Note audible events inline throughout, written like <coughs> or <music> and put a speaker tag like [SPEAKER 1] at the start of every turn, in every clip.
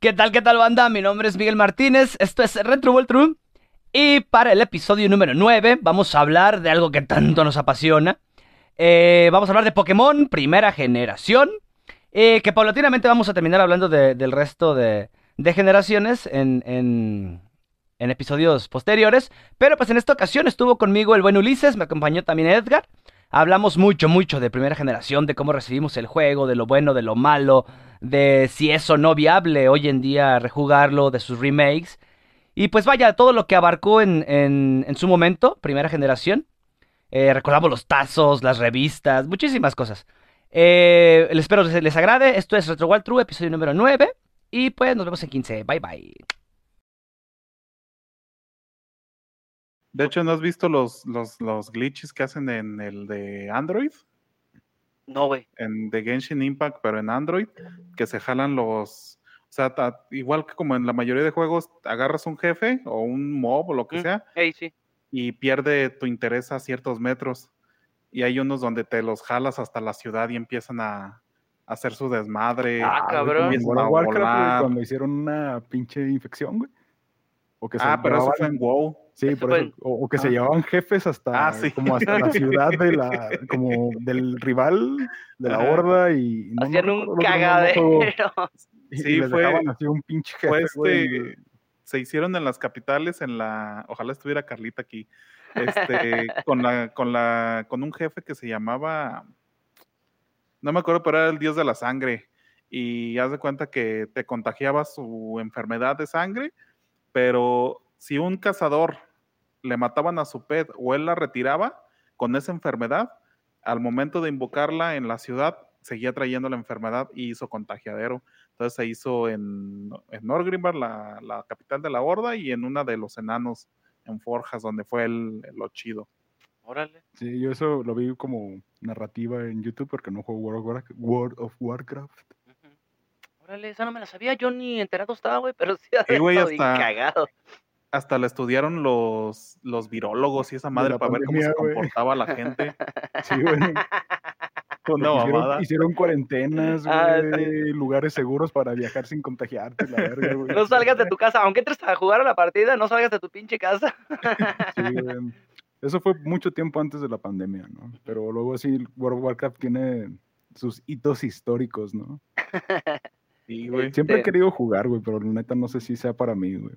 [SPEAKER 1] ¿Qué tal, qué tal, banda? Mi nombre es Miguel Martínez, esto es Retro World. Y para el episodio número 9 vamos a hablar de algo que tanto nos apasiona. Eh, vamos a hablar de Pokémon primera generación. Eh, que paulatinamente vamos a terminar hablando de- del resto de, generaciones en, en- en episodios posteriores. Pero pues en esta ocasión estuvo conmigo el buen Ulises, me acompañó también Edgar. Hablamos mucho, mucho de primera generación, de cómo recibimos el juego, de lo bueno, de lo malo, de si es o no viable hoy en día rejugarlo, de sus remakes. Y pues vaya, todo lo que abarcó en, en, su momento, primera generación. Eh, recordamos los tazos, las revistas, muchísimas cosas. Eh, espero les, les agrade. Esto es Retro Wild True, episodio número 9. Y pues nos vemos en 15. Bye bye.
[SPEAKER 2] De hecho, ¿no has visto los, los, los glitches que hacen en el de Android?
[SPEAKER 3] No, güey.
[SPEAKER 2] En de Genshin Impact, pero en Android, que se jalan los. O sea, ta- igual que como en la mayoría de juegos, agarras un jefe o un mob o lo que
[SPEAKER 3] Mm,
[SPEAKER 2] sea
[SPEAKER 3] Ey, sí.
[SPEAKER 2] y pierde tu interés a ciertos metros. Y hay unos donde te los jalas hasta la ciudad y empiezan a, a hacer su desmadre.
[SPEAKER 3] Ah, cabrón.
[SPEAKER 4] en
[SPEAKER 2] Empiezan
[SPEAKER 4] World
[SPEAKER 2] a
[SPEAKER 4] of Warcraft, güey,
[SPEAKER 2] volar.
[SPEAKER 4] cuando hicieron una pinche infección, güey. O que se
[SPEAKER 2] Ah, pero eso fue en WoW.
[SPEAKER 4] Sí, por
[SPEAKER 3] fue
[SPEAKER 4] eso. O, o que se
[SPEAKER 2] Ah.
[SPEAKER 4] llevaban jefes hasta
[SPEAKER 2] Ah, sí.
[SPEAKER 4] como hasta la <laughs> ciudad de la, como del rival de la horda y no- no
[SPEAKER 3] Hacían un cagadero.
[SPEAKER 4] Y
[SPEAKER 2] Sí,
[SPEAKER 4] les
[SPEAKER 2] fue-
[SPEAKER 4] dejaban así un pinche jefe,
[SPEAKER 2] Fue este, se hicieron en las capitales, en la, ojalá estuviera Carlita aquí, este, con la, con la, con un jefe que se llamaba, no me acuerdo, pero era el dios de la sangre, y haz de cuenta que te contagiaba su enfermedad de sangre, pero si un cazador le mataban a su pet o él la retiraba con esa enfermedad, al momento de invocarla en la ciudad, seguía trayendo la enfermedad y hizo contagiadero. Entonces se hizo en, en Norgrimmar, la, la capital de la Horda, y en una de los enanos en Forjas, donde fue el, lo chido.
[SPEAKER 3] Órale.
[SPEAKER 4] Sí, yo eso lo vi como narrativa en YouTube porque no juego World of Warcraft. World of Warcraft.
[SPEAKER 3] Ujú. Órale, esa no me la sabía. Yo ni enterado estaba, güey, pero sí ha de
[SPEAKER 2] Sí, güey,
[SPEAKER 3] estado bien
[SPEAKER 2] hasta-
[SPEAKER 3] cagado.
[SPEAKER 2] Hasta la estudiaron los, los virólogos y esa madre para ver cómo se comportaba la gente. <laughs>
[SPEAKER 4] Sí, güey.
[SPEAKER 2] Una
[SPEAKER 4] hicieron,
[SPEAKER 2] mamada.
[SPEAKER 4] hicieron cuarentenas,
[SPEAKER 3] Ah,
[SPEAKER 4] güey, lugares seguros para viajar sin contagiarte, la verga, güey.
[SPEAKER 3] No salgas de tu casa, aunque entres a jugar a la partida, no salgas de tu pinche casa. <laughs>
[SPEAKER 4] Sí, güey. Eso fue mucho tiempo antes de la pandemia, ¿no? Pero luego sí, World of Warcraft tiene sus hitos históricos, ¿no? <laughs>
[SPEAKER 2] Sí, güey.
[SPEAKER 4] Siempre he querido jugar, güey, pero la neta no sé si sea para mí, güey.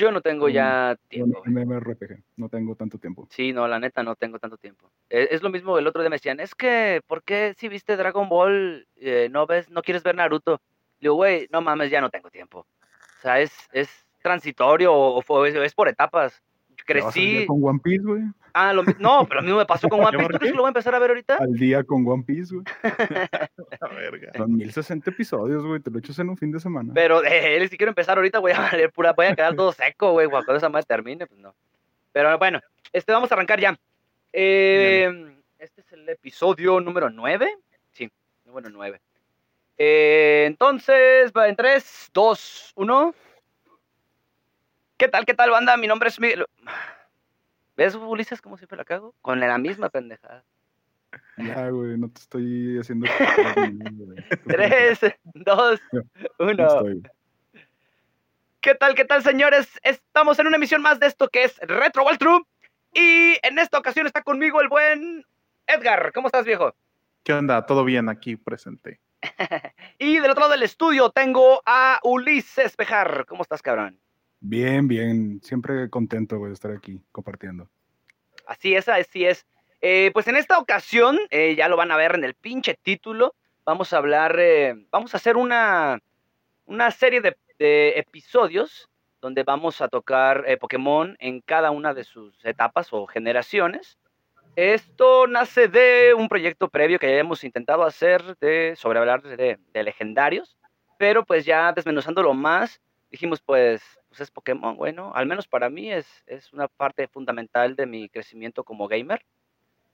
[SPEAKER 3] Yo no tengo ya tiempo. güey.
[SPEAKER 4] MMORPG, no tengo tanto tiempo.
[SPEAKER 3] Sí, no, la neta no tengo tanto tiempo. Eh, Es, lo mismo el otro día me decían, es que, ¿por qué si viste Dragon Ball eh, no ves, no quieres ver Naruto? Le digo, güey, no mames, ya no tengo tiempo. O sea, es, es transitorio o, es, por etapas.
[SPEAKER 4] ¿Te vas al día
[SPEAKER 3] Crecí.
[SPEAKER 4] con One Piece, güey?
[SPEAKER 3] Ah, lo no, pero a mí me pasó con <laughs> One
[SPEAKER 2] ¿Ya
[SPEAKER 3] Piece. ¿Tú crees que lo voy a empezar a ver ahorita?
[SPEAKER 4] Al día con One Piece, güey. <laughs>
[SPEAKER 2] La verga.
[SPEAKER 4] Son 1060 episodios, güey. Te lo echas en un fin de semana.
[SPEAKER 3] Pero <laughs> eh, si quiero empezar ahorita voy a valer pura, voy a quedar todo seco, güey, cuando esa madre termine, pues no. Pero bueno, este vamos a arrancar ya. Eh, este es el episodio número 9. Sí, número 9. Eh, entonces, en 3, 2, 1. ¿Qué tal, qué tal, banda? Mi nombre es Miguel. ¿Ves, Ulises, cómo siempre la cago? Con la misma pendejada.
[SPEAKER 4] Ya, güey, no te estoy haciendo. <laughs>
[SPEAKER 3] 3, 2,
[SPEAKER 4] No
[SPEAKER 3] 1.
[SPEAKER 4] estoy.
[SPEAKER 3] ¿Qué tal, qué tal, señores? Estamos en una emisión más de esto que es Retro World True. Y en esta ocasión está conmigo el buen Edgar. ¿Cómo estás, viejo?
[SPEAKER 2] ¿Qué onda? ¿Todo bien aquí presente? <laughs>
[SPEAKER 3] Y del otro lado del estudio tengo a Ulises Bejar. ¿Cómo estás, cabrón?
[SPEAKER 4] Bien, bien. Siempre contento, de estar aquí compartiendo.
[SPEAKER 3] Así es, así es. Eh, pues en esta ocasión, eh, ya lo van a ver en el pinche título, vamos a hablar, eh, vamos a hacer una, una serie de, de episodios donde vamos a tocar Pokémon en cada una de sus etapas o generaciones. Esto nace de un proyecto previo que ya hemos intentado hacer de, sobre hablar de, de legendarios, pero pues ya desmenuzándolo más, dijimos pues, pues es Pokémon, bueno, al menos para mí es, es una parte fundamental de mi crecimiento como gamer.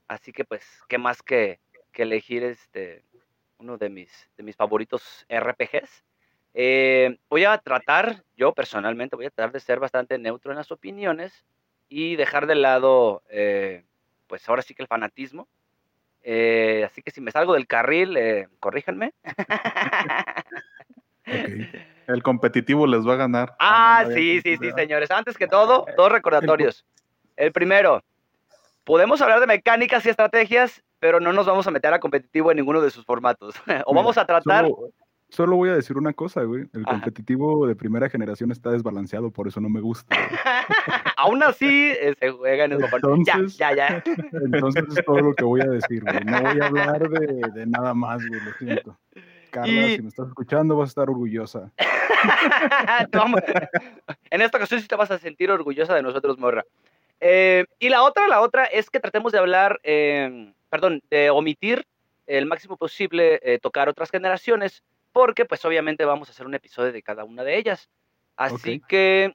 [SPEAKER 3] Así que pues, qué más que, que elegir este uno de mis, de mis favoritos RPGs. Eh, voy a tratar, yo personalmente voy a tratar de ser bastante neutro en las opiniones y dejar de lado, eh, pues ahora sí que el fanatismo. Eh, así que si me salgo del carril, corríjanme. <laughs> <laughs>
[SPEAKER 4] Ok. <laughs>
[SPEAKER 2] El competitivo les va a ganar.
[SPEAKER 3] Ah,
[SPEAKER 2] no,
[SPEAKER 3] sí, sí, sí, señores. Antes que todo, dos recordatorios. El primero, podemos hablar de mecánicas y estrategias, pero no nos vamos a meter a competitivo en ninguno de sus formatos. <laughs> o vamos a tratar...
[SPEAKER 4] Solo, solo voy a decir una cosa, güey. El
[SPEAKER 3] Ajá.
[SPEAKER 4] competitivo de primera generación está desbalanceado, por eso no me gusta. <laughs>
[SPEAKER 3] Aún así, eh, se juega en el
[SPEAKER 4] Entonces-
[SPEAKER 3] Ya, ya, ya.
[SPEAKER 4] Entonces es todo lo que voy a decir, güey. No voy a hablar de, de nada más, güey, lo siento. Carla,
[SPEAKER 3] Y-
[SPEAKER 4] si me estás escuchando, vas a estar orgullosa. <laughs>
[SPEAKER 3] En esta ocasión sí te vas a sentir orgullosa de nosotros, morra. Eh, y la otra, la otra es que tratemos de hablar, eh, perdón, de omitir el máximo posible eh, tocar otras generaciones, porque pues obviamente vamos a hacer un episodio de cada una de ellas. Así que,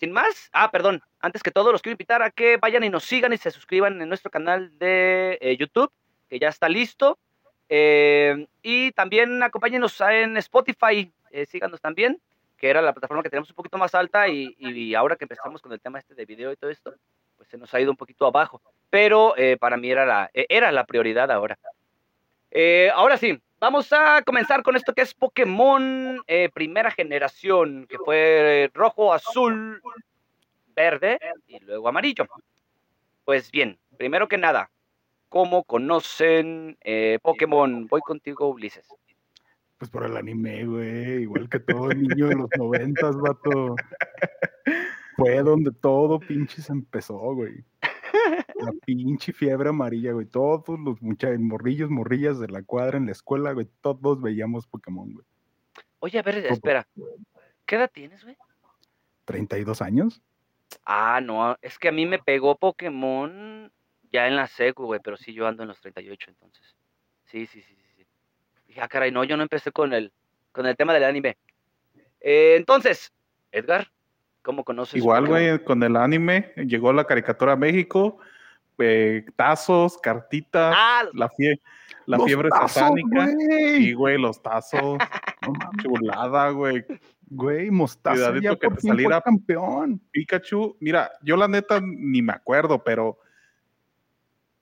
[SPEAKER 3] sin más, ah, perdón, antes que todo los quiero invitar a que vayan y nos sigan y se suscriban en nuestro canal de eh, YouTube, que ya está listo. Eh, y también acompáñenos en Spotify, eh, síganos también, que era la plataforma que teníamos un poquito más alta y, ahora que empezamos con el tema este de video y todo esto, pues se nos ha ido un poquito abajo. Pero eh, para mí era la, eh, era la prioridad ahora. Eh, ahora sí, vamos a comenzar con esto que es Pokémon primera generación, que fue rojo, azul, verde y luego amarillo. Pues bien, primero que nada, ¿cómo conocen eh, Pokémon? Voy contigo, Ulises.
[SPEAKER 4] Pues por el anime, güey. Igual que todo niño de los noventas, vato. Fue donde todo pinches empezó, güey. La pinche fiebre amarilla, güey. Todos los muchachos, morrillos, morrillas de la cuadra en la escuela, güey. Todos veíamos Pokémon, güey.
[SPEAKER 3] Oye, a ver, espera. ¿Qué edad tienes, güey?
[SPEAKER 4] ¿32 años?
[SPEAKER 3] Ah, no, es que a mí me pegó Pokémon ya en la secu, güey, pero sí yo ando en los 38, entonces. Sí, sí, sí, sí. sí. Dije, ah, caray, no, yo no empecé con el, con el tema del anime. Eh, entonces, Edgar, ¿cómo conoces?
[SPEAKER 2] Igual, güey, con el anime llegó la caricatura a México, eh, tazos, cartitas,
[SPEAKER 3] Ah,
[SPEAKER 2] la, fie- la
[SPEAKER 4] ¡Los
[SPEAKER 2] fiebre
[SPEAKER 4] tazos,
[SPEAKER 2] satánica.
[SPEAKER 4] güey!
[SPEAKER 2] Y, güey, los tazos,
[SPEAKER 4] No mames,
[SPEAKER 2] chulada, güey.
[SPEAKER 4] Güey, Mostaza
[SPEAKER 2] Cuidadito
[SPEAKER 4] ya
[SPEAKER 2] que
[SPEAKER 4] por
[SPEAKER 2] te saliera-
[SPEAKER 4] campeón.
[SPEAKER 2] Pikachu, mira, yo la neta ni me acuerdo, pero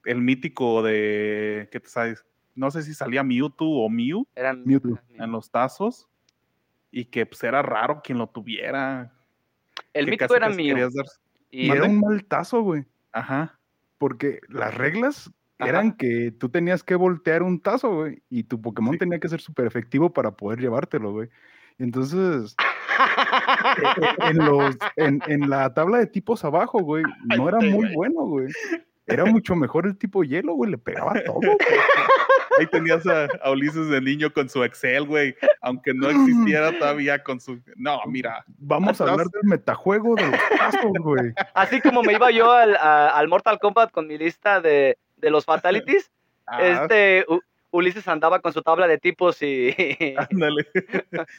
[SPEAKER 2] el mítico de, ¿qué te sabes? No sé si salía Mewtwo o Mew
[SPEAKER 3] eran
[SPEAKER 4] Mewtwo.
[SPEAKER 2] en los tazos y que pues era raro quien lo tuviera.
[SPEAKER 3] El mítico era
[SPEAKER 2] dar-
[SPEAKER 3] Y
[SPEAKER 4] era un mal tazo, güey.
[SPEAKER 2] Ajá.
[SPEAKER 4] Porque las reglas
[SPEAKER 3] Ajá.
[SPEAKER 4] eran que tú tenías que voltear un tazo, güey. Y tu Pokémon
[SPEAKER 2] Sí.
[SPEAKER 4] tenía que ser súper efectivo para poder llevártelo, güey. Entonces, <laughs> en, los, en, en la tabla de tipos abajo, güey, no era muy bueno, güey. Era mucho mejor el tipo hielo, güey. Le pegaba todo. güey.
[SPEAKER 2] Ahí tenías a, a Ulises de niño con su Excel, güey. Aunque no existiera todavía con su. No, mira.
[SPEAKER 4] Vamos a hablar del metajuego de los tazos, güey.
[SPEAKER 3] Así como me iba yo al, a- al Mortal Kombat con mi lista de, de los Fatalities, <laughs>
[SPEAKER 2] Ah,
[SPEAKER 3] este U- Ulises andaba con su tabla de tipos y... <laughs>
[SPEAKER 2] ándale.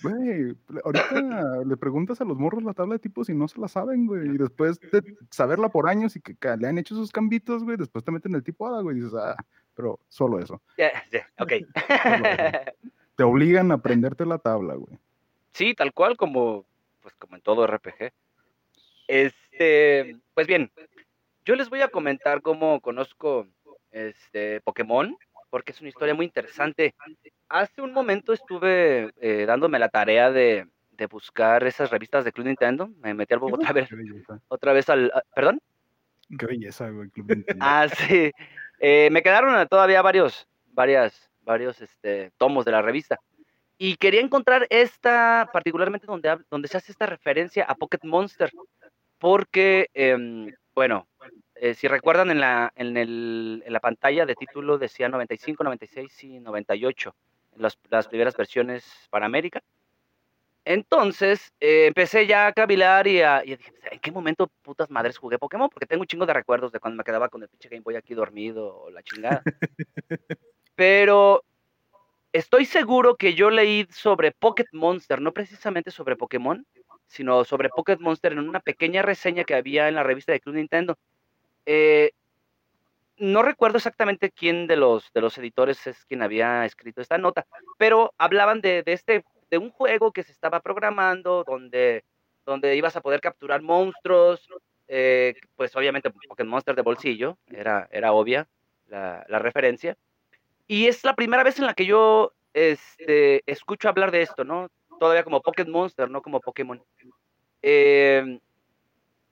[SPEAKER 4] Güey, ahorita le preguntas a los morros la tabla de tipos y no se la saben, güey. Y después de saberla por años y que, que le han hecho sus cambitos, güey, después te meten el tipo hada, güey. Y dices, ah, pero solo eso.
[SPEAKER 3] Ya, ya, ok.
[SPEAKER 4] Te obligan a aprenderte la tabla, güey.
[SPEAKER 3] Sí, tal cual como, pues como en todo RPG. Este, pues bien, yo les voy a comentar cómo conozco este Pokémon, porque es una historia muy interesante. Hace un momento estuve eh, dándome la tarea de, de buscar esas revistas de Club Nintendo. Me metí al otra vez, otra vez al, a- perdón.
[SPEAKER 4] Qué belleza, güey. Club <laughs> Nintendo.
[SPEAKER 3] Ah, sí. Eh, me quedaron todavía varios, varias, varios este, tomos de la revista. Y quería encontrar esta, particularmente donde, donde se hace esta referencia a Pocket Monster. Porque, em, bueno, eh, si recuerdan en la, en, el, en la pantalla de título decía 95, 96 y 98, en las, las primeras versiones para América. Entonces, eh, empecé ya a cavilar y, a, y dije, ¿en qué momento putas madres jugué Pokémon? Porque tengo un chingo de recuerdos de cuando me quedaba con el pinche Game Boy aquí dormido o la chingada. <laughs> Pero estoy seguro que yo leí sobre Pocket Monster, no precisamente sobre Pokémon, sino sobre Pocket Monster en una pequeña reseña que había en la revista de Club Nintendo. Eh, no recuerdo exactamente quién de los, de los editores es quien había escrito esta nota, pero hablaban de, de este de un juego que se estaba programando donde, donde ibas a poder capturar monstruos, eh, pues obviamente Pokémon Monster de bolsillo, era, era obvia la, la referencia. Y es la primera vez en la que yo este, escucho hablar de esto, ¿no? todavía como Pokémon Monster, no como Pokémon. Eh,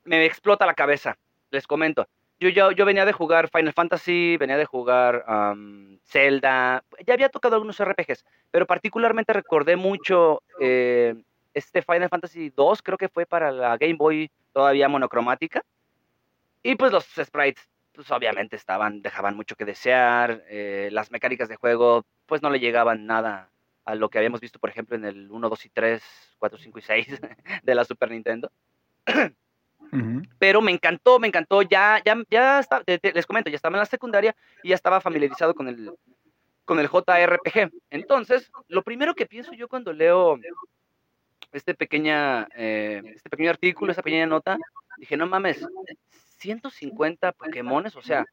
[SPEAKER 3] me explota la cabeza, les comento. Yo, yo, yo venía de jugar Final Fantasy, venía de jugar am, Zelda, ya había tocado algunos RPGs, pero particularmente recordé mucho eh, este Final Fantasy 2, creo que fue para la Game Boy todavía monocromática. Y pues los sprites, pues obviamente estaban, dejaban mucho que desear, eh, las mecánicas de juego, pues no le llegaban nada a lo que habíamos visto, por ejemplo, en el 1, 2 y 3, 4, 5 y 6 <laughs> de la Super Nintendo. <clears throat> Pero me encantó, me encantó. Ya, ya, ya está, les comento, ya estaba en la secundaria y ya estaba familiarizado con el, con el JRPG. Entonces, lo primero que pienso yo cuando leo este, pequeña, eh, este pequeño artículo, esta pequeña nota, dije, no mames, 150 Pokémones, o sea,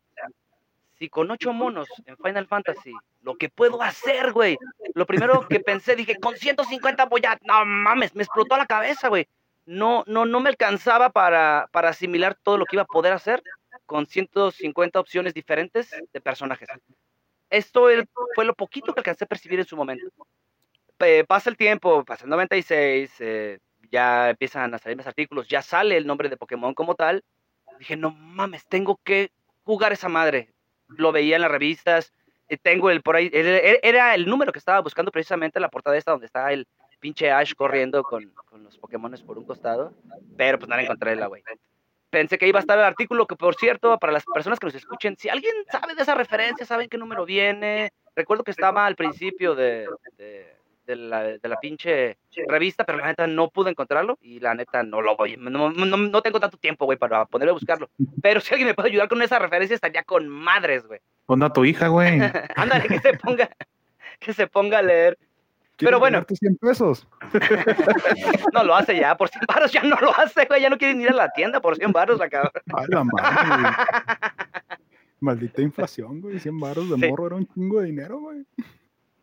[SPEAKER 3] si con 8 monos en Final Fantasy, lo que puedo hacer, güey. Lo primero que pensé, dije, con 150 voy a, no mames, me explotó la cabeza, güey. No, no, no me alcanzaba para, para asimilar todo lo que iba a poder hacer con 150 opciones diferentes de personajes. Esto fue lo poquito que alcancé a percibir en su momento. Pasa el tiempo, pasa el 96, eh, ya empiezan a salir más artículos, ya sale el nombre de Pokémon como tal. Dije, no mames, tengo que jugar esa madre. Lo veía en las revistas, eh, tengo el por ahí, el- era el número que estaba buscando precisamente la portada esta donde está el pinche Ash corriendo con, con los Pokémones por un costado, pero pues no la encontré la güey. Pensé que iba a estar el artículo, que por cierto, para las personas que nos escuchen, si alguien sabe de esa referencia, saben qué número viene. Recuerdo que estaba al principio de, de, de la, de la pinche revista, pero la neta no pude encontrarlo y la neta no lo voy, no, no, no tengo tanto tiempo, güey, para ponerme a buscarlo. Pero si alguien me puede ayudar con esa referencia, estaría con madres, güey.
[SPEAKER 2] Pon a tu hija, güey. <laughs>
[SPEAKER 3] Ándale, que se ponga, que se ponga a leer.
[SPEAKER 4] ¿Quieres
[SPEAKER 3] Pero bueno.
[SPEAKER 4] ganarte 100 pesos? <laughs>
[SPEAKER 3] No lo hace ya, por 100 baros ya no lo hace, güey, ya no quieren ir a la tienda por 100 baros, la cabrón. <laughs>
[SPEAKER 4] Ay, la madre, güey. <laughs> Maldita inflación, güey. 100 baros de
[SPEAKER 3] Sí.
[SPEAKER 4] morro era un chingo de dinero, güey.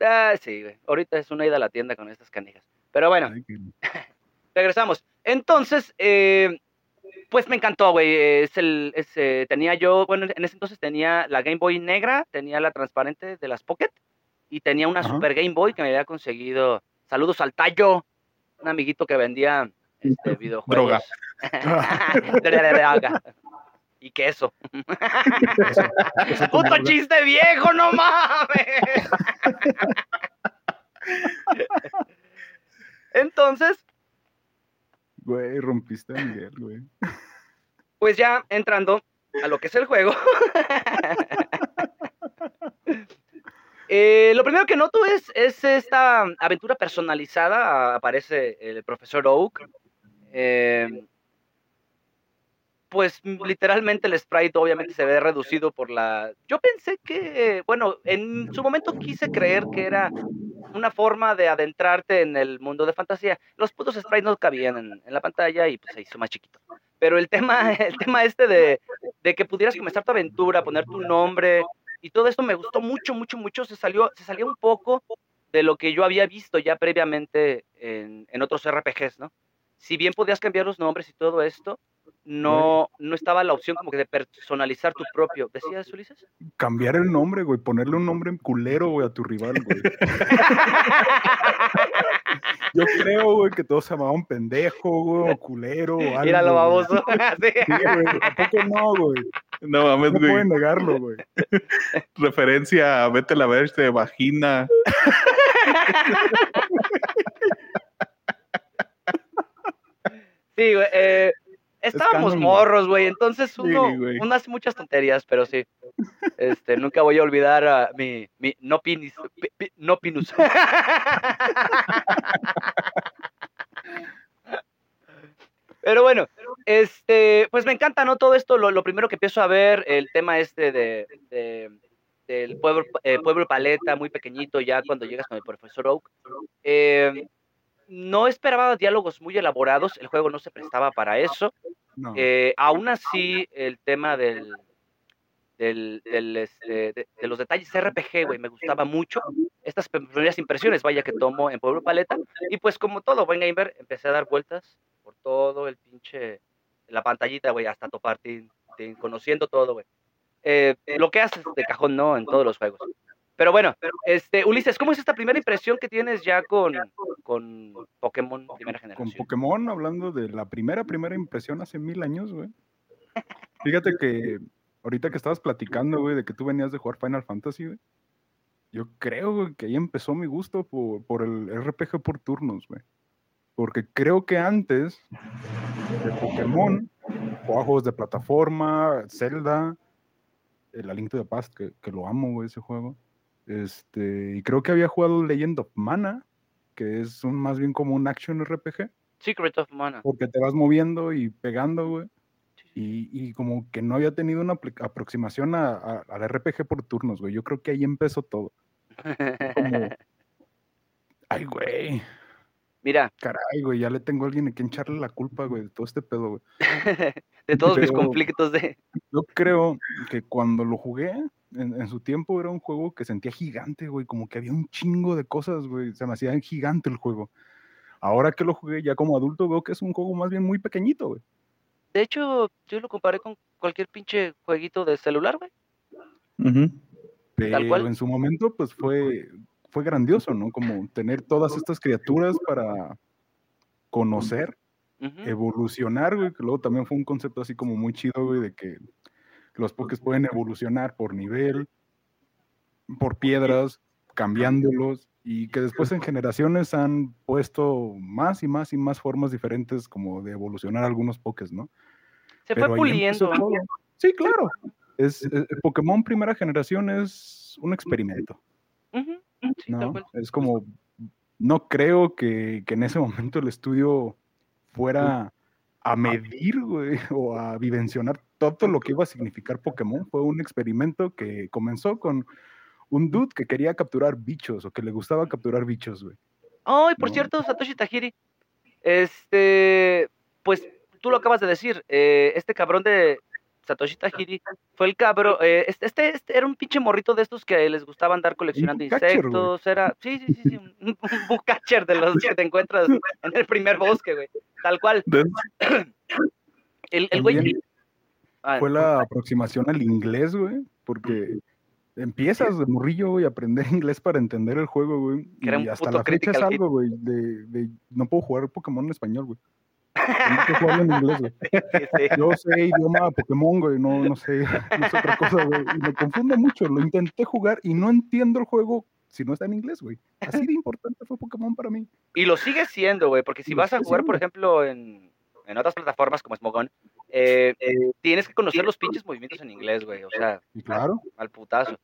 [SPEAKER 3] Ah, sí, güey. Ahorita es una ida a la tienda con estas canijas. Pero bueno,
[SPEAKER 4] Ay,
[SPEAKER 3] regresamos. Entonces, eh, pues me encantó, güey. Es el, es, eh, tenía yo, bueno, en ese entonces tenía la Game Boy negra, tenía la transparente de las Pocket y tenía una
[SPEAKER 4] Ajá.
[SPEAKER 3] Super Game Boy que me había conseguido. Saludos al Tallo, un amiguito que vendía este, videojuegos. Droga. <laughs> y queso.
[SPEAKER 4] Eso
[SPEAKER 3] ¡Puto
[SPEAKER 4] droga.
[SPEAKER 3] chiste viejo, no mames! Entonces,
[SPEAKER 4] Güey, rompiste a Miguel, güey.
[SPEAKER 3] pues ya entrando a lo que es el juego. Eh, lo primero que noto es, es esta aventura personalizada. Aparece el profesor Oak. Eh, pues literalmente el sprite obviamente se ve reducido por la... Yo pensé que, bueno, en su momento quise creer que era una forma de adentrarte en el mundo de fantasía. Los putos sprites no cabían en, en la pantalla y pues se hizo más chiquito. Pero el tema, <laughs> el tema este de, de que pudieras comenzar tu aventura, poner tu nombre y todo esto me gustó mucho, mucho, mucho. Se salió, se salió un poco de lo que yo había visto ya previamente en, en otros RPGs, ¿no? Si bien podías cambiar los nombres y todo esto, no, no estaba la opción como que de personalizar tu propio. ¿Decías, Ulises?
[SPEAKER 4] Cambiar el nombre, güey. Ponerle un nombre culero, güey, a tu rival, güey. <laughs> Yo creo, güey, que todos se llamaban pendejo, güey, o culero, o algo.
[SPEAKER 3] Mira lo
[SPEAKER 4] güey.
[SPEAKER 3] baboso. <laughs> Sí.
[SPEAKER 4] Sí, güey. ¿A poco no, güey?
[SPEAKER 2] No mames,
[SPEAKER 4] No
[SPEAKER 2] güey.
[SPEAKER 4] pueden negarlo, güey. <laughs>
[SPEAKER 2] Referencia a vete a la ver de vagina.
[SPEAKER 3] Sí, güey. eh, estábamos morros, güey. Entonces uno,
[SPEAKER 2] Sí,
[SPEAKER 3] uno hace muchas tonterías, pero sí. Este, nunca voy a olvidar a mi, mi no pinis, pi- pi- no pinus. <laughs> Pero bueno, este, pues me encanta, ¿no? Todo esto, lo, lo primero que empiezo a ver, el tema este de, de- del pueblo, eh, pueblo paleta, muy pequeñito, ya cuando llegas con el profesor Oak. Eh, no esperaba diálogos muy elaborados, el juego no se prestaba para eso.
[SPEAKER 4] No.
[SPEAKER 3] Eh, aún así, el tema del, del, del, este, de, de los detalles RPG, güey, me gustaba mucho. Estas primeras impresiones, vaya, que tomo en Pueblo Paleta. Y pues como todo buen gamer, empecé a dar vueltas por todo el pinche, la pantallita, güey, hasta topar, tin, tin, conociendo todo, güey. Eh, lo que haces de cajón, no, en todos los juegos. Pero bueno, este, Ulises, ¿cómo es esta primera impresión que tienes ya con, con Pokémon primera
[SPEAKER 4] Con
[SPEAKER 3] generación?
[SPEAKER 4] Pokémon, hablando de la primera, primera impresión hace mil años, güey. Fíjate <laughs> que ahorita que estabas platicando, güey, de que tú venías de jugar Final Fantasy, güey. Yo creo, güey, que ahí empezó mi gusto por, por el RPG por turnos, güey. Porque creo que antes de Pokémon, jugaba juegos de plataforma, Zelda, el Link to the Past, que, que lo amo, güey, ese juego. Este, y creo que había jugado Legend of Mana, que es un, más bien como un action RPG,
[SPEAKER 3] Secret of Mana.
[SPEAKER 4] porque te vas moviendo y pegando, güey. Y, y como que no había tenido una aproximación a- a- al RPG por turnos, güey. Yo creo que ahí empezó todo. Como, <laughs> ay, güey,
[SPEAKER 3] Mira,
[SPEAKER 4] caray, güey, ya le tengo a alguien a quien echarle la culpa, güey, de todo este pedo, güey. <laughs>
[SPEAKER 3] de todos mis
[SPEAKER 4] Pero-
[SPEAKER 3] conflictos de...
[SPEAKER 4] Yo creo que cuando lo jugué, en, en su tiempo era un juego que sentía gigante, güey, como que había un chingo de cosas, güey, se me hacía gigante el juego. Ahora que lo jugué ya como adulto veo que es un juego más bien muy pequeñito, güey.
[SPEAKER 3] De hecho, yo lo comparé con cualquier pinche jueguito de celular, güey.
[SPEAKER 4] Pero
[SPEAKER 3] cual.
[SPEAKER 4] en su momento, pues fue, fue grandioso, ¿no? Como tener todas estas criaturas para conocer, evolucionar, güey, que luego también fue un concepto así como muy chido, güey, de que los pokés pueden evolucionar por nivel, por piedras, cambiándolos, y que después en generaciones han puesto más y más y más formas diferentes como de evolucionar algunos pokés, ¿no?
[SPEAKER 3] Se
[SPEAKER 4] Pero
[SPEAKER 3] fue puliendo.
[SPEAKER 4] Sí, claro. Es, eh, Pokémon primera generación es un experimento,
[SPEAKER 3] Ujú, sí,
[SPEAKER 4] ¿no? Es como, no creo que, que en ese momento el estudio fuera a medir, güey, <laughs> o a vivencionar todo lo que iba a significar Pokémon. Fue un experimento que comenzó con un dude que quería capturar bichos o que le gustaba capturar bichos, güey.
[SPEAKER 3] Ay, por
[SPEAKER 4] No.
[SPEAKER 3] cierto, Satoshi Tajiri, este, pues tú lo acabas de decir, eh, este cabrón de Satoshi Tajiri fue el cabrón, eh, este, este, este era un pinche morrito de estos que les gustaba andar coleccionando insectos, era, sí, sí, sí, sí, un, un de los que te encuentras en el primer bosque, güey, tal cual. <clears throat> El, el güey... Ah,
[SPEAKER 4] Fue la aproximación al inglés, güey, porque empiezas de morrillo, güey, a aprender <laughs> inglés para entender el juego, güey. Y hasta la fecha es algo, güey, de, de no puedo jugar Pokémon en español, güey. Tengo que jugarlo en inglés, güey. <laughs>
[SPEAKER 3] sí, sí.
[SPEAKER 4] Yo sé idioma Pokémon, güey, no, no sé, no sé otra cosa, güey. Y me confunde mucho. Lo intenté jugar y no entiendo el juego si no está en inglés, güey. Así de importante fue Pokémon para mí.
[SPEAKER 3] Y lo sigue siendo, güey, porque si vas a jugar, por ejemplo, en, en otras plataformas como Smogon, eh, eh, tienes que conocer los pinches movimientos en inglés, güey, o sea,
[SPEAKER 4] Y claro,
[SPEAKER 3] al putazo.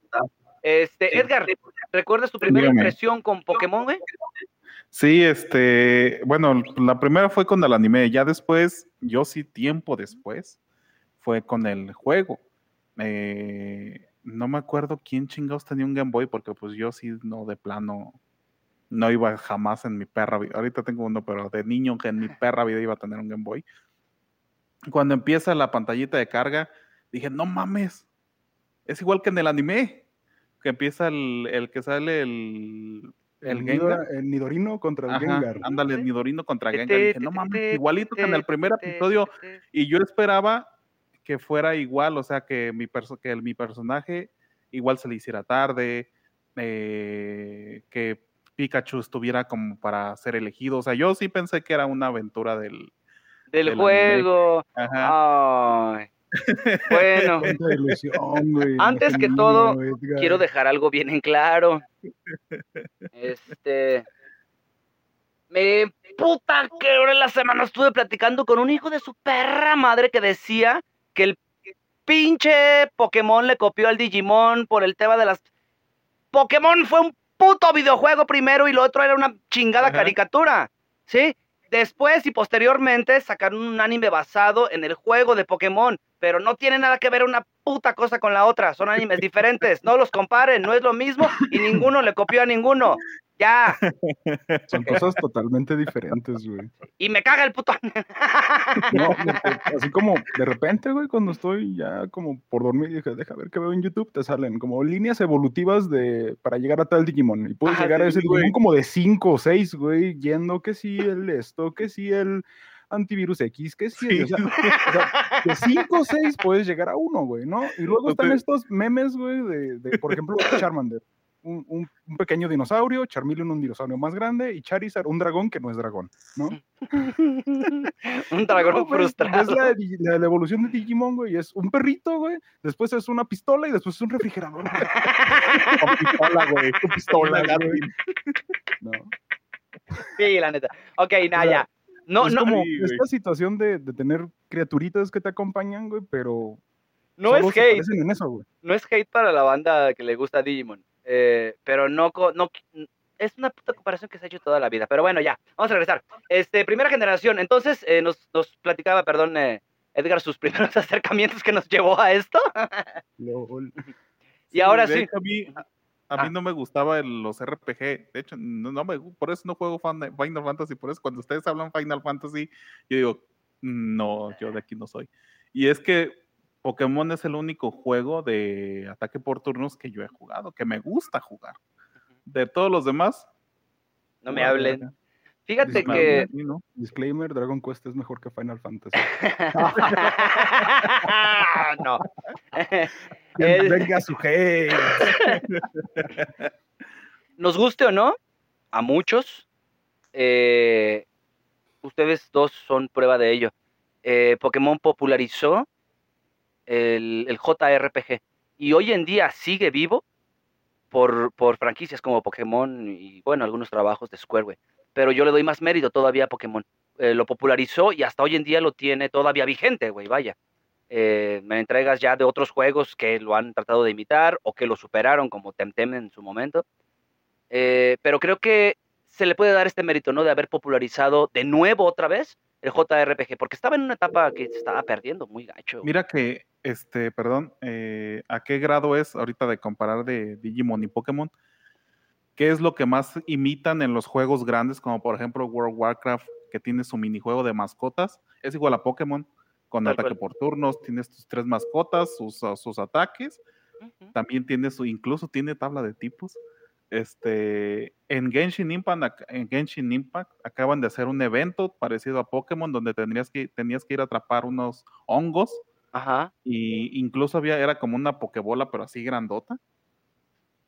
[SPEAKER 3] Este, Edgar, ¿recuerdas tu primera
[SPEAKER 2] Dígame.
[SPEAKER 3] impresión con Pokémon, güey?
[SPEAKER 2] Sí, este, bueno, la primera fue con el anime, ya después, yo sí tiempo después, fue con el juego. Eh, no me acuerdo quién chingados tenía un Game Boy, porque pues yo sí, no, de plano, no iba jamás en mi perra vida. Ahorita tengo uno, pero de niño que en mi perra vida iba a tener un Game Boy. Cuando empieza la pantallita de carga, dije, no mames, es igual que en el anime, que empieza el, el que sale el, el,
[SPEAKER 4] el, el Nidorino contra el
[SPEAKER 2] Ajá,
[SPEAKER 4] Gengar.
[SPEAKER 2] ándale,
[SPEAKER 3] Sí.
[SPEAKER 2] Nidorino contra Gengar. Dije, no mames, igualito que en el primer episodio. Y yo esperaba que fuera igual, o sea, que mi, perso- que el- mi personaje igual se le hiciera tarde, eh, que Pikachu estuviera como para ser elegido. O sea, yo sí pensé que era una aventura del...
[SPEAKER 3] Del juego.
[SPEAKER 2] Ajá.
[SPEAKER 3] Ay. Bueno,
[SPEAKER 4] ilusión,
[SPEAKER 3] Antes que todo, quiero dejar algo bien en claro. Este. Me puta que ahora en la semana estuve platicando con un hijo de su perra madre que decía que el pinche Pokémon le copió al Digimon por el tema de las. Pokémon fue un puto videojuego primero y lo otro era una chingada
[SPEAKER 2] Ajá.
[SPEAKER 3] caricatura. ¿Sí? Después y posteriormente sacaron un anime basado en el juego de Pokémon, pero no tiene nada que ver una puta cosa con la otra, son animes diferentes, no los comparen, no es lo mismo y ninguno le copió a ninguno. Ya, <laughs>
[SPEAKER 4] Son cosas totalmente diferentes, güey.
[SPEAKER 3] y me caga el puto <laughs>
[SPEAKER 4] No, porque así como de repente, güey, cuando estoy ya como por dormir, dije, deja ver qué veo en YouTube, te salen como líneas evolutivas de para llegar a tal Digimon. Y puedes
[SPEAKER 3] Ah,
[SPEAKER 4] llegar a ese
[SPEAKER 2] güey.
[SPEAKER 4] Digimon como de 5 o 6, güey, yendo que sí el esto, que sí el antivirus X, que sí, el-
[SPEAKER 2] Sí.
[SPEAKER 4] o sea, o sea, de 5 o 6 puedes llegar a uno, güey, ¿no? Y luego están estos memes, güey, de, de, por ejemplo, Charmander. Un, un- un pequeño dinosaurio, Charmeleon un dinosaurio más grande y Charizard un dragón que no es dragón, ¿no? <laughs>
[SPEAKER 3] Un dragón
[SPEAKER 4] No,
[SPEAKER 3] frustrado.
[SPEAKER 4] Es la, di- la- la evolución de Digimon, güey. Es un perrito, güey. Después es una pistola y después es un refrigerador. <laughs>
[SPEAKER 2] Con pistola, güey. Con pistola, güey.
[SPEAKER 4] No.
[SPEAKER 3] Sí, la neta. Ok, nada,
[SPEAKER 4] sea,
[SPEAKER 3] ya. No,
[SPEAKER 4] es
[SPEAKER 3] no,
[SPEAKER 4] como
[SPEAKER 2] Sí, güey.
[SPEAKER 4] esta situación de, de tener criaturitas que te acompañan, güey, pero
[SPEAKER 3] no es hate.
[SPEAKER 4] en eso,
[SPEAKER 3] no es hate para la banda que le gusta Digimon, eh, pero no, no, es una puta comparación que se ha hecho toda la vida. Pero bueno, ya, vamos a regresar. Este, primera generación, entonces eh, nos, nos platicaba, perdón, eh, Edgar, sus <laughs> primeros acercamientos que nos llevó a esto. <laughs>
[SPEAKER 4] Lol.
[SPEAKER 3] y ahora sí,
[SPEAKER 2] a mí, a mí
[SPEAKER 3] Ah.
[SPEAKER 2] no me gustaba el- los RPG. De hecho, no, no me, gu- por eso no juego Final Fantasy. Por eso cuando ustedes hablan Final Fantasy, yo digo, no, yo de aquí no soy. Y es que Pokémon es el único juego de ataque por turnos que yo he jugado, que me gusta jugar. De todos los demás,
[SPEAKER 3] no me hablen. Fíjate
[SPEAKER 4] Disclaimer.
[SPEAKER 3] que...
[SPEAKER 2] Sí, ¿no?
[SPEAKER 4] Disclaimer, Dragon Quest es mejor que Final Fantasy. <laughs>
[SPEAKER 3] no. <laughs>
[SPEAKER 4] Que
[SPEAKER 3] Eh,
[SPEAKER 4] Venga su hate.
[SPEAKER 3] nos guste o no, a muchos, eh, ustedes dos son prueba de ello. Eh, Pokémon popularizó el, el JRPG y hoy en día sigue vivo por, por franquicias como Pokémon y bueno, algunos trabajos de Square, güey. Pero yo le doy más mérito todavía a Pokémon. Eh, lo popularizó y hasta hoy en día lo tiene todavía vigente, güey, vaya. Eh, me entregas ya de otros juegos que lo han tratado de imitar o que lo superaron como Temtem en su momento. Eh, pero creo que se le puede dar este mérito, ¿no? De haber popularizado de nuevo otra vez el JRPG, porque estaba en una etapa que se estaba perdiendo muy gacho.
[SPEAKER 2] Mira que, este, perdón, eh, ¿a qué grado es ahorita de comparar de Digimon y Pokémon? ¿Qué es lo que más imitan en los juegos grandes, como por ejemplo World of Warcraft, que tiene su minijuego de mascotas? Es igual a Pokémon, con
[SPEAKER 3] Tal
[SPEAKER 2] ataque
[SPEAKER 3] cual.
[SPEAKER 2] por turnos, tienes tus tres mascotas, sus, sus ataques, también tiene su, incluso tiene tabla de tipos. Este, en Genshin Impact, ac- en Genshin Impact acaban de hacer un evento parecido a Pokémon donde tendrías que, tenías que ir a atrapar unos hongos
[SPEAKER 3] Ajá.
[SPEAKER 2] y incluso había, era como una pokebola, pero así grandota.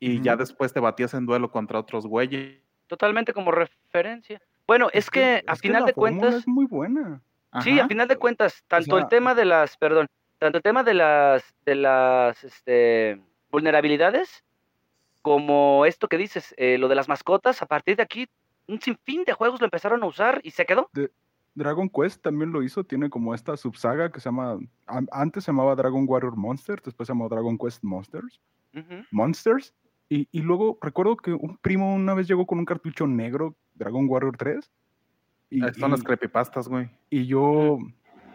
[SPEAKER 2] Y ya después te batías en duelo contra otros güeyes.
[SPEAKER 3] Totalmente como referencia. Bueno, es, que, a
[SPEAKER 4] es
[SPEAKER 3] final
[SPEAKER 4] la
[SPEAKER 3] de cuentas,
[SPEAKER 4] es muy buena.
[SPEAKER 3] sí, a final de cuentas, tanto el
[SPEAKER 4] sea-
[SPEAKER 3] tema de las, perdón, tanto el tema de las, de las, este, vulnerabilidades, como esto que dices, eh, lo de las mascotas, a partir de aquí, un sinfín de juegos lo empezaron a usar y se quedó.
[SPEAKER 4] Dragon Quest también lo hizo, tiene como esta subsaga que se llama, an- antes se llamaba Dragon Warrior Monsters, después se llamó Dragon Quest Monsters. Monsters, y, y luego recuerdo que un primo una vez llegó con un cartucho negro, Dragon Warrior 3, y,
[SPEAKER 2] Ahí Están las creepypastas, güey.
[SPEAKER 4] y yo,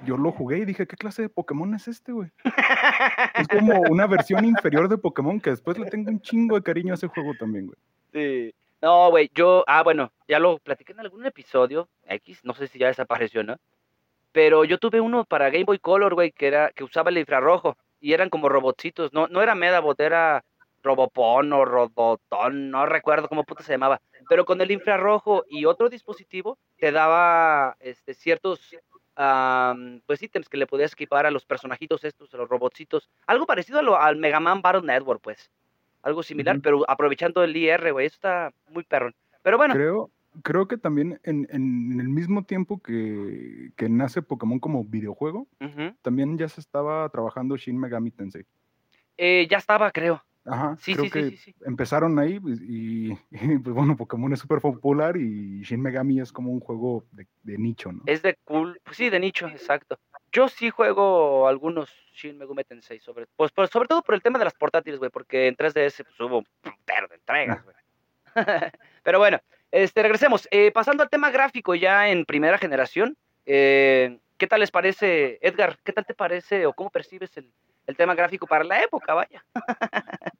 [SPEAKER 4] yo lo jugué y dije, ¿qué clase de Pokémon es este, güey? Es como <laughs> una versión inferior de Pokémon que después le tengo un chingo de cariño a ese juego también, güey.
[SPEAKER 3] Sí. No, güey, yo, ah, bueno, ya lo platiqué en algún episodio X, no sé si ya desapareció, ¿no? Pero yo tuve uno para Game Boy Color, güey, que era, que usaba el infrarrojo, y eran como robotcitos, no, no era Medabot, era Robopon o Robotón, no recuerdo cómo puta se llamaba, pero con el infrarrojo y otro dispositivo te daba este, ciertos pues ítems que le podías equipar a los personajitos estos, a los robotcitos, algo parecido a lo, al Mega Man Battle Network, pues, algo similar, pero aprovechando el IR, güey, eso está muy perrón. Pero bueno,
[SPEAKER 4] Creo, creo que también en, en el mismo tiempo que, que nace Pokémon como videojuego, también ya se estaba trabajando Shin Megami Tensei.
[SPEAKER 3] eh, ya estaba, creo.
[SPEAKER 4] Ajá,
[SPEAKER 3] Sí,
[SPEAKER 4] creo
[SPEAKER 3] sí,
[SPEAKER 4] que
[SPEAKER 3] sí,
[SPEAKER 4] empezaron ahí pues, y, <laughs> y, pues bueno, Pokémon es súper popular y Shin Megami es como un juego de, de nicho, ¿no?
[SPEAKER 3] Es de cool, pues sí, de nicho, exacto. Yo sí juego algunos Shin Megami Tensei, sobre, pues, sobre todo por el tema de las portátiles, güey, porque en 3DS pues, hubo un putero de entregas, güey. <laughs> Pero bueno, este, regresemos. Eh, pasando al tema gráfico ya en primera generación, eh, ¿qué tal les parece, Edgar? ¿Qué tal te parece o cómo percibes el, el tema gráfico para la época, vaya?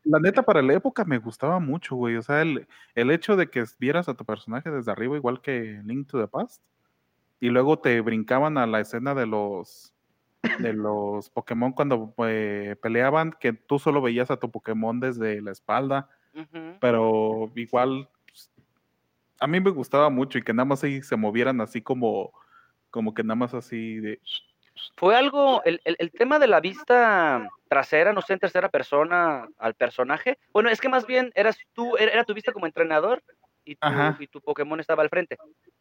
[SPEAKER 2] La neta, para la época me gustaba mucho, güey. O sea, el, el hecho de que vieras a tu personaje desde arriba, igual que Link to the Past, y luego te brincaban a la escena de los de los Pokémon cuando eh, peleaban, que tú solo veías a tu Pokémon desde la espalda, pero igual pues, a mí me gustaba mucho y que nada más ahí se movieran así como como que nada más así de
[SPEAKER 3] Fue algo, el, el- el tema de la vista trasera, no sé, en tercera persona al personaje. Bueno, es que más bien eras tú, era, tu vista como entrenador y tu, y tu Pokémon estaba al frente.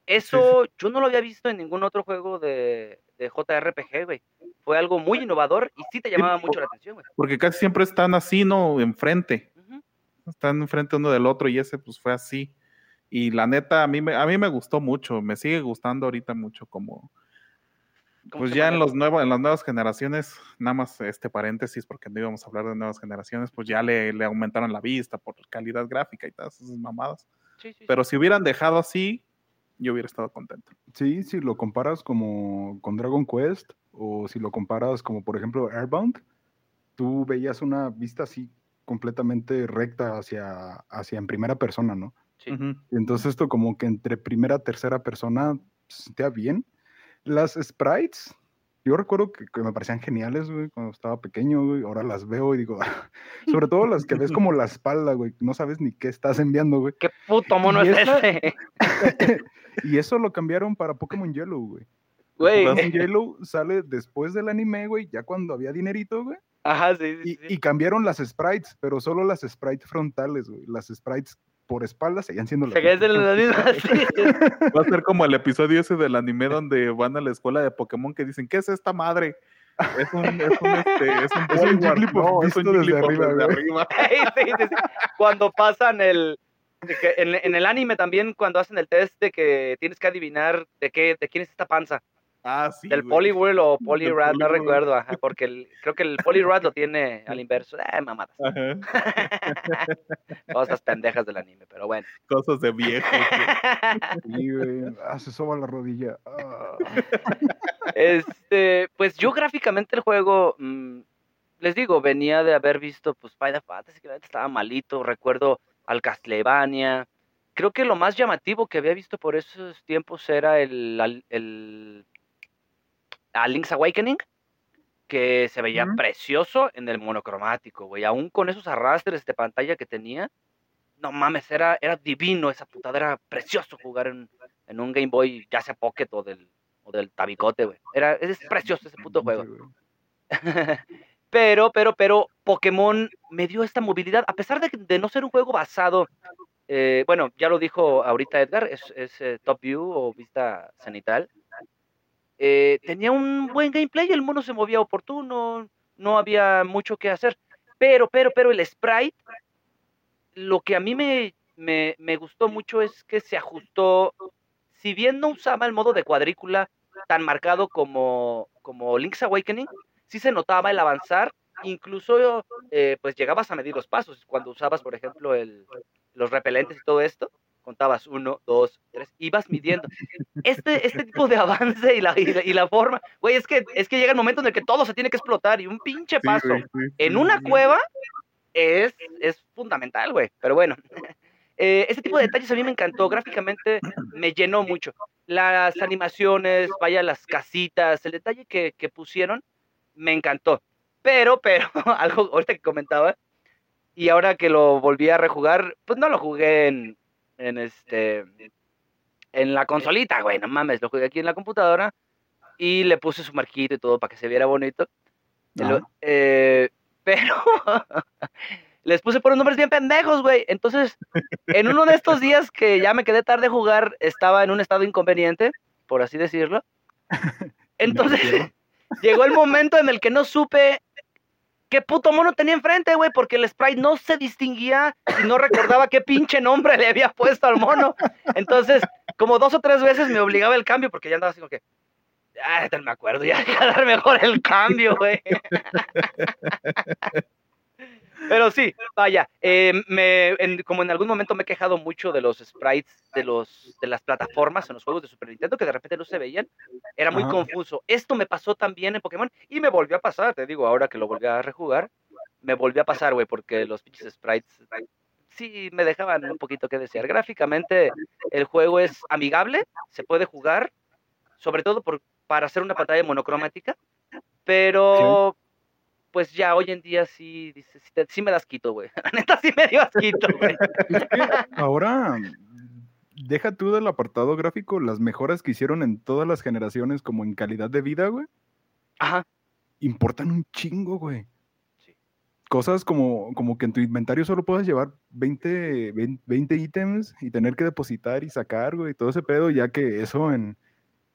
[SPEAKER 3] Eso yo no lo había visto en ningún otro juego de, de JRPG, güey. Fue algo muy innovador y sí te llamaba mucho la atención, güey.
[SPEAKER 2] Porque casi siempre están así, ¿no? Enfrente.
[SPEAKER 3] Ujú.
[SPEAKER 2] Están enfrente uno del otro y ese pues fue así. Y la neta, a mí me, a mí me gustó mucho, me sigue gustando ahorita mucho como...
[SPEAKER 3] ¿Cómo
[SPEAKER 2] Pues ya en, los nuevos, en las nuevas generaciones, nada más este paréntesis, porque no íbamos a hablar de nuevas generaciones, pues ya le, le aumentaron la vista por calidad gráfica y todas esas mamadas.
[SPEAKER 3] Sí, sí, sí.
[SPEAKER 2] Pero si hubieran dejado así, yo hubiera estado contento.
[SPEAKER 4] Sí, si lo comparas como con Dragon Quest o si lo comparas como por ejemplo Airbound, tú veías una vista así completamente recta hacia, hacia en primera persona, ¿no?
[SPEAKER 3] Sí.
[SPEAKER 4] Entonces esto como que entre primera tercera persona se sentía bien. Las sprites, yo recuerdo que, que me parecían geniales, güey, cuando estaba pequeño, güey. Ahora las veo y digo, <laughs> sobre todo las que ves <laughs> como la espalda, güey, no sabes ni qué estás enviando, güey.
[SPEAKER 3] ¿Qué puto mono
[SPEAKER 4] Y
[SPEAKER 3] es
[SPEAKER 4] esa-
[SPEAKER 3] ese? <laughs>
[SPEAKER 4] Y eso lo cambiaron para Pokémon Yellow, güey.
[SPEAKER 3] Güey.
[SPEAKER 4] Pokémon Yellow sale después del anime, güey, ya cuando había dinerito, güey.
[SPEAKER 3] Ajá, sí, sí,
[SPEAKER 4] Y,
[SPEAKER 3] sí.
[SPEAKER 4] y cambiaron las sprites, pero solo las sprites frontales, güey. Las sprites por espalda seguían siendo las mismas.
[SPEAKER 3] la misma, sí.
[SPEAKER 2] Va a ser como el episodio ese del anime donde van a la escuela de Pokémon que dicen, ¿qué es esta madre? Es un, es un, este, es un, <laughs>
[SPEAKER 4] Es un
[SPEAKER 2] Poliwag".
[SPEAKER 4] Jigglypuff
[SPEAKER 2] No, es un
[SPEAKER 4] desde arriba,
[SPEAKER 2] desde arriba. <laughs>
[SPEAKER 3] Sí, sí, sí. Cuando pasan el. en, en el anime también, cuando hacen el test de que tienes que adivinar de qué, de quién es esta panza.
[SPEAKER 2] Ah, sí.
[SPEAKER 3] del. Poliwhirl o
[SPEAKER 2] Del
[SPEAKER 3] Poliwrath, no recuerdo, ajá, porque el- creo que el Poliwrath <laughs> lo tiene al inverso. Eh, mamadas. Esas <laughs> pendejas del anime, pero bueno.
[SPEAKER 2] Cosas de viejos. güey. <laughs>
[SPEAKER 4] Sí, güey. Ah, se soba la rodilla. Ah.
[SPEAKER 3] Este, pues yo gráficamente el juego, mm, les digo, venía de haber visto pues Final Fantasy, que estaba malito, recuerdo al Castlevania. Creo que lo más llamativo que había visto por esos tiempos era el, a Link's Awakening, que se veía precioso en el monocromático, güey, aún con esos arrastres de pantalla que tenía. No mames, era, era divino esa putada, era precioso jugar en, en un Game Boy, ya sea Pocket o del, o del tabicote, güey. Era, es precioso ese puto juego. <laughs> Pero, pero, pero Pokémon me dio esta movilidad, a pesar de, de no ser un juego basado, eh, bueno, ya lo dijo ahorita Edgar, es, es, eh, top view o vista cenital. Eh, tenía un buen gameplay, el mono se movía oportuno, no había mucho que hacer. Pero, pero, pero el sprite, lo que a mí me, me, me gustó mucho es que se ajustó, si bien no usaba el modo de cuadrícula tan marcado como, como Link's Awakening, sí se notaba el avanzar, incluso eh, pues llegabas a medir los pasos, cuando usabas, por ejemplo, el, los repelentes y todo esto, contabas uno, dos, tres, ibas midiendo. <laughs> Este, este tipo de avance y la, y la, y la forma, güey, es que, es que llega el momento en el que todo se tiene que explotar y un pinche
[SPEAKER 2] Sí,
[SPEAKER 3] paso
[SPEAKER 2] güey, sí,
[SPEAKER 3] en
[SPEAKER 2] sí,
[SPEAKER 3] una
[SPEAKER 2] sí.
[SPEAKER 3] cueva es, es fundamental, güey. Pero bueno, <laughs> eh, este tipo de detalles a mí me encantó. Gráficamente me llenó mucho. Las animaciones, vaya, las casitas, el detalle que, que pusieron, me encantó. Pero, pero, <laughs> algo ahorita que comentaba, y ahora que lo volví a rejugar, pues no lo jugué en, en este en la consolita, güey, no mames, lo jugué aquí en la computadora y le puse su marquito y todo para que se viera bonito. Lo- eh, <laughs> pero les puse por unos nombres bien pendejos, güey. Entonces, en uno de estos días que ya me quedé tarde a jugar, estaba en un estado inconveniente, por así decirlo. <laughs> Entonces, <laughs> llegó el momento en el que no supe qué puto mono tenía enfrente, güey, porque el sprite no se distinguía y no recordaba qué pinche nombre le había puesto al mono. Entonces, como dos o tres veces me obligaba el cambio porque ya andaba así como que, ah, me acuerdo, ya voy a dar mejor el cambio, güey. Pero sí, vaya, eh, me, en- como en algún momento me he quejado mucho de los sprites de, los, de las plataformas en los juegos de Super Nintendo, que de repente no se veían, era muy
[SPEAKER 4] Ajá.
[SPEAKER 3] confuso. Esto me pasó también en Pokémon y me volvió a pasar, te digo, ahora que lo volví a rejugar, me volvió a pasar, güey, porque los pinches sprites sí me dejaban un poquito que desear. Gráficamente el juego es amigable, se puede jugar, sobre todo por, para hacer una pantalla monocromática, pero pues ya hoy en día sí, dices, sí, te- sí me das quito, güey. <laughs> La neta sí me dio asquito, <laughs> güey.
[SPEAKER 4] Es que ahora, deja tú del apartado gráfico las mejoras que hicieron en todas las generaciones como en calidad de vida, güey.
[SPEAKER 3] Ajá.
[SPEAKER 4] importan un chingo, güey.
[SPEAKER 3] Sí.
[SPEAKER 4] Cosas como, como que en tu inventario solo puedes llevar 20, 20, 20 ítems y tener que depositar y sacar, güey, todo ese pedo, ya que eso en,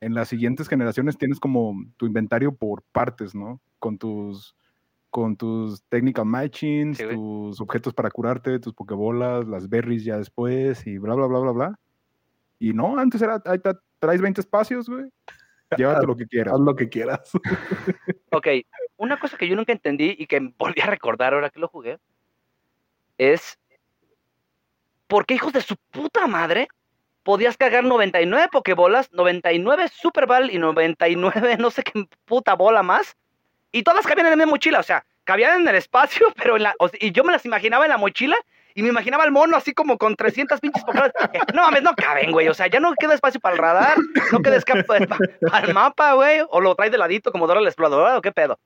[SPEAKER 4] en las siguientes generaciones tienes como tu inventario por partes, ¿no? Con tus con tus technical matchings,
[SPEAKER 3] Sí,
[SPEAKER 4] tus objetos para curarte, tus pokebolas, las berries ya después y bla, bla, bla, bla, bla. Y no, antes era, ahí está, traes 20 espacios, güey. Llévate lo que <laughs> quieras.
[SPEAKER 2] Haz lo que quieras. <laughs>
[SPEAKER 3] Ok, una cosa que yo nunca entendí y que <laughs> volví a recordar ahora que lo jugué es ¿por qué hijos de su puta madre podías cargar 99 pokebolas, 99 Super Ball y 99 no sé qué puta bola más? Y todas cabían en mi mochila, o sea, cabían en el espacio, <laughs> pero en la, o sea, y yo me las imaginaba en la mochila y me imaginaba al mono así como con 300 pinches. <laughs> Eh, No mames, no caben, güey, o sea, ya no queda espacio para el radar, no queda espacio para el mapa, güey, o lo traes de ladito como Dora la exploradora o qué pedo.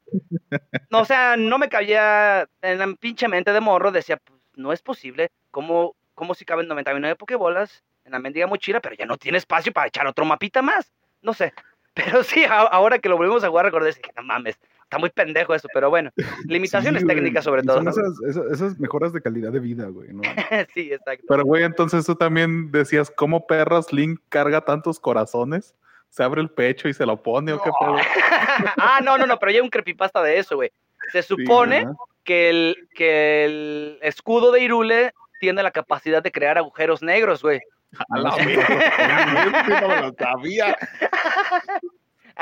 [SPEAKER 3] No, o sea, no me cabía en la pinche mente de morro, decía, pues no es posible, ¿cómo, cómo si caben 99 pokebolas en la mendiga mochila, pero ya no tiene espacio para echar otro mapita más? No sé, pero sí, ahora que lo volvimos a jugar, recordé, dije, no mames, está muy pendejo eso, pero bueno, <laughs> limitaciones
[SPEAKER 4] Sí,
[SPEAKER 3] técnicas sobre todo.
[SPEAKER 4] Son esas, esas, esas mejoras de calidad de vida, güey, ¿no? <laughs>
[SPEAKER 3] sí, exacto.
[SPEAKER 2] Pero, güey, entonces tú también decías, ¿cómo perras Link carga tantos corazones? ¿Se abre el pecho y se lo pone o qué pedo? <laughs>
[SPEAKER 3] ah, no, no, no, pero ya hay un creepypasta de eso, güey. Se supone que, el, que el escudo de Irule tiene la capacidad de crear agujeros negros, güey.
[SPEAKER 2] A la verga, no me lo sabía.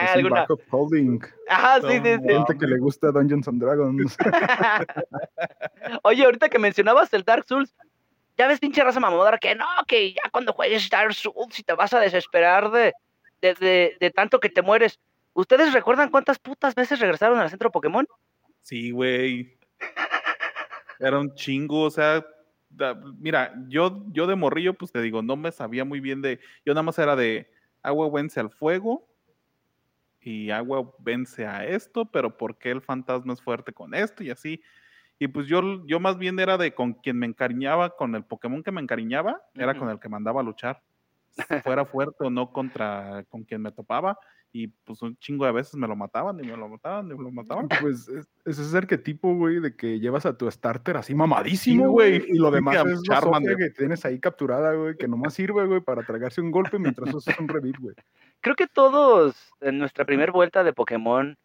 [SPEAKER 3] Ah,
[SPEAKER 4] Es un
[SPEAKER 3] alguna-
[SPEAKER 4] backup holding.
[SPEAKER 3] Ajá, sí, sí, sí.
[SPEAKER 4] Gente que le gusta Dungeons and Dragons. <laughs>
[SPEAKER 3] Oye, ahorita que mencionabas el Dark Souls, ya ves pinche raza mamadora que no, que ya cuando juegues Dark Souls y te vas a desesperar de, de, de- de tanto que te mueres. ¿Ustedes recuerdan cuántas putas veces regresaron al centro Pokémon?
[SPEAKER 2] Sí, güey. Era un chingo, o sea, da- mira, yo, yo de morrillo, pues te digo, no me sabía muy bien de, yo nada más era de agua vence al fuego y agua vence a esto, pero ¿por qué el fantasma es fuerte con esto y así? Y pues yo, yo más bien era de con quien me encariñaba, con el Pokémon que me encariñaba, era con el que mandaba a luchar, <laughs> fuera fuerte o no contra con quien me topaba, y pues un chingo de veces me lo mataban, y me lo mataban, y me lo mataban. <laughs>
[SPEAKER 4] Pues es, es ese arquetipo, güey, de que llevas a tu starter así mamadísimo,
[SPEAKER 2] Sí,
[SPEAKER 4] güey. Y lo demás es la
[SPEAKER 2] Charmander.
[SPEAKER 4] Sofía que tienes ahí capturada, güey, que nomás sirve, güey, para tragarse un golpe mientras haces un revive, güey.
[SPEAKER 3] Creo que todos en nuestra primera vuelta de Pokémon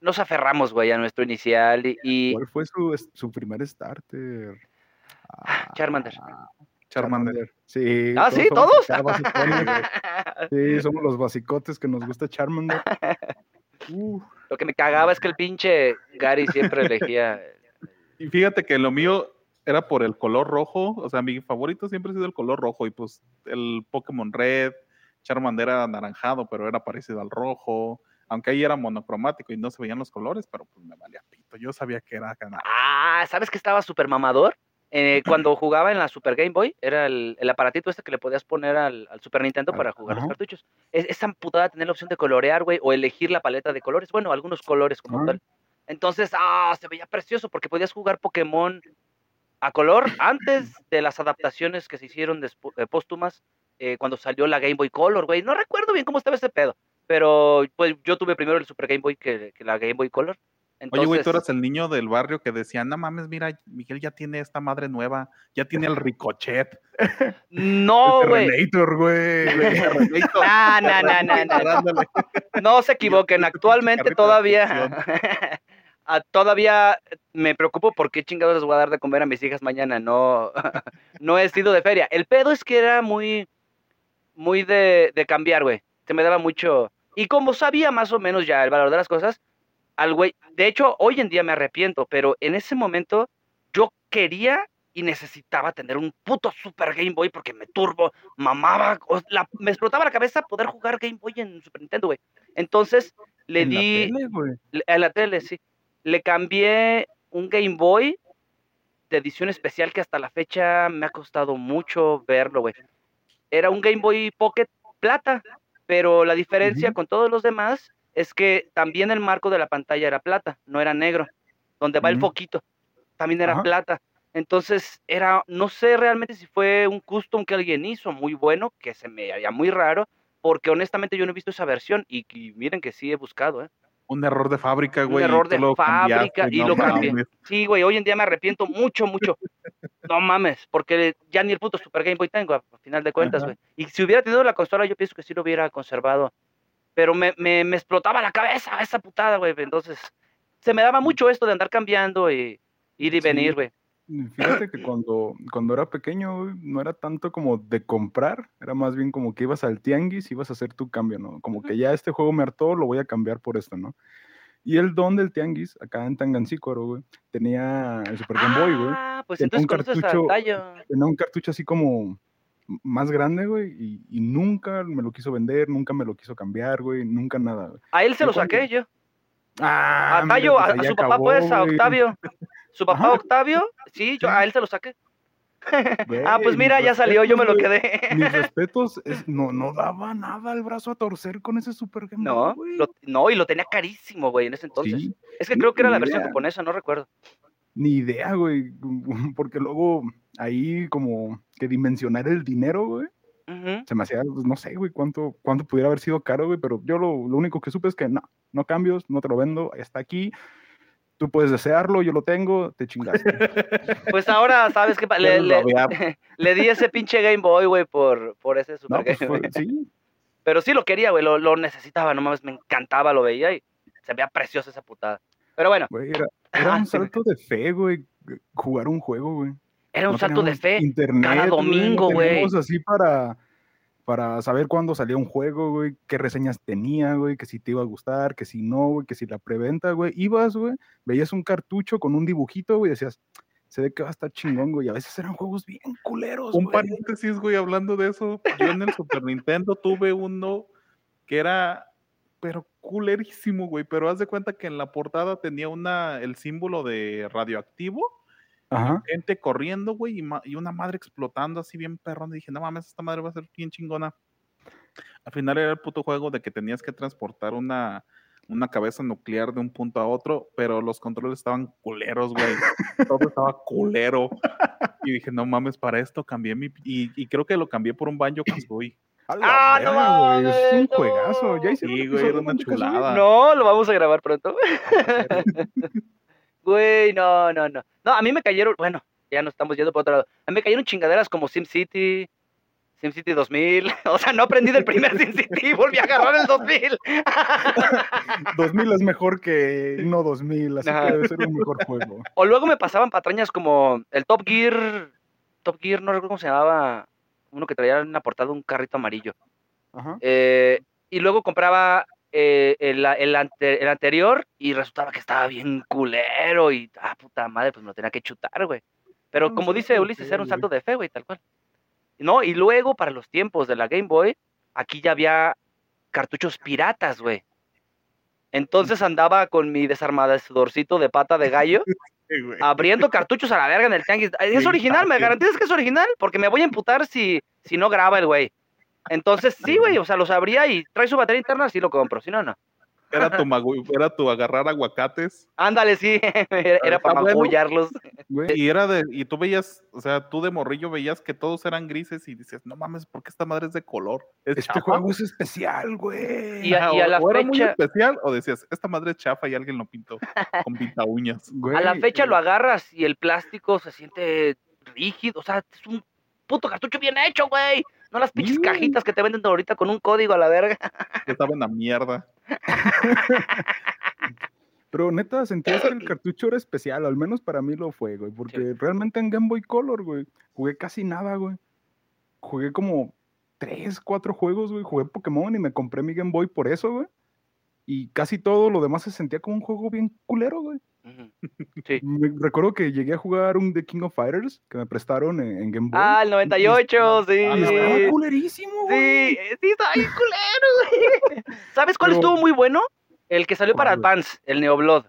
[SPEAKER 3] nos aferramos, güey, a nuestro inicial y, y-
[SPEAKER 4] ¿Cuál fue su, su primer starter? Ah,
[SPEAKER 3] Charmander.
[SPEAKER 2] Charmander.
[SPEAKER 4] Sí.
[SPEAKER 3] Ah, sí, todos.
[SPEAKER 4] basicones, güey. <laughs> Sí, somos los basicotes que nos gusta Charmander. Uh,
[SPEAKER 3] Lo que me cagaba es que el pinche Gary siempre elegía.
[SPEAKER 2] Y fíjate que lo mío era por el color rojo, o sea, mi favorito siempre ha sido el color rojo y pues el Pokémon Red, Charmander era anaranjado, pero era parecido al rojo, aunque ahí era monocromático y no se veían los colores, pero pues me valía pito, yo sabía que era ganar.
[SPEAKER 3] Ah, ¿sabes que estaba súper mamador? Eh, <clears throat> cuando jugaba en la Super Game Boy, era el, el aparatito este que le podías poner al, al Super Nintendo para jugar los cartuchos. Es, esa putada tener la opción de colorear, güey, o elegir la paleta de colores. Bueno, algunos colores como tal. Entonces, ah, se veía precioso porque podías jugar Pokémon a color antes <clears throat> de las adaptaciones que se hicieron eh, póstumas eh, cuando salió la Game Boy Color, güey. No recuerdo bien cómo estaba ese pedo, pero pues yo tuve primero el Super Game Boy que, que la Game Boy Color.
[SPEAKER 2] Oye, güey, tú eras el niño del barrio que decía, no mames, mira, Miguel ya tiene esta madre nueva, ya tiene el ricochet. <laughs>
[SPEAKER 3] No, güey.
[SPEAKER 4] Güey. <laughs>
[SPEAKER 3] No, no, no, no, no. No se equivoquen, actualmente todavía. <laughs> ah, todavía me preocupo por qué chingados les voy a dar de comer a mis hijas mañana. No, no he sido de feria. El pedo es que era muy, muy de, de cambiar, güey. Se me daba mucho. Y como sabía más o menos ya el valor de las cosas, al güey. De hecho, hoy en día me arrepiento, pero en ese momento yo quería y necesitaba tener un puto Super Game Boy porque me turbo, mamaba, la- me explotaba la cabeza poder jugar Game Boy en Super Nintendo, güey. Entonces le
[SPEAKER 4] En la
[SPEAKER 3] di
[SPEAKER 4] tele,
[SPEAKER 3] le- a la tele, sí. Le cambié un Game Boy de edición especial que hasta la fecha me ha costado mucho verlo, güey. Era un Game Boy Pocket plata, pero la diferencia con todos los demás es que también el marco de la pantalla era plata, no era negro. Donde va el foquito, también era
[SPEAKER 4] Ajá.
[SPEAKER 3] plata. Entonces, era, no sé realmente si fue un custom que alguien hizo muy bueno, que se me haría muy raro, porque honestamente yo no he visto esa versión y, y miren que sí he buscado, ¿eh?
[SPEAKER 2] Un error de fábrica,
[SPEAKER 3] Un
[SPEAKER 2] güey. y
[SPEAKER 3] error de fábrica y
[SPEAKER 2] no
[SPEAKER 3] lo cambié. Sí, güey, hoy en día me arrepiento mucho, mucho. No mames, porque ya ni el puto Super Game Boy tengo, a final de cuentas, güey. Y si hubiera tenido la consola, yo pienso que sí lo hubiera conservado. Pero me, me, me explotaba la cabeza esa putada, güey. Entonces, se me daba mucho esto de andar cambiando y ir y
[SPEAKER 4] Sí.
[SPEAKER 3] venir, güey.
[SPEAKER 4] Fíjate que cuando, cuando era pequeño, güey, no era tanto como de comprar, era más bien como que ibas al tianguis y ibas a hacer tu cambio, ¿no? Como que ya este juego me hartó, lo voy a cambiar por esto, ¿no? Y el don del tianguis, acá en Tangancícoro, güey, tenía el Super Game Boy, güey.
[SPEAKER 3] Ah, pues entonces
[SPEAKER 4] un cartucho-. Tenía un cartucho así como más grande, güey, y, y nunca me lo quiso vender, nunca me lo quiso cambiar, güey, nunca nada, güey.
[SPEAKER 3] A él se lo
[SPEAKER 4] cuando-
[SPEAKER 3] saqué yo.
[SPEAKER 4] Ah,
[SPEAKER 3] A
[SPEAKER 4] mira,
[SPEAKER 3] Tayo,
[SPEAKER 4] pues
[SPEAKER 3] a, su papá, pues, a. Octavio. <laughs> Su papá
[SPEAKER 4] Ajá.
[SPEAKER 3] Octavio, sí, yo a él se lo saqué.
[SPEAKER 4] Güey, <laughs>
[SPEAKER 3] Ah, pues mira, ya salió, yo me lo quedé.
[SPEAKER 4] Mis respetos, es- no, no daba nada el brazo a torcer con ese Super Game <laughs>
[SPEAKER 3] No,
[SPEAKER 4] güey.
[SPEAKER 3] lo- no, y lo tenía carísimo, güey, en ese entonces.
[SPEAKER 4] Sí,
[SPEAKER 3] Es que creo que era la versión japonesa, no recuerdo.
[SPEAKER 4] ni idea, güey, porque luego ahí como que dimensionar el dinero, güey,
[SPEAKER 3] Ujú.
[SPEAKER 4] se me hacía, pues, no sé, güey, cuánto, cuánto pudiera haber sido caro, güey, pero yo lo, lo único que supe es que no, no cambios, no te lo vendo, está aquí, tú puedes desearlo, yo lo tengo, te chingaste. <laughs>
[SPEAKER 3] Pues ahora, ¿sabes qué? Le, le- <laughs> le di ese pinche Game Boy, güey, por, por ese Super
[SPEAKER 4] No, pues
[SPEAKER 3] Game
[SPEAKER 4] fue- sí,
[SPEAKER 3] Pero sí lo quería, güey, lo, lo necesitaba, no mames, me encantaba, lo veía y se veía preciosa esa putada. Pero bueno,
[SPEAKER 4] güey, era, era
[SPEAKER 3] Ah,
[SPEAKER 4] un salto de fe, güey, jugar un juego, güey.
[SPEAKER 3] Era un
[SPEAKER 4] No
[SPEAKER 3] salto de fe.
[SPEAKER 4] Internet,
[SPEAKER 3] cada
[SPEAKER 4] no
[SPEAKER 3] domingo, güey.
[SPEAKER 4] teníamos así para, para saber cuándo salía un juego, güey, qué reseñas tenía, güey, que si te iba a gustar, que si no, güey, que si la preventa, güey. Ibas, güey, veías un cartucho con un dibujito, güey, y decías, se ve que va a estar chingón, güey. Y a veces eran juegos bien culeros,
[SPEAKER 2] Un paréntesis, güey, hablando de eso. Yo en el Super Nintendo tuve uno que era, pero culerísimo, güey. Pero haz de cuenta que en la portada tenía una, el símbolo de radioactivo,
[SPEAKER 4] Ajá.
[SPEAKER 2] gente corriendo, güey, y, ma- y una madre explotando así bien perrón. Y dije, no mames, esta madre va a ser bien chingona. Al final era el puto juego de que tenías que transportar una, una cabeza nuclear de un punto a otro, pero los controles estaban culeros, güey. <laughs> Todo estaba culero. Y dije, no mames, para esto cambié mi... Y, y creo que lo cambié por un Banjo <clears throat> Kazooie.
[SPEAKER 3] ¡Ah, no
[SPEAKER 4] Es un
[SPEAKER 3] mames,
[SPEAKER 4] juegazo. Ya
[SPEAKER 3] no!
[SPEAKER 4] hicieron
[SPEAKER 2] Sí, güey, era una chulada.
[SPEAKER 3] No, lo vamos a grabar pronto. <laughs> Güey, no, no, no. No, a mí me cayeron, bueno, ya nos estamos yendo por otro lado. A mí me cayeron chingaderas como SimCity, SimCity 2000. <laughs> O sea, no aprendí del primer <laughs> SimCity, volví a agarrar el 2000.
[SPEAKER 4] 2000 <laughs> es mejor que no 2000, así
[SPEAKER 3] Ajá.
[SPEAKER 4] que debe ser un mejor juego.
[SPEAKER 3] O luego me pasaban patrañas como el Top Gear, Top Gear, no recuerdo cómo se llamaba, uno que traía en la portada un carrito amarillo.
[SPEAKER 4] Ajá.
[SPEAKER 3] Eh, y luego compraba eh, el, el ante- el anterior y resultaba que estaba bien culero y, ah, puta madre, pues me lo tenía que chutar, güey. Pero como dice Ulises, era un salto de fe, güey, tal cual. No, y luego para los tiempos de la Game Boy, aquí ya había cartuchos piratas, güey. Entonces andaba con mi desarmadorcito de pata de gallo, <laughs> abriendo cartuchos a la verga en el tianguis. <laughs> ¿Es original? ¿Me garantizas que es original? Porque me voy a emputar si, si no graba el güey. Entonces, sí, güey, o sea, los abría y trae su batería interna, sí lo compro, si no, no.
[SPEAKER 2] Era <laughs> tu, magu- era tu agarrar aguacates.
[SPEAKER 3] Ándale, sí, <laughs> era, para
[SPEAKER 2] bueno.
[SPEAKER 3] magullarlos.
[SPEAKER 4] Güey,
[SPEAKER 2] Y era de, y tú veías, o sea, tú de morrillo veías que todos eran grises y dices, no mames, ¿por qué esta madre es de color? ¿Es
[SPEAKER 4] este
[SPEAKER 2] chafa?"
[SPEAKER 4] juego es especial, güey.
[SPEAKER 3] Y a- y la
[SPEAKER 2] o era muy
[SPEAKER 3] fecha-
[SPEAKER 2] especial, o decías, esta madre es chafa y alguien lo pintó con pinta uñas. <laughs>
[SPEAKER 3] A la fecha lo agarras y el plástico se siente rígido, o sea, es un puto cartucho bien hecho, güey. No las pinches
[SPEAKER 4] Mm.
[SPEAKER 3] cajitas que te venden ahorita con un código a la verga. <laughs>
[SPEAKER 2] Que saben a mierda. <laughs>
[SPEAKER 4] Pero neta, sentías que el cartucho era especial, al menos para mí lo fue, güey, porque realmente en Game Boy Color, güey, jugué casi nada, güey. Jugué como tres, cuatro juegos, güey, jugué Pokémon y me compré mi Game Boy por eso, güey. Y casi todo lo demás se sentía como un juego bien culero, güey. <laughs>
[SPEAKER 3] Sí.
[SPEAKER 4] Me- recuerdo que llegué a jugar un The King of Fighters que me prestaron en, en Game Boy.
[SPEAKER 3] Ah, el 98, sí.
[SPEAKER 2] Ah,
[SPEAKER 4] estaba culerísimo, güey.
[SPEAKER 3] Sí, sí, está bien culero, güey. <laughs> ¿Sabes cuál
[SPEAKER 4] Pero-
[SPEAKER 3] estuvo muy bueno? El que salió para. Advance, el Neoblood.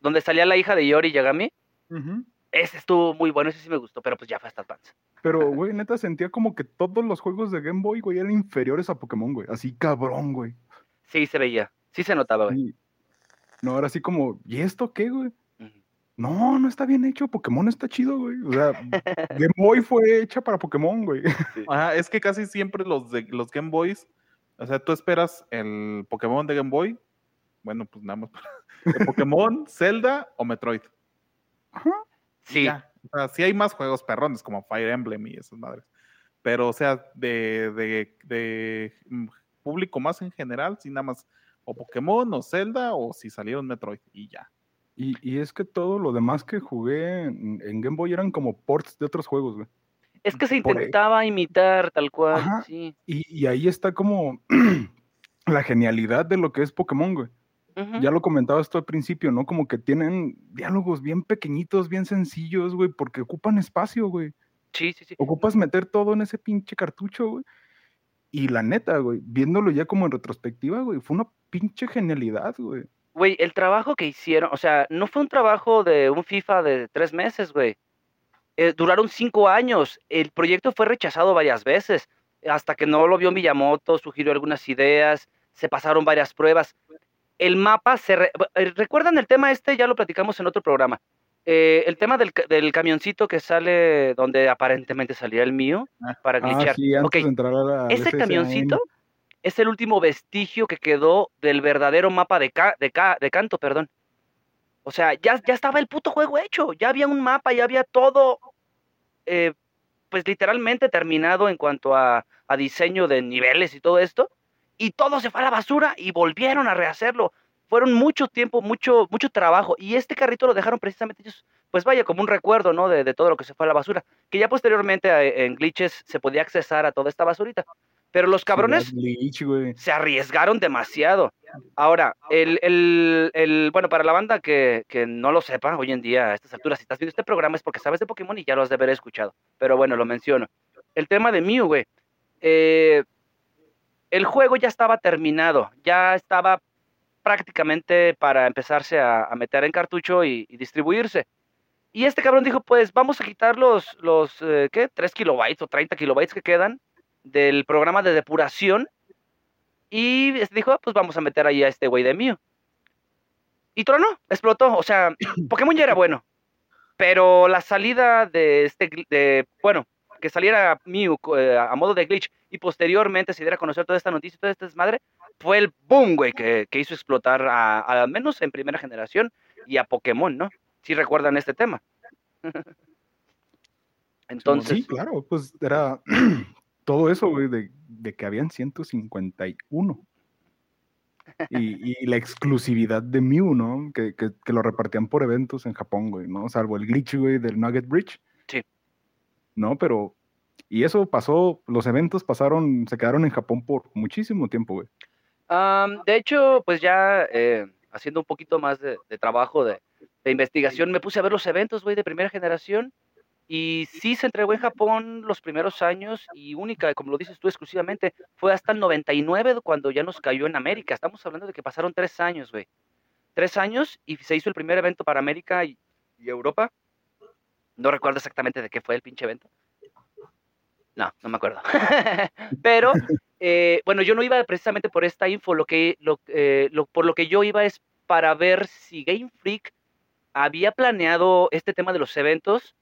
[SPEAKER 3] Donde salía la hija de Yori Yagami.
[SPEAKER 4] Ujú.
[SPEAKER 3] Ese estuvo muy bueno, ese sí me gustó, pero pues ya fue hasta Advance.
[SPEAKER 4] Pero, <laughs> güey, neta sentía como que todos los juegos de Game Boy, güey, eran inferiores a Pokémon, güey. Así cabrón, güey.
[SPEAKER 3] Sí, se veía. Sí se notaba, güey.
[SPEAKER 4] Sí. No, era así como, ¿y esto qué, güey? No, no está bien hecho. Pokémon está chido, güey. O sea, <laughs> Game Boy fue hecha para Pokémon, güey.
[SPEAKER 2] Ajá, es que casi siempre los de los Game Boys, o sea, tú esperas el Pokémon de Game Boy bueno, pues nada más. <laughs> Pokémon, Zelda o Metroid.
[SPEAKER 4] Ajá.
[SPEAKER 3] Sí.
[SPEAKER 2] Ya. O sea, sí hay más juegos perrones como Fire Emblem y esas madres. Pero, o sea, de, de, de público más en general, sí nada más o Pokémon o Zelda o si salieron Metroid y ya.
[SPEAKER 4] Y, y es que todo lo demás que jugué en, en Game Boy eran como ports de otros juegos, güey.
[SPEAKER 3] Es que se
[SPEAKER 4] ahí.
[SPEAKER 3] intentaba imitar tal cual,
[SPEAKER 4] Ajá.
[SPEAKER 3] sí.
[SPEAKER 4] Y, y ahí está como <clears throat> la genialidad de lo que es Pokémon, güey. Ya lo comentabas tú al principio, ¿no? Como que tienen diálogos bien pequeñitos, bien sencillos, güey, porque ocupan espacio, güey.
[SPEAKER 3] Sí, sí, sí.
[SPEAKER 4] Ocupas meter todo en ese pinche cartucho, güey. Y la neta, güey, viéndolo ya como en retrospectiva, güey, fue una pinche genialidad, güey.
[SPEAKER 3] Güey, el trabajo que hicieron, o sea, no fue un trabajo de un FIFA de tres meses, güey. Eh, duraron cinco años. El proyecto fue rechazado varias veces, hasta que no lo vio Miyamoto, sugirió algunas ideas, se pasaron varias pruebas. El mapa se... eh, ¿Recuerdan el tema este? Ya lo platicamos en otro programa. Eh, el tema del, ca- del camioncito que sale donde aparentemente salía el mío
[SPEAKER 2] Ah.
[SPEAKER 3] para
[SPEAKER 4] Ah,
[SPEAKER 3] glitchear.
[SPEAKER 4] sí, antes
[SPEAKER 3] Ok,
[SPEAKER 4] de entrar a la
[SPEAKER 3] ese camioncito es el último vestigio que quedó del verdadero mapa de, ca- de, ca- de canto, perdón. O sea, ya, ya estaba el puto juego hecho, ya había un mapa, ya había todo, eh, pues literalmente terminado en cuanto a, a diseño de niveles y todo esto, y todo se fue a la basura y volvieron a rehacerlo. Fueron mucho tiempo, mucho, mucho trabajo, y este carrito lo dejaron precisamente ellos, pues vaya, como un recuerdo, ¿no? De, de todo lo que se fue a la basura, que ya posteriormente eh, en glitches se podía accesar a toda esta basurita. Pero los cabrones
[SPEAKER 4] Glitch,
[SPEAKER 3] se arriesgaron demasiado. Ahora, el, el, el- bueno, para la banda que, que no lo sepa, hoy en día, a estas alturas, si estás viendo este programa es porque sabes de Pokémon y ya lo has de haber escuchado. Pero bueno, lo menciono. El tema de Mew, güey. eh, el juego ya estaba terminado, ya estaba prácticamente para empezarse a, a meter en cartucho y, y distribuirse. Y este cabrón dijo, pues vamos a quitar los, los eh, ¿qué? 3 kilobytes o 30 kilobytes que quedan del programa de depuración y este dijo, pues vamos a meter ahí a este güey de mío. Y tronó, explotó. O sea, <coughs> Pokémon ya era bueno. Pero la salida de este, de, bueno, que saliera Mew eh, a modo de glitch y posteriormente se diera a conocer toda esta noticia y toda esta desmadre, fue el boom, güey, que, que hizo explotar a, a- al menos en primera generación y a Pokémon, ¿no? Si recuerdan este tema. Entonces,
[SPEAKER 4] Sí, claro, pues era <clears throat> todo eso, güey, de, de que habían 151. Y, y la exclusividad de Mew, ¿no? Que, que, que lo repartían por eventos en Japón, güey, ¿no? Salvo el glitch, güey, del Nugget Bridge.
[SPEAKER 3] Sí.
[SPEAKER 4] No, pero... Y eso pasó, los eventos pasaron, se quedaron en Japón por muchísimo tiempo, güey.
[SPEAKER 3] Am, de hecho, pues ya eh, haciendo un poquito más de, trabajo de, de investigación, me puse a ver los eventos, güey, de primera generación. Y sí se entregó en Japón los primeros años y única, como lo dices tú exclusivamente, fue hasta el 99 cuando ya nos cayó en América. Estamos hablando de que pasaron tres años, güey. Tres años y se hizo el primer evento para América y, y Europa. No recuerdo exactamente de qué fue el pinche evento. No, no me acuerdo. <laughs> Pero eh, bueno, yo no iba precisamente por esta info, lo que, eh, por lo que yo iba es para ver si Game Freak había planeado este tema de los eventos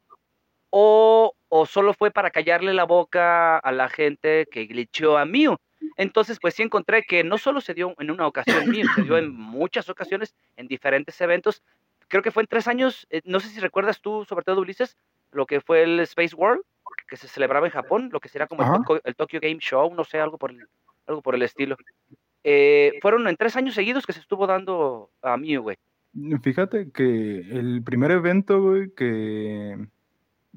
[SPEAKER 3] o, o solo fue para callarle la boca a la gente que glitcheó a Mew. Entonces, pues sí encontré que no solo se dio en una ocasión Mew, se dio en muchas ocasiones, en diferentes eventos. Creo que fue en tres años, eh, no sé si recuerdas tú, sobre todo Ulises, lo que fue el Space World, que se celebraba en Japón, lo que será como el. Tokyo, el Tokyo Game Show, no sé, algo por el, algo por el estilo. Eh, fueron en tres años seguidos que se estuvo dando a Mew, güey.
[SPEAKER 4] Fíjate que el primer evento, güey, que,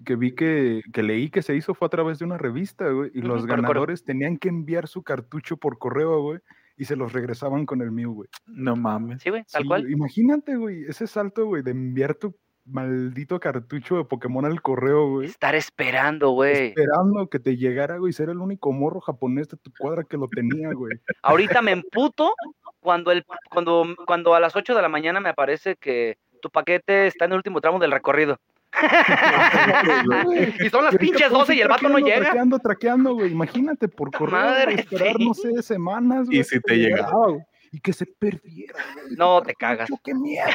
[SPEAKER 4] que vi que, que leí que se hizo fue a través de una revista, güey, y los ganadores tenían que enviar su cartucho por correo, güey, y se los regresaban con el Mew, güey.
[SPEAKER 2] No mames.
[SPEAKER 3] Sí, güey, tal
[SPEAKER 4] Sí,
[SPEAKER 3] cual.
[SPEAKER 4] Imagínate, güey, ese salto, güey, de enviar tu maldito cartucho de Pokémon al correo, güey.
[SPEAKER 3] Estar esperando, güey.
[SPEAKER 4] Esperando que te llegara, güey, ser el único morro japonés de tu cuadra que lo tenía, güey.
[SPEAKER 3] Ahorita me emputo cuando, el, cuando, cuando a las 8 de la mañana me aparece que tu paquete está en el último tramo del recorrido. <laughs> y son las
[SPEAKER 4] Y
[SPEAKER 3] pinches
[SPEAKER 4] todos
[SPEAKER 3] 12 y el vato no llega.
[SPEAKER 4] Traqueando, traqueando, güey. Imagínate por correo, güey,
[SPEAKER 3] madre,
[SPEAKER 4] esperar,
[SPEAKER 3] sí.
[SPEAKER 4] no sé, semanas,
[SPEAKER 2] Y
[SPEAKER 4] güey,
[SPEAKER 2] si
[SPEAKER 4] que
[SPEAKER 2] te
[SPEAKER 4] güey, Y que se perdiera, güey.
[SPEAKER 3] No, te cagas.
[SPEAKER 4] Yo, qué mierda.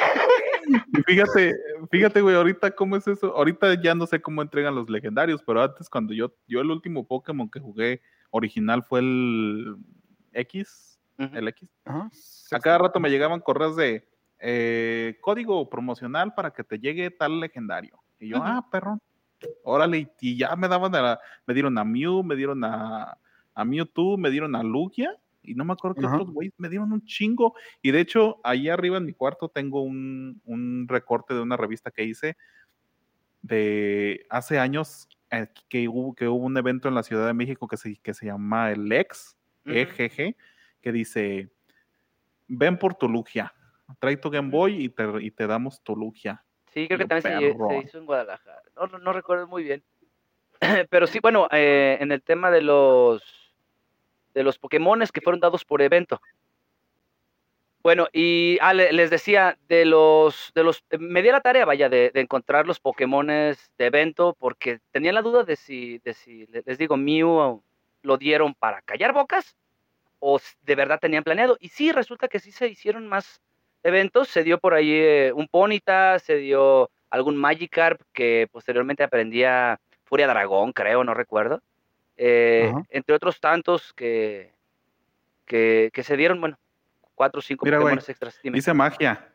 [SPEAKER 2] Y fíjate, fíjate, güey, ahorita cómo es eso. Ahorita ya no sé cómo entregan los legendarios, pero antes cuando yo, yo el último Pokémon que jugué original fue el X, el X. A cada rato me llegaban correos de eh, código promocional para que te llegue tal legendario. Y yo, ah, perrón. Órale, y- ya me daban la- me dieron a Mew, me dieron a, a Mewtwo, me dieron a Lugia, y no me acuerdo qué
[SPEAKER 4] Ajá.
[SPEAKER 2] otros güeyes, me dieron un chingo. Y de hecho, ahí arriba en mi cuarto tengo un, un recorte de una revista que hice de hace años eh, que, hubo, que hubo un evento en la Ciudad de México que se, que se llama el EX,
[SPEAKER 3] Ujú.
[SPEAKER 2] EGG, que dice, ven por tu Lugia, trae tu Game Boy y te, y te damos tu Lugia.
[SPEAKER 3] Sí, creo que también se,
[SPEAKER 2] perro.
[SPEAKER 3] hizo en Guadalajara. No, no, no recuerdo muy bien. <clears throat> Pero sí, bueno, eh, en el tema de los de los Pokémones que fueron dados por evento. Bueno, y ah, le- les decía, de los, de los, eh, me di la tarea, vaya, de, de encontrar los Pokémones de evento, porque tenía la duda de si, de si, le- les digo, Mew lo dieron para callar bocas, o de verdad tenían planeado. Y sí, resulta que sí se hicieron más eventos, se dio por ahí eh, un Ponyta, se dio algún Magikarp, que posteriormente aprendía Furia Dragón, creo, no recuerdo. Eh, entre otros tantos que, que, que se dieron, bueno, cuatro o cinco
[SPEAKER 2] Mira, güey,
[SPEAKER 3] Pokémones extras. Dime.
[SPEAKER 2] Hice magia.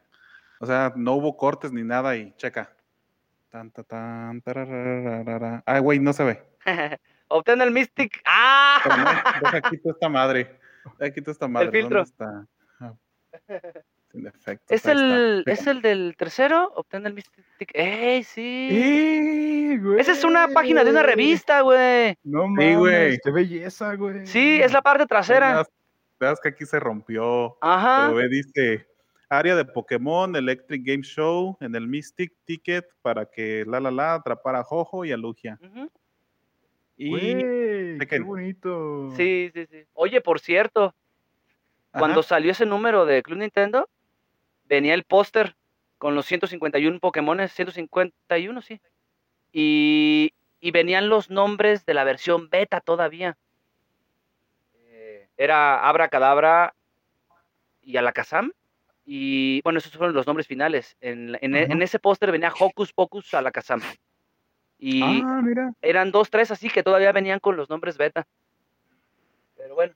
[SPEAKER 2] O sea, no hubo cortes ni nada y checa. Tan, ta, tan, tararararara. Ay, güey, no se ve. <laughs>
[SPEAKER 3] Obtén el Mystic. ¡Ah!
[SPEAKER 2] Pero no, deja quito esta madre. Deja quito esta <laughs> madre.
[SPEAKER 3] filtro.
[SPEAKER 2] ¿Dónde está? <laughs>
[SPEAKER 3] ¿Es el. ¿Es el del tercero? Obtén el Mystic. ¡Ey, sí!
[SPEAKER 4] ¡Eh, güey!
[SPEAKER 3] Esa es una página de una revista, güey.
[SPEAKER 4] No
[SPEAKER 2] Sí,
[SPEAKER 4] mames,
[SPEAKER 2] güey.
[SPEAKER 4] qué belleza, güey.
[SPEAKER 3] Sí, es la parte trasera.
[SPEAKER 2] Veas- que aquí se rompió.
[SPEAKER 3] Ajá.
[SPEAKER 2] Pero ve, dice área de Pokémon, Electric Game Show, en el Mystic Ticket para que la la la atrapara a Jojo y a Lugia.
[SPEAKER 3] Ujú.
[SPEAKER 2] Y
[SPEAKER 4] qué bonito.
[SPEAKER 3] Sí, sí, sí. Oye, por cierto,
[SPEAKER 2] Ajá,
[SPEAKER 3] cuando salió ese número de Club Nintendo, venía el póster con los 151 Pokémones, 151, sí. Y, y venían los nombres de la versión beta todavía. Eh, era Abracadabra y Alakazam. Y bueno, esos fueron los nombres finales. En, en, e- en ese póster venía Hocus Pocus Alakazam. Y
[SPEAKER 4] Ah, mira.
[SPEAKER 3] eran dos, tres así que todavía venían con los nombres beta. Pero bueno,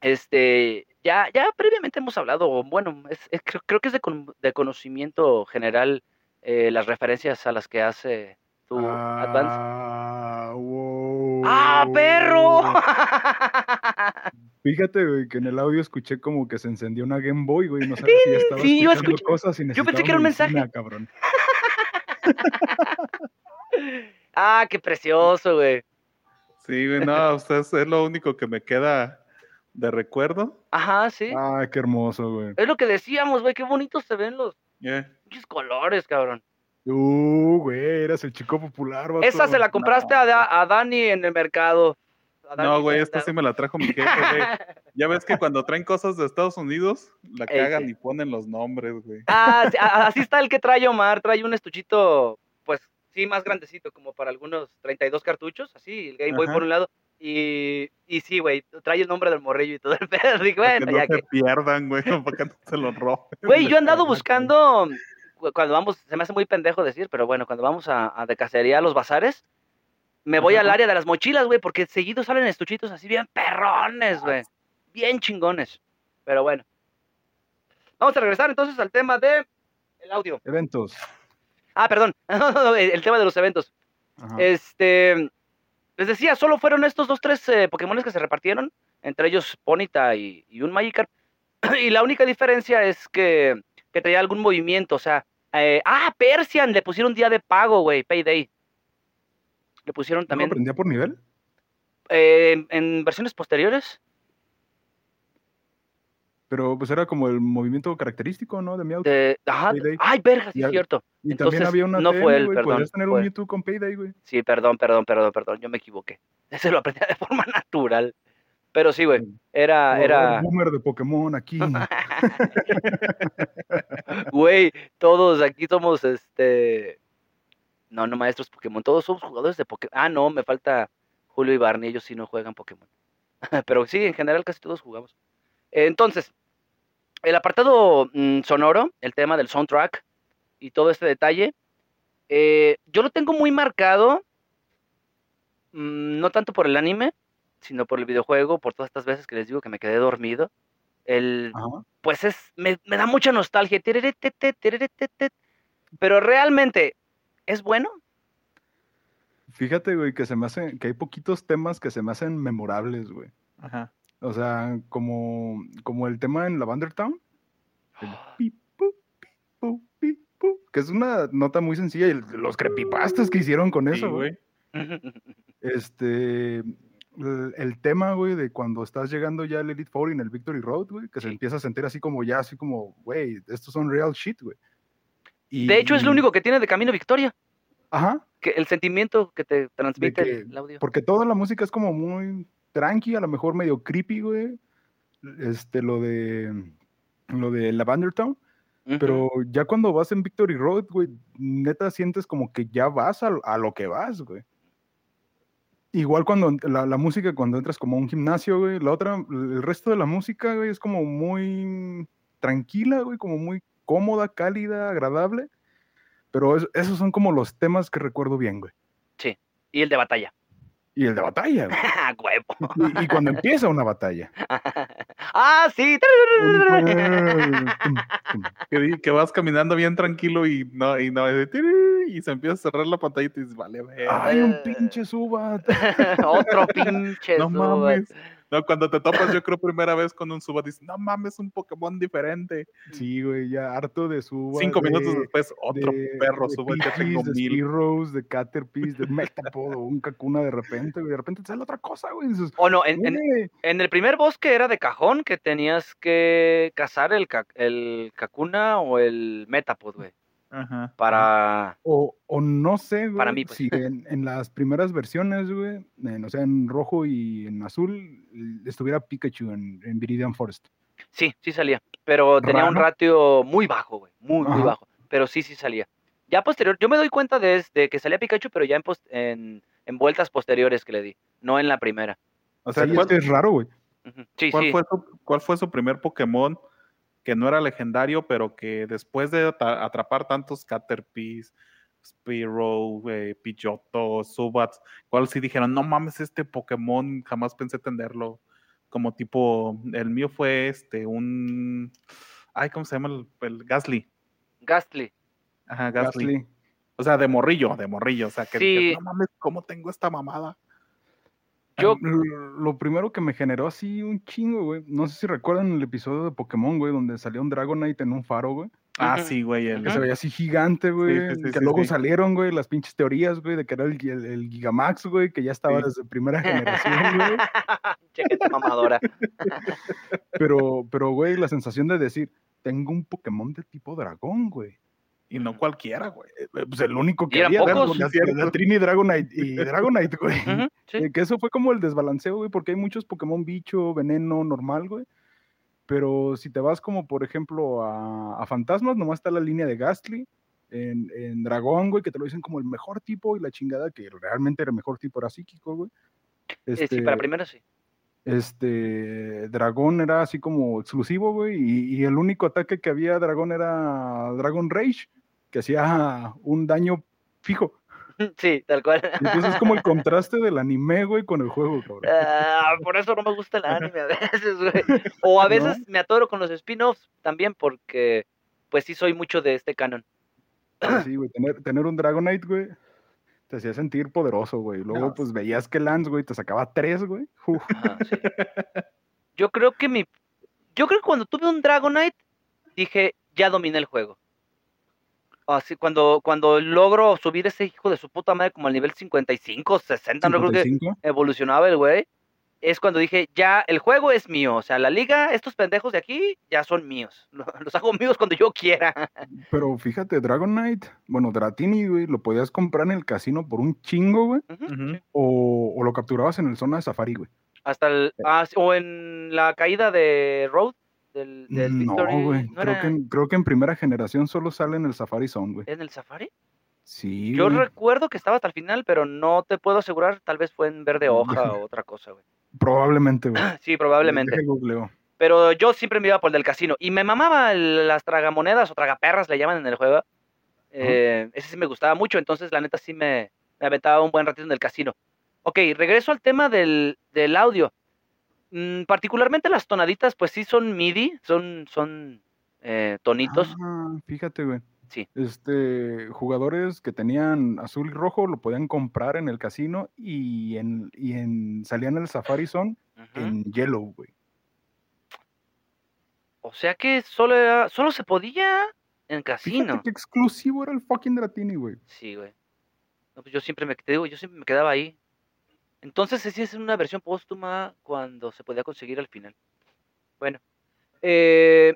[SPEAKER 3] este, ya, ya previamente hemos hablado, bueno, es- es- creo, creo que es de, con- de conocimiento general eh, las referencias a las que hace tu Advance.
[SPEAKER 4] Ah, wow.
[SPEAKER 3] ¡Ah, perro!
[SPEAKER 4] Fíjate, güey, que en el audio escuché como que se encendió una Game Boy, güey. No sabía si estaba
[SPEAKER 3] Sí, yo
[SPEAKER 4] escuchando
[SPEAKER 3] escuché-
[SPEAKER 4] cosas y
[SPEAKER 3] yo pensé que era un
[SPEAKER 4] medicina,
[SPEAKER 3] mensaje.
[SPEAKER 4] cabrón. <laughs>
[SPEAKER 3] ah, qué precioso, güey.
[SPEAKER 2] Sí, güey, no, ustedes es lo único que me queda de recuerdo.
[SPEAKER 3] Ajá, sí.
[SPEAKER 4] Ah, qué hermoso, güey.
[SPEAKER 3] Es lo que decíamos, güey, qué bonitos se ven los
[SPEAKER 2] Yeah.
[SPEAKER 3] colores, cabrón.
[SPEAKER 4] Uh, güey, eras el chico popular, vato.
[SPEAKER 3] Esa se la compraste a, Da- a Dani en el mercado.
[SPEAKER 2] No, güey, esta sí me la trajo mi jefe, güey. <laughs> Ya ves que cuando traen cosas de Estados Unidos, la
[SPEAKER 3] Ey,
[SPEAKER 2] cagan
[SPEAKER 3] sí.
[SPEAKER 2] y ponen los nombres, güey.
[SPEAKER 3] Ah, sí, así está el que trae Omar, trae un estuchito, pues sí, más grandecito, como para algunos 32 cartuchos, así, el Game Boy
[SPEAKER 2] Ajá.
[SPEAKER 3] por un lado, y, y sí, güey, trae el nombre del morrillo y todo el <laughs> pedo,
[SPEAKER 2] Para
[SPEAKER 3] bueno,
[SPEAKER 2] que no
[SPEAKER 3] ya
[SPEAKER 2] se
[SPEAKER 3] que...
[SPEAKER 2] pierdan, güey, <laughs> para que no se los roben.
[SPEAKER 3] Güey, yo he andado buscando, cu- cuando vamos, se me hace muy pendejo decir, pero bueno, cuando vamos a, a de cacería a los bazares, me voy al área de las mochilas, güey, porque seguido salen estuchitos así bien perrones, güey, bien chingones, pero bueno. Vamos a regresar entonces al tema de el audio.
[SPEAKER 4] Eventos.
[SPEAKER 3] Ah, perdón, <laughs> el el tema de los eventos.
[SPEAKER 4] Ajá.
[SPEAKER 3] Este, les decía, solo fueron estos dos, tres eh, Pokémones que se repartieron, entre ellos Ponyta y, y un Magikarp. <clears throat> Y la única diferencia es que, que traía algún movimiento, o sea, eh, ah, Persian, le pusieron día de pago, güey, Payday. Le pusieron
[SPEAKER 4] ¿No
[SPEAKER 3] también
[SPEAKER 4] aprendía por nivel?
[SPEAKER 3] eh, en, en versiones posteriores.
[SPEAKER 4] Pero pues era como el movimiento característico, ¿no? De Meowth.
[SPEAKER 3] de- ajá,
[SPEAKER 4] Payday.
[SPEAKER 3] ay, verga, sí es cierto.
[SPEAKER 4] y
[SPEAKER 3] entonces,
[SPEAKER 4] también había una
[SPEAKER 3] no fue él,
[SPEAKER 4] güey.
[SPEAKER 3] perdón,
[SPEAKER 4] Podías tener
[SPEAKER 3] fue-
[SPEAKER 4] un Mewtwo con Payday, güey.
[SPEAKER 3] Sí, perdón, perdón, perdón, perdón, yo me equivoqué. <laughs> Ese lo aprendí de forma natural. Pero sí, güey, era,
[SPEAKER 4] Jugador
[SPEAKER 3] era,
[SPEAKER 4] boomer de Pokémon aquí. <laughs>
[SPEAKER 3] Güey, todos aquí somos este. No, no maestros Pokémon, todos somos jugadores de Pokémon. Ah, no, me falta Julio y Barney, ellos sí no juegan Pokémon. <laughs> Pero sí, en general casi todos jugamos. Entonces, el apartado mm, sonoro, el tema del soundtrack y todo este detalle, eh, yo lo tengo muy marcado, mm, no tanto por el anime, sino por el videojuego, por todas estas veces que les digo que me quedé dormido. El,
[SPEAKER 4] Ajá.
[SPEAKER 3] pues es, me, me da mucha nostalgia. Pero realmente, ¿es bueno?
[SPEAKER 4] Fíjate, güey, que se me hace, que hay poquitos temas que se me hacen memorables, güey.
[SPEAKER 2] Ajá.
[SPEAKER 4] O sea, como, como el tema en Lavender Town. el pi, pu, pi, pu, pi, pu, que es una nota muy sencilla. Y los creepypastas que hicieron con eso, güey. Este, el, el tema, güey, de cuando estás llegando ya al Elite Four en el Victory Road, güey, que se empieza a sentir así como ya, así como, güey, estos son real shit, güey. Y-
[SPEAKER 3] De hecho, es lo único que tiene de Camino Victoria.
[SPEAKER 4] Ajá,
[SPEAKER 3] Que el sentimiento que te transmite
[SPEAKER 4] que-
[SPEAKER 3] el audio.
[SPEAKER 4] porque toda la música es como muy tranqui, a lo mejor medio creepy, güey. Este, lo de, lo de Lavender Town. Pero ya cuando vas en Victory Road, güey, neta sientes como que ya vas a, a lo que vas, güey. Igual cuando la, la música, cuando entras como a un gimnasio, güey, la otra, el resto de la música, güey, es como muy tranquila, güey, como muy cómoda, cálida, agradable. Pero es- esos son como los temas que recuerdo bien, güey.
[SPEAKER 3] Y el de batalla.
[SPEAKER 4] Y el de batalla. <laughs> Y, y cuando empieza una batalla. <laughs>
[SPEAKER 3] ¡Ah, sí! <laughs>
[SPEAKER 2] Que, vas caminando bien tranquilo y no, y no, y se empieza a cerrar la pantalla y te dices, vale, ver.
[SPEAKER 4] ¡Ay, un pinche subat!
[SPEAKER 3] Otro pinche
[SPEAKER 2] no
[SPEAKER 3] Zubat.
[SPEAKER 2] mames. No, cuando te topas, yo creo, primera vez con un Subat, dices, no mames, un Pokémon diferente.
[SPEAKER 4] Sí, güey, ya harto de subat.
[SPEAKER 2] Cinco minutos
[SPEAKER 4] de-
[SPEAKER 2] después, otro
[SPEAKER 4] de-
[SPEAKER 2] perro
[SPEAKER 4] de
[SPEAKER 2] Subat, ya tengo
[SPEAKER 4] de
[SPEAKER 2] mil.
[SPEAKER 4] Spearows, de Caterpies, de Metapod o un Kakuna de repente, güey. De repente te sale otra cosa, güey. dices,
[SPEAKER 3] O no, en, en- en el primer bosque era de cajón que tenías que cazar el, el Kakuna o el Metapod, güey.
[SPEAKER 2] Ajá.
[SPEAKER 3] Para.
[SPEAKER 4] O, o no sé, güey.
[SPEAKER 3] Para mí, pues.
[SPEAKER 4] Si en, en las primeras versiones, güey, en- o sea, en rojo y en azul, estuviera Pikachu en, en Viridian Forest.
[SPEAKER 3] Sí, sí salía. Pero tenía un ratio muy bajo, güey. Muy, muy bajo. Pero sí, sí salía. Ya posterior, yo me doy cuenta de, de que salía Pikachu, pero ya en, pos- en, en vueltas posteriores que le di. No en la primera.
[SPEAKER 2] O sea,
[SPEAKER 4] Sí,
[SPEAKER 2] ¿cuál,
[SPEAKER 4] es que es raro, güey.
[SPEAKER 3] Sí,
[SPEAKER 2] cuál
[SPEAKER 3] sí.
[SPEAKER 2] fue su, cuál fue su primer Pokémon que no era legendario, pero que después de atrapar tantos Caterpies, Spearow, eh, Pidgeotto, Subats, cuál sí dijeron, no mames, este Pokémon jamás pensé tenerlo. Como tipo, el mío fue este, un. Ay, ¿cómo se llama? El, el Gasly.
[SPEAKER 3] Gastly.
[SPEAKER 2] Ajá, Gasly.
[SPEAKER 4] Gastly.
[SPEAKER 2] O sea, de morrillo, de morrillo. O sea, que
[SPEAKER 3] Sí.
[SPEAKER 2] dices, no mames, ¿cómo tengo esta mamada?
[SPEAKER 3] Yo- <laughs>
[SPEAKER 4] Lo primero que me generó así un chingo, güey. No sé si recuerdan el episodio de Pokémon, güey, donde salió un Dragonite en un faro, güey.
[SPEAKER 2] Ah, sí, güey. El,
[SPEAKER 4] Que se veía así gigante, güey.
[SPEAKER 2] sí, sí,
[SPEAKER 4] que
[SPEAKER 2] sí,
[SPEAKER 4] luego
[SPEAKER 2] sí.
[SPEAKER 4] salieron, güey, las pinches teorías, güey, de que era el, el- el Gigamax, güey, que ya estaba
[SPEAKER 2] Sí.
[SPEAKER 4] desde primera <laughs> generación, güey. <laughs>
[SPEAKER 3] Che, gente mamadora.
[SPEAKER 4] Pero, pero, güey, la sensación de decir, tengo un Pokémon de tipo dragón, güey.
[SPEAKER 2] Y no cualquiera, güey.
[SPEAKER 4] Eh, Pues el único
[SPEAKER 3] ¿Y
[SPEAKER 4] que había, era
[SPEAKER 3] pocos?
[SPEAKER 4] Trini Dragonite y <laughs> Dragonite, güey.
[SPEAKER 3] Sí.
[SPEAKER 4] Eh, que eso fue como el desbalanceo, güey, porque hay muchos Pokémon bicho, veneno, normal, güey. Pero si te vas como, por ejemplo, a, a Fantasmas, nomás está la línea de Gastly. En, en Dragón, güey, que te lo dicen como el mejor tipo y la chingada, que realmente era el mejor tipo, era psíquico, güey.
[SPEAKER 3] Eh, sí, para primero sí.
[SPEAKER 4] Este, Dragón era así como exclusivo, güey, y, y el único ataque que había Dragón era Dragon Rage, que hacía un daño fijo. <laughs>
[SPEAKER 3] Sí, tal cual.
[SPEAKER 4] Entonces es como el <laughs> contraste del anime, güey, con el juego, cabrón.
[SPEAKER 3] Ah, por eso no me gusta el anime a veces, güey. O a veces me atoro con los spin-offs también porque, pues sí soy mucho de este canon. <clears throat>
[SPEAKER 4] Sí, güey, tener, tener un Dragonite, güey, te hacía sentir poderoso, güey. Luego,
[SPEAKER 2] No.
[SPEAKER 4] pues veías que Lance, güey, te sacaba tres, güey.
[SPEAKER 3] Sí. Yo creo que mi... Yo creo que cuando tuve un Dragonite, dije, ya dominé el juego. Así, cuando, cuando logro subir ese hijo de su puta madre como al nivel 55, 60, no creo que
[SPEAKER 4] 55.
[SPEAKER 3] evolucionaba el güey, es cuando dije, ya, el juego es mío. O sea, la liga, estos pendejos de aquí, ya son míos. Lo- <laughs> Los hago míos cuando yo quiera.
[SPEAKER 4] Pero fíjate, Dragonite, bueno, Dratini, güey, lo podías comprar en el casino por un chingo, güey. O, o lo capturabas en el zona de Safari, güey.
[SPEAKER 3] Hasta el... ah, o en la caída de Road, del, del
[SPEAKER 4] No, güey.
[SPEAKER 3] ¿no
[SPEAKER 4] creo,
[SPEAKER 3] era
[SPEAKER 4] que, en- creo que en primera generación solo sale en el Safari Zone, güey.
[SPEAKER 3] en el Safari?
[SPEAKER 4] Sí.
[SPEAKER 3] Yo
[SPEAKER 4] güey.
[SPEAKER 3] recuerdo que estaba hasta el final, pero no te puedo asegurar, tal vez fue en verde hoja <laughs> o otra cosa, güey.
[SPEAKER 4] Probablemente, güey. <laughs>
[SPEAKER 3] Sí, probablemente. Pero yo siempre me iba por el del casino. Y me mamaba el- las tragamonedas o tragaperras, le llaman en el juego. Eh, ese sí me gustaba mucho, entonces la neta sí me, me aventaba un buen ratito en el casino. Ok, regreso al tema del, del audio. Mm, particularmente las tonaditas, pues sí son MIDI, son, son eh, tonitos.
[SPEAKER 4] Ah, fíjate, güey.
[SPEAKER 3] Sí.
[SPEAKER 4] Este, jugadores que tenían azul y rojo lo podían comprar en el casino y en, y en salían el Safari Zone en yellow, güey.
[SPEAKER 3] O sea que solo, era- solo se podía en
[SPEAKER 4] Fíjate
[SPEAKER 3] casino.
[SPEAKER 4] qué exclusivo era el fucking Dratini, güey.
[SPEAKER 3] Sí, güey. No, pues yo siempre me, te digo, yo siempre me quedaba ahí. Entonces sí es una versión póstuma cuando se podía conseguir al final. Bueno, eh,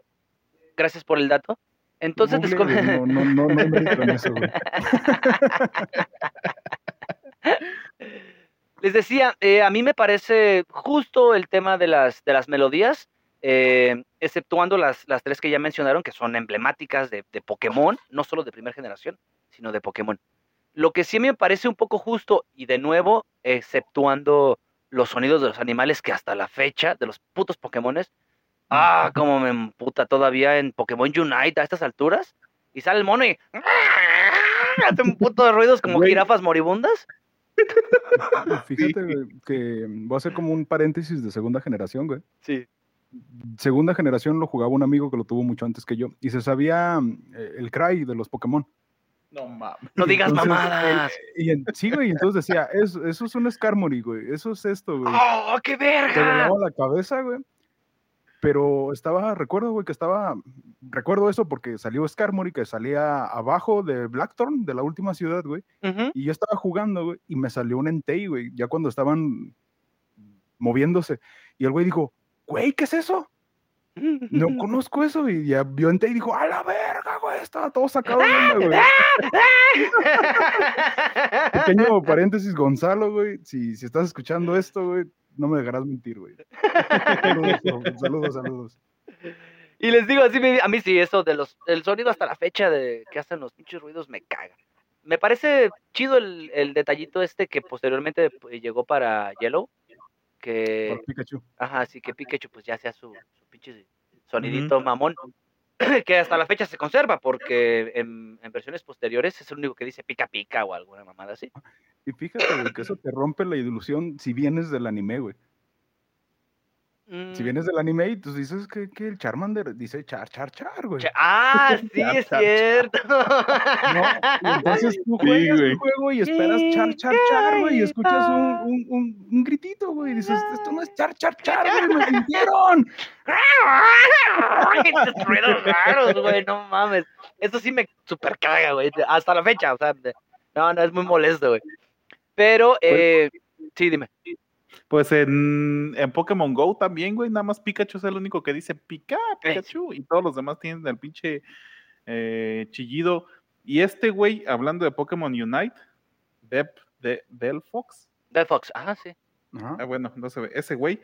[SPEAKER 3] gracias por el dato. Entonces
[SPEAKER 4] no, no, no, no en eso, güey. <laughs>
[SPEAKER 3] Les decía, eh, a mí me parece justo el tema de las, de las melodías, eh, exceptuando las, las tres que ya mencionaron, que son emblemáticas de, de Pokémon, no solo de primera generación, sino de Pokémon. Lo que sí me parece un poco justo, y de nuevo, exceptuando los sonidos de los animales que hasta la fecha, de los putos Pokémones, ah, como me emputa todavía en Pokémon Unite a estas alturas, y sale el mono y <laughs> hace un puto de ruidos como
[SPEAKER 2] Güey.
[SPEAKER 3] jirafas moribundas. <laughs>
[SPEAKER 4] Fíjate güey, que voy a hacer como un paréntesis de segunda generación, güey.
[SPEAKER 3] Sí.
[SPEAKER 4] Segunda generación lo jugaba un amigo que lo tuvo mucho antes que yo y se sabía eh, el cry de los Pokémon.
[SPEAKER 2] No mames.
[SPEAKER 3] No digas
[SPEAKER 4] Entonces,
[SPEAKER 3] mamadas.
[SPEAKER 4] Y en- sí, güey, entonces decía, eso, eso es un Skarmory, güey, eso es esto, güey.
[SPEAKER 3] ¡Oh, qué
[SPEAKER 4] Te
[SPEAKER 3] verga!
[SPEAKER 4] volaba la cabeza, güey. Pero estaba, recuerdo, güey, que estaba, recuerdo eso porque salió Skarmory, que salía abajo de Blackthorn, de la última ciudad, güey. Y yo estaba jugando, güey, y me salió un Entei, güey, ya cuando estaban moviéndose. Y el güey dijo, güey, ¿qué es eso? No <laughs> conozco eso. Y ya vio Entei y dijo, a la verga, güey, estaba todo sacado de <laughs> onda, güey. Pequeño <laughs> paréntesis, Gonzalo, güey, si, si estás escuchando esto, güey, no me dejarás mentir, güey. Saludos, saludos, saludos.
[SPEAKER 3] Y les digo así, a mí sí, eso de los, el sonido hasta la fecha de que hacen los pinches ruidos me caga. Me parece chido el, el detallito este que posteriormente pues, llegó para Yellow, que,
[SPEAKER 4] Por Pikachu.
[SPEAKER 3] ajá, sí que Pikachu pues ya sea su, su pinche sonidito mamón, <clears throat> que hasta la fecha se conserva, porque en, en versiones posteriores es el único que dice pica pica o alguna mamada así.
[SPEAKER 4] Y fíjate, güey, que eso te rompe la ilusión si vienes del anime, güey. Si
[SPEAKER 3] Mm,
[SPEAKER 4] vienes del anime y tú dices que, que el Charmander dice char, char, char, güey.
[SPEAKER 3] Ah, <laughs> sí,
[SPEAKER 4] Char,
[SPEAKER 3] es
[SPEAKER 4] char, char.
[SPEAKER 3] cierto. <laughs>
[SPEAKER 4] No, entonces tú juegas el juego y esperas char, char, char, güey, y escuchas un, un, un, un gritito, güey, y dices, esto no es char, char, <laughs> char, güey, me mintieron.
[SPEAKER 3] Estos raros, güey, no mames. Eso sí me super caga, güey. Hasta la fecha, o sea, no, no, es muy molesto, güey. Pero, eh, sí, dime.
[SPEAKER 2] Pues en, en Pokémon Go también, güey, nada más Pikachu es el único que dice pica, Pikachu, y todos los demás tienen el pinche eh, chillido. Y este güey, hablando de Pokémon Unite, Dep, de, Del Fox,
[SPEAKER 3] Dead Fox, ajá, sí.
[SPEAKER 4] Ajá.
[SPEAKER 2] ah, bueno, no se ve, ese güey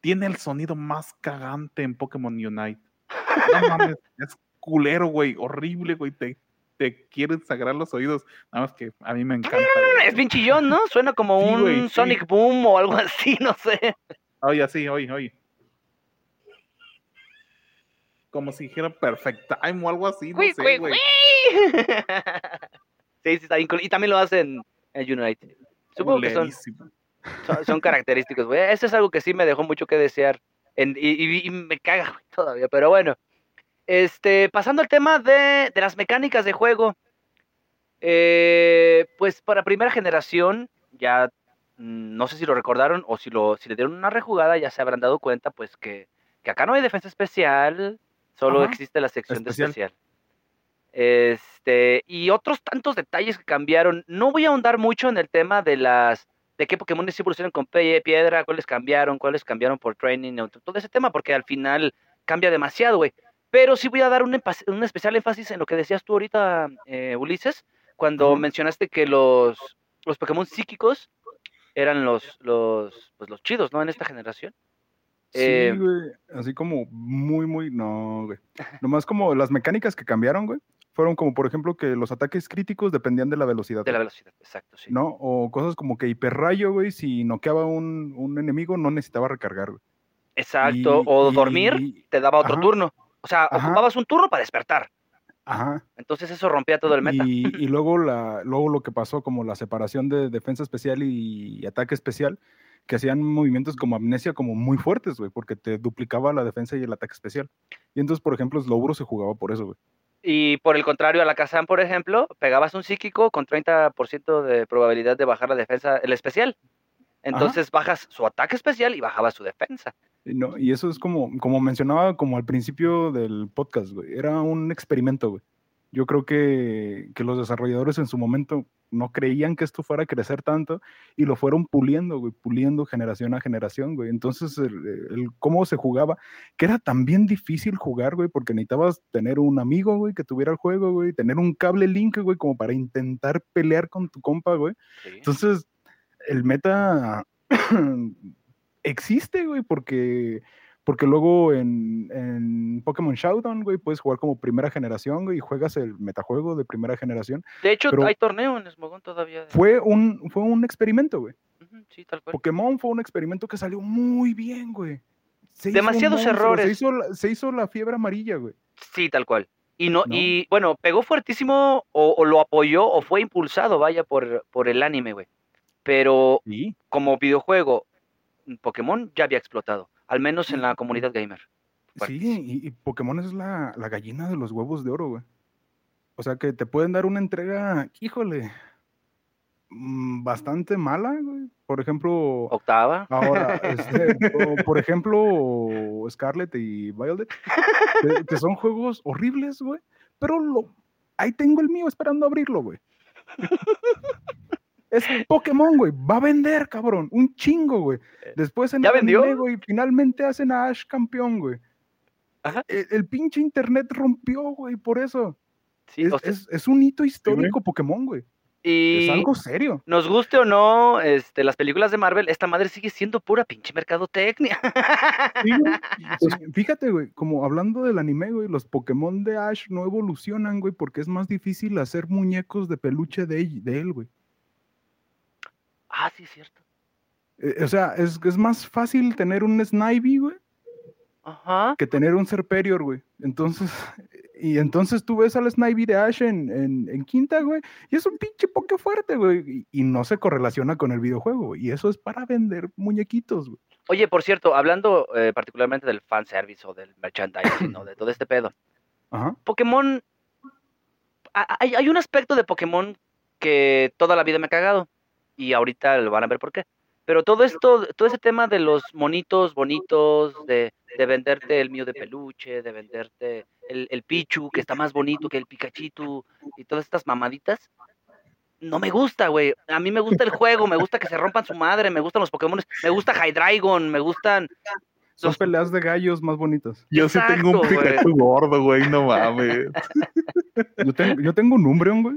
[SPEAKER 2] tiene el sonido más cagante en Pokémon Unite. <laughs> No mames, es culero, güey, horrible, güey, te, te quieren sagrar los oídos, nada más que a mí me encanta. güey.
[SPEAKER 3] Es bien chillón, ¿no? Suena como
[SPEAKER 2] Sí,
[SPEAKER 3] un
[SPEAKER 2] güey, sí.
[SPEAKER 3] Sonic Boom o algo así, <laughs> no sé.
[SPEAKER 2] Oye, así, oye, oye. Como si dijera Perfect Time o algo así, no sé, güey. <laughs>
[SPEAKER 3] Sí, sí, está bien cool. Y también lo hacen en Unite. Supongo que son, son, son característicos, güey. Eso es algo que sí me dejó mucho que desear. En- y, y- y me caga güey, todavía, pero bueno. Este, pasando al tema de, de las mecánicas de juego. eh, pues para primera generación, ya mm, no sé si lo recordaron o si, lo, si le dieron una rejugada, ya se habrán dado cuenta, pues que, que acá no hay defensa especial, solo
[SPEAKER 4] Ajá,
[SPEAKER 3] existe la sección
[SPEAKER 4] especial.
[SPEAKER 3] de especial. Este, y otros tantos detalles que cambiaron. No voy a ahondar mucho en el tema de las de qué Pokémon sí evolucionan con pie- piedra, cuáles cambiaron, cuáles cambiaron por training, todo ese tema, porque al final cambia demasiado, güey. Pero sí voy a dar un, especial énfasis en lo que decías tú ahorita, eh, Ulises, cuando mencionaste que los, los Pokémon psíquicos eran los, los, pues los chidos, ¿no? En esta generación. Eh,
[SPEAKER 4] Sí, güey, así como muy, muy, no, güey. Nomás como las mecánicas que cambiaron, güey, fueron como, por ejemplo, que los ataques críticos dependían de la velocidad.
[SPEAKER 3] de la velocidad, exacto, sí.
[SPEAKER 4] ¿No? O cosas como que hiperrayo, güey, si noqueaba un, un enemigo no necesitaba recargar, güey.
[SPEAKER 3] Exacto,
[SPEAKER 4] Y-
[SPEAKER 3] o
[SPEAKER 4] y-
[SPEAKER 3] dormir te daba otro
[SPEAKER 4] ajá.
[SPEAKER 3] turno. O sea,
[SPEAKER 4] Ajá.
[SPEAKER 3] ocupabas un turno para despertar.
[SPEAKER 4] Ajá.
[SPEAKER 3] Entonces eso rompía todo el meta.
[SPEAKER 4] Y, y <laughs> luego, la, luego lo que pasó como la separación de defensa especial y ataque especial, que hacían movimientos como amnesia como muy fuertes, güey, porque te duplicaba la defensa y el ataque especial. Y entonces, por ejemplo, Slowbro se jugaba por eso, güey.
[SPEAKER 3] Y por el contrario, a la Kazan, por ejemplo, pegabas un psíquico con 30% de probabilidad de bajar la defensa, el especial. Entonces bajas su ataque especial y bajabas su defensa.
[SPEAKER 4] Y No, y eso es como, como mencionaba como al principio del podcast, güey. Era un experimento, güey. Yo creo que, que los desarrolladores en su momento no creían que esto fuera a crecer tanto y lo fueron puliendo, güey, puliendo generación a generación, güey. Entonces, el, el cómo se jugaba, que era también difícil jugar, güey, porque necesitabas tener un amigo, güey, que tuviera el juego, güey, tener un cable link, güey, como para intentar pelear con tu compa, güey.
[SPEAKER 3] Sí.
[SPEAKER 4] Entonces, el meta <clears throat> existe, güey, porque, porque luego en, en Pokémon Showdown, güey, puedes jugar como primera generación, güey, y juegas el metajuego de primera generación.
[SPEAKER 3] De hecho,
[SPEAKER 4] pero-
[SPEAKER 3] hay torneo en Smogón todavía. de-
[SPEAKER 4] Fue un, fue un experimento, güey.
[SPEAKER 3] Sí, tal cual.
[SPEAKER 4] Pokémon fue un experimento que salió muy bien, güey. Se
[SPEAKER 3] Demasiados
[SPEAKER 4] monstruo,
[SPEAKER 3] errores.
[SPEAKER 4] Se hizo, la, se hizo la fiebre amarilla, güey.
[SPEAKER 3] Sí, tal cual. Y no,
[SPEAKER 4] ¿No?
[SPEAKER 3] y bueno, pegó fuertísimo o, o lo apoyó o fue impulsado, vaya, por, por el anime, güey. Pero
[SPEAKER 4] Sí.
[SPEAKER 3] como videojuego, Pokémon ya había explotado, al menos en la comunidad gamer.
[SPEAKER 4] Sí, y Pokémon es la, la gallina de los huevos de oro, güey. O sea que te pueden dar una entrega, híjole, mm, bastante mala, güey. Por ejemplo,
[SPEAKER 3] Octava.
[SPEAKER 4] ahora, este, <laughs> o por ejemplo, Scarlet y Violet, que, que son juegos horribles, güey. Pero lo, ahí tengo el mío esperando abrirlo, güey. Es Pokémon, güey. Va a vender, cabrón. Un chingo, güey. Después en
[SPEAKER 3] ¿Ya
[SPEAKER 4] el
[SPEAKER 3] vendió?
[SPEAKER 4] anime, güey, finalmente hacen a Ash campeón, güey.
[SPEAKER 3] Ajá.
[SPEAKER 4] El, el pinche internet rompió, güey, por eso.
[SPEAKER 3] Sí,
[SPEAKER 4] es,
[SPEAKER 3] o sea,
[SPEAKER 4] es- es un hito histórico Pokémon, güey.
[SPEAKER 3] y
[SPEAKER 4] Es algo serio.
[SPEAKER 3] nos guste o no, este, las películas de Marvel, esta madre sigue siendo pura pinche mercadotecnia. <laughs>
[SPEAKER 4] Sí, fíjate, güey, como hablando del anime, güey, los Pokémon de Ash no evolucionan, güey, porque es más difícil hacer muñecos de peluche de, de él, güey.
[SPEAKER 3] Ah, sí, es cierto.
[SPEAKER 4] Eh, o sea, es, es más fácil tener un Snivy, güey,
[SPEAKER 3] Ajá.
[SPEAKER 4] que tener un Serperior, güey. Entonces, y entonces tú ves al Snivy de Ash en, en, en quinta, güey, y es un pinche poke fuerte, güey, y, y no se correlaciona con el videojuego, güey. Y eso es para vender muñequitos, güey.
[SPEAKER 3] Oye, por cierto, hablando eh, particularmente del fanservice o del merchandising o de todo este pedo, <clears throat>
[SPEAKER 4] Ajá.
[SPEAKER 3] Pokémon. Hay, hay un aspecto de Pokémon que toda la vida me ha cagado. Y ahorita lo van a ver por qué. Pero todo esto, todo ese tema de los monitos bonitos, de, de venderte el mío de peluche, de venderte el, el Pichu, que está más bonito que el Pikachu, y todas estas mamaditas, no me gusta, güey. A mí me gusta el juego, me gusta que se rompan su madre, me gustan los Pokémon, me gusta Hydreigon, me gustan.
[SPEAKER 4] Son peleas de gallos más bonitas.
[SPEAKER 2] Yo sí tengo un
[SPEAKER 3] Exacto, güey.
[SPEAKER 2] Pikachu gordo, güey, no mames. <laughs>
[SPEAKER 4] Yo tengo, yo tengo un Umbreon, güey,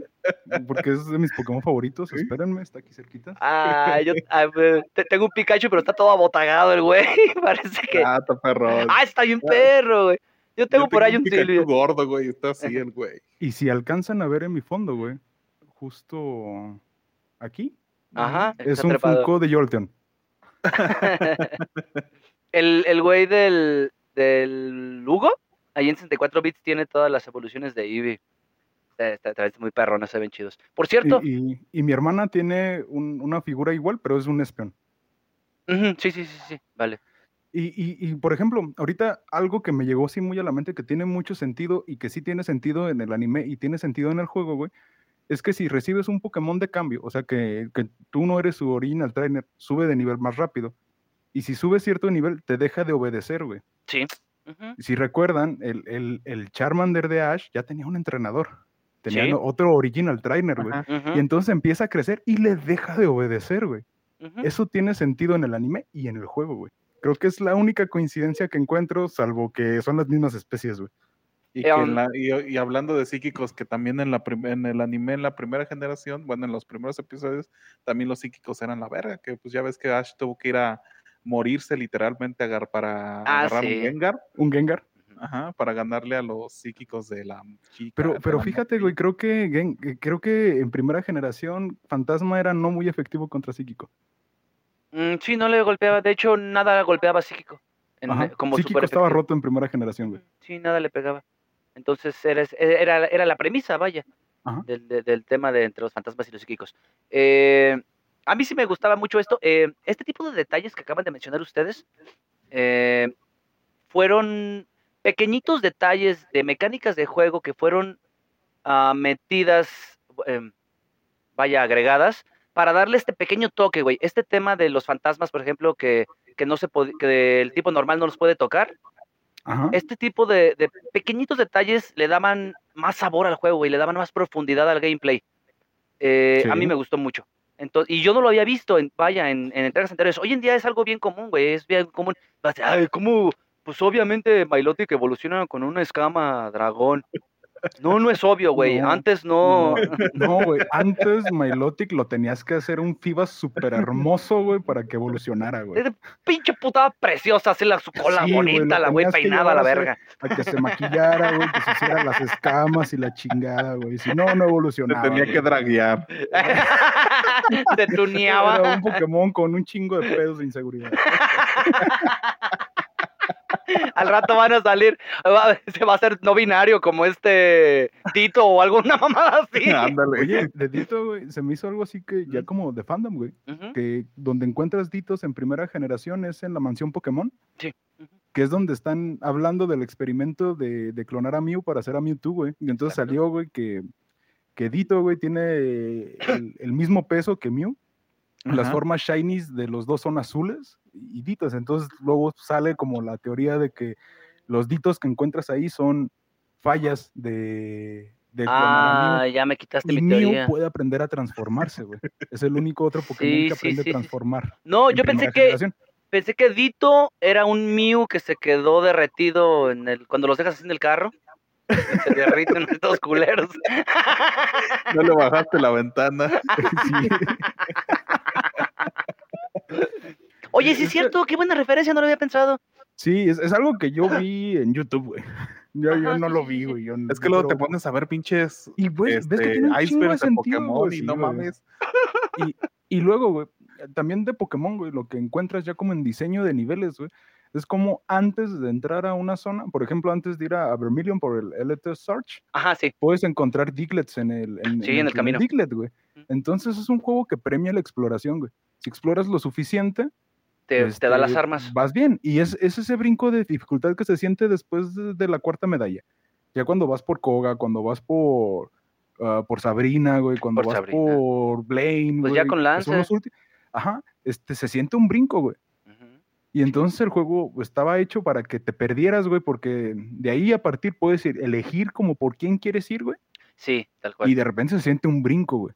[SPEAKER 4] porque es de mis Pokémon favoritos. Espérenme, está aquí cerquita.
[SPEAKER 3] Ah, yo <laughs> ah, te- tengo un Pikachu, pero está todo abotagado el güey. <laughs> Parece que.
[SPEAKER 2] Ah, está perrón.
[SPEAKER 3] Ah, está bien perro, güey. Yo tengo
[SPEAKER 2] Yo
[SPEAKER 3] por ahí un
[SPEAKER 2] Pikachu
[SPEAKER 3] Silvio.
[SPEAKER 2] gordo, güey, está así el güey.
[SPEAKER 4] Y si alcanzan a ver en mi fondo, güey, justo aquí,
[SPEAKER 3] Ajá.
[SPEAKER 4] es un
[SPEAKER 3] trepado.
[SPEAKER 4] Funko de Jolteon.
[SPEAKER 3] El, el güey del, del Hugo, ahí en 64 bits, tiene todas las evoluciones de Eevee. Está, está- está muy perrona, se ven chidos. Por cierto,
[SPEAKER 4] Y, y- y mi hermana tiene un- una figura igual, pero es un espion.
[SPEAKER 3] ujú, sí, sí, sí, sí, vale.
[SPEAKER 4] Y, y- y, por ejemplo, ahorita algo que me llegó así muy a la mente, que tiene mucho sentido y que sí tiene sentido en el anime y tiene sentido en el juego, güey, es que si recibes un Pokémon de cambio, o sea, que, que tú no eres su original trainer, sube de nivel más rápido. Y si sube cierto nivel, te deja de obedecer, güey.
[SPEAKER 3] Sí.
[SPEAKER 4] Si recuerdan, el, el, el Charmander de Ash ya tenía un entrenador. Tenía
[SPEAKER 3] Sí.
[SPEAKER 4] otro original trainer, güey. Y entonces empieza a crecer y le deja de obedecer, güey. Eso tiene sentido en el anime y en el juego, güey. Creo que es la única coincidencia que encuentro, salvo que son las mismas especies, güey.
[SPEAKER 2] Y, que en la- y, y hablando de psíquicos, que también en, la prim- en el anime, en la primera generación, bueno, en los primeros episodios, también los psíquicos eran la verga, que pues ya ves que Ash tuvo que ir a morirse literalmente agar- para
[SPEAKER 3] Ah,
[SPEAKER 2] agarrar
[SPEAKER 3] sí.
[SPEAKER 2] un Gengar,
[SPEAKER 4] Un Gengar.
[SPEAKER 2] Ajá, para ganarle a los psíquicos de la chica.
[SPEAKER 4] Pero, pero
[SPEAKER 2] la
[SPEAKER 4] fíjate, güey, creo que, Gen- eh, creo que en primera generación Fantasma era no muy efectivo contra Psíquico.
[SPEAKER 3] Mm, sí, no le golpeaba. De hecho, nada golpeaba psíquico. En-
[SPEAKER 4] Ajá.
[SPEAKER 3] como
[SPEAKER 4] Psíquico
[SPEAKER 3] super
[SPEAKER 4] estaba roto en primera generación, güey.
[SPEAKER 3] Sí, nada le pegaba. Entonces era, era, era la premisa, vaya, del, de- del tema de entre los fantasmas y los psíquicos. Eh, a mí sí me gustaba mucho esto. eh, este tipo de detalles que acaban de mencionar ustedes eh, fueron pequeñitos detalles de mecánicas de juego que fueron ah, metidas, em, vaya, agregadas, para darle este pequeño toque, güey. Este tema de los fantasmas, por ejemplo, que, que no se que el tipo normal no los puede tocar.
[SPEAKER 4] Ajá.
[SPEAKER 3] Este tipo de, de pequeñitos detalles le daban más sabor al juego, güey, le daban más profundidad al gameplay. Eh, A mí me gustó mucho. Entonces, y yo no lo había visto, en, vaya, en, en entregas anteriores. Hoy en día es algo bien común, güey, es bien común. Vas a decir, Ay, ¿cómo? Pues obviamente Milotic evoluciona con una escama dragón. No, no es obvio, güey.
[SPEAKER 4] No,
[SPEAKER 3] Antes no.
[SPEAKER 4] No, güey. Antes Milotic lo tenías que hacer un FIBA súper hermoso, güey, para que evolucionara, güey.
[SPEAKER 3] Pinche putada preciosa, la su cola
[SPEAKER 4] Sí,
[SPEAKER 3] bonita, la güey peinada a la verga.
[SPEAKER 4] A que se maquillara, güey, que se hiciera las escamas y la chingada, güey. Si no, no <laughs> evolucionaba.
[SPEAKER 2] tenía que draguear. <laughs> <laughs>
[SPEAKER 3] Se tuneaba.
[SPEAKER 4] Era un Pokémon con un chingo de pedos de inseguridad. <laughs>
[SPEAKER 3] Al rato van a salir, va- se va a hacer no binario como este Tito o alguna <laughs> mamada así.
[SPEAKER 2] Ándale.
[SPEAKER 4] Oye, de Dito, güey, se me hizo algo así que ya como de fandom, güey. Que donde encuentras Ditos en primera generación es en la mansión Pokémon.
[SPEAKER 3] Sí.
[SPEAKER 4] Que es donde están hablando del experimento de, de clonar a Mew para hacer a Mewtwo, güey. Y entonces
[SPEAKER 3] Exacto.
[SPEAKER 4] salió, güey, que, que Dito, güey, tiene el, el mismo peso que Mew. Las formas shinies de los dos son azules y ditos. Entonces luego sale como la teoría de que los ditos que encuentras ahí son fallas de,
[SPEAKER 3] Ah,
[SPEAKER 4] Mew.
[SPEAKER 3] ya me quitaste
[SPEAKER 4] Y
[SPEAKER 3] mi
[SPEAKER 4] Mew
[SPEAKER 3] teoría.
[SPEAKER 4] puede aprender a transformarse, güey. Es el único otro Pokémon
[SPEAKER 3] Sí,
[SPEAKER 4] que aprende
[SPEAKER 3] sí, sí.
[SPEAKER 4] a transformar.
[SPEAKER 3] No, yo pensé que pensé que Dito era un Mew que se quedó derretido en el cuando los dejas así en el carro. Se derriten estos culeros.
[SPEAKER 2] No le bajaste la ventana.
[SPEAKER 4] Sí. <laughs>
[SPEAKER 3] Oye, sí es cierto, qué buena referencia, no lo había pensado.
[SPEAKER 4] Sí, es, es algo que yo vi en YouTube, güey. Yo, yo no lo vi, güey. yo no-
[SPEAKER 2] Es que luego te pones a ver pinches
[SPEAKER 4] Y ves que
[SPEAKER 2] este,
[SPEAKER 4] tiene un chingo de
[SPEAKER 2] icebergs de
[SPEAKER 4] sentido,
[SPEAKER 2] Pokémon
[SPEAKER 4] güey,
[SPEAKER 2] y no mames.
[SPEAKER 4] Y, y luego, güey, también de Pokémon, güey, lo que encuentras ya como en diseño de niveles, güey, es como antes de entrar a una zona, por ejemplo, antes de ir a Vermilion por el LT Search,
[SPEAKER 3] Ajá, sí.
[SPEAKER 4] puedes encontrar Diglets en el, en,
[SPEAKER 3] Sí, en el camino.
[SPEAKER 4] Diglett, güey. Entonces es un juego que premia la exploración, güey. Si exploras lo suficiente,
[SPEAKER 3] Te, te da las
[SPEAKER 4] este,
[SPEAKER 3] armas.
[SPEAKER 4] Vas bien. Y es, es ese brinco de dificultad que se siente después de, de la cuarta medalla. Ya cuando vas por Koga, cuando vas por, ah, por Sabrina, güey, cuando
[SPEAKER 3] Por
[SPEAKER 4] vas
[SPEAKER 3] Sabrina.
[SPEAKER 4] por Blaine.
[SPEAKER 3] Pues ya con Lance.
[SPEAKER 4] Ajá, este, se siente un brinco, güey. Y entonces el juego estaba hecho para que te perdieras, güey, porque de ahí a partir puedes ir- elegir como por quién quieres ir, güey.
[SPEAKER 3] Sí, tal cual.
[SPEAKER 4] Y de repente se siente un brinco, güey,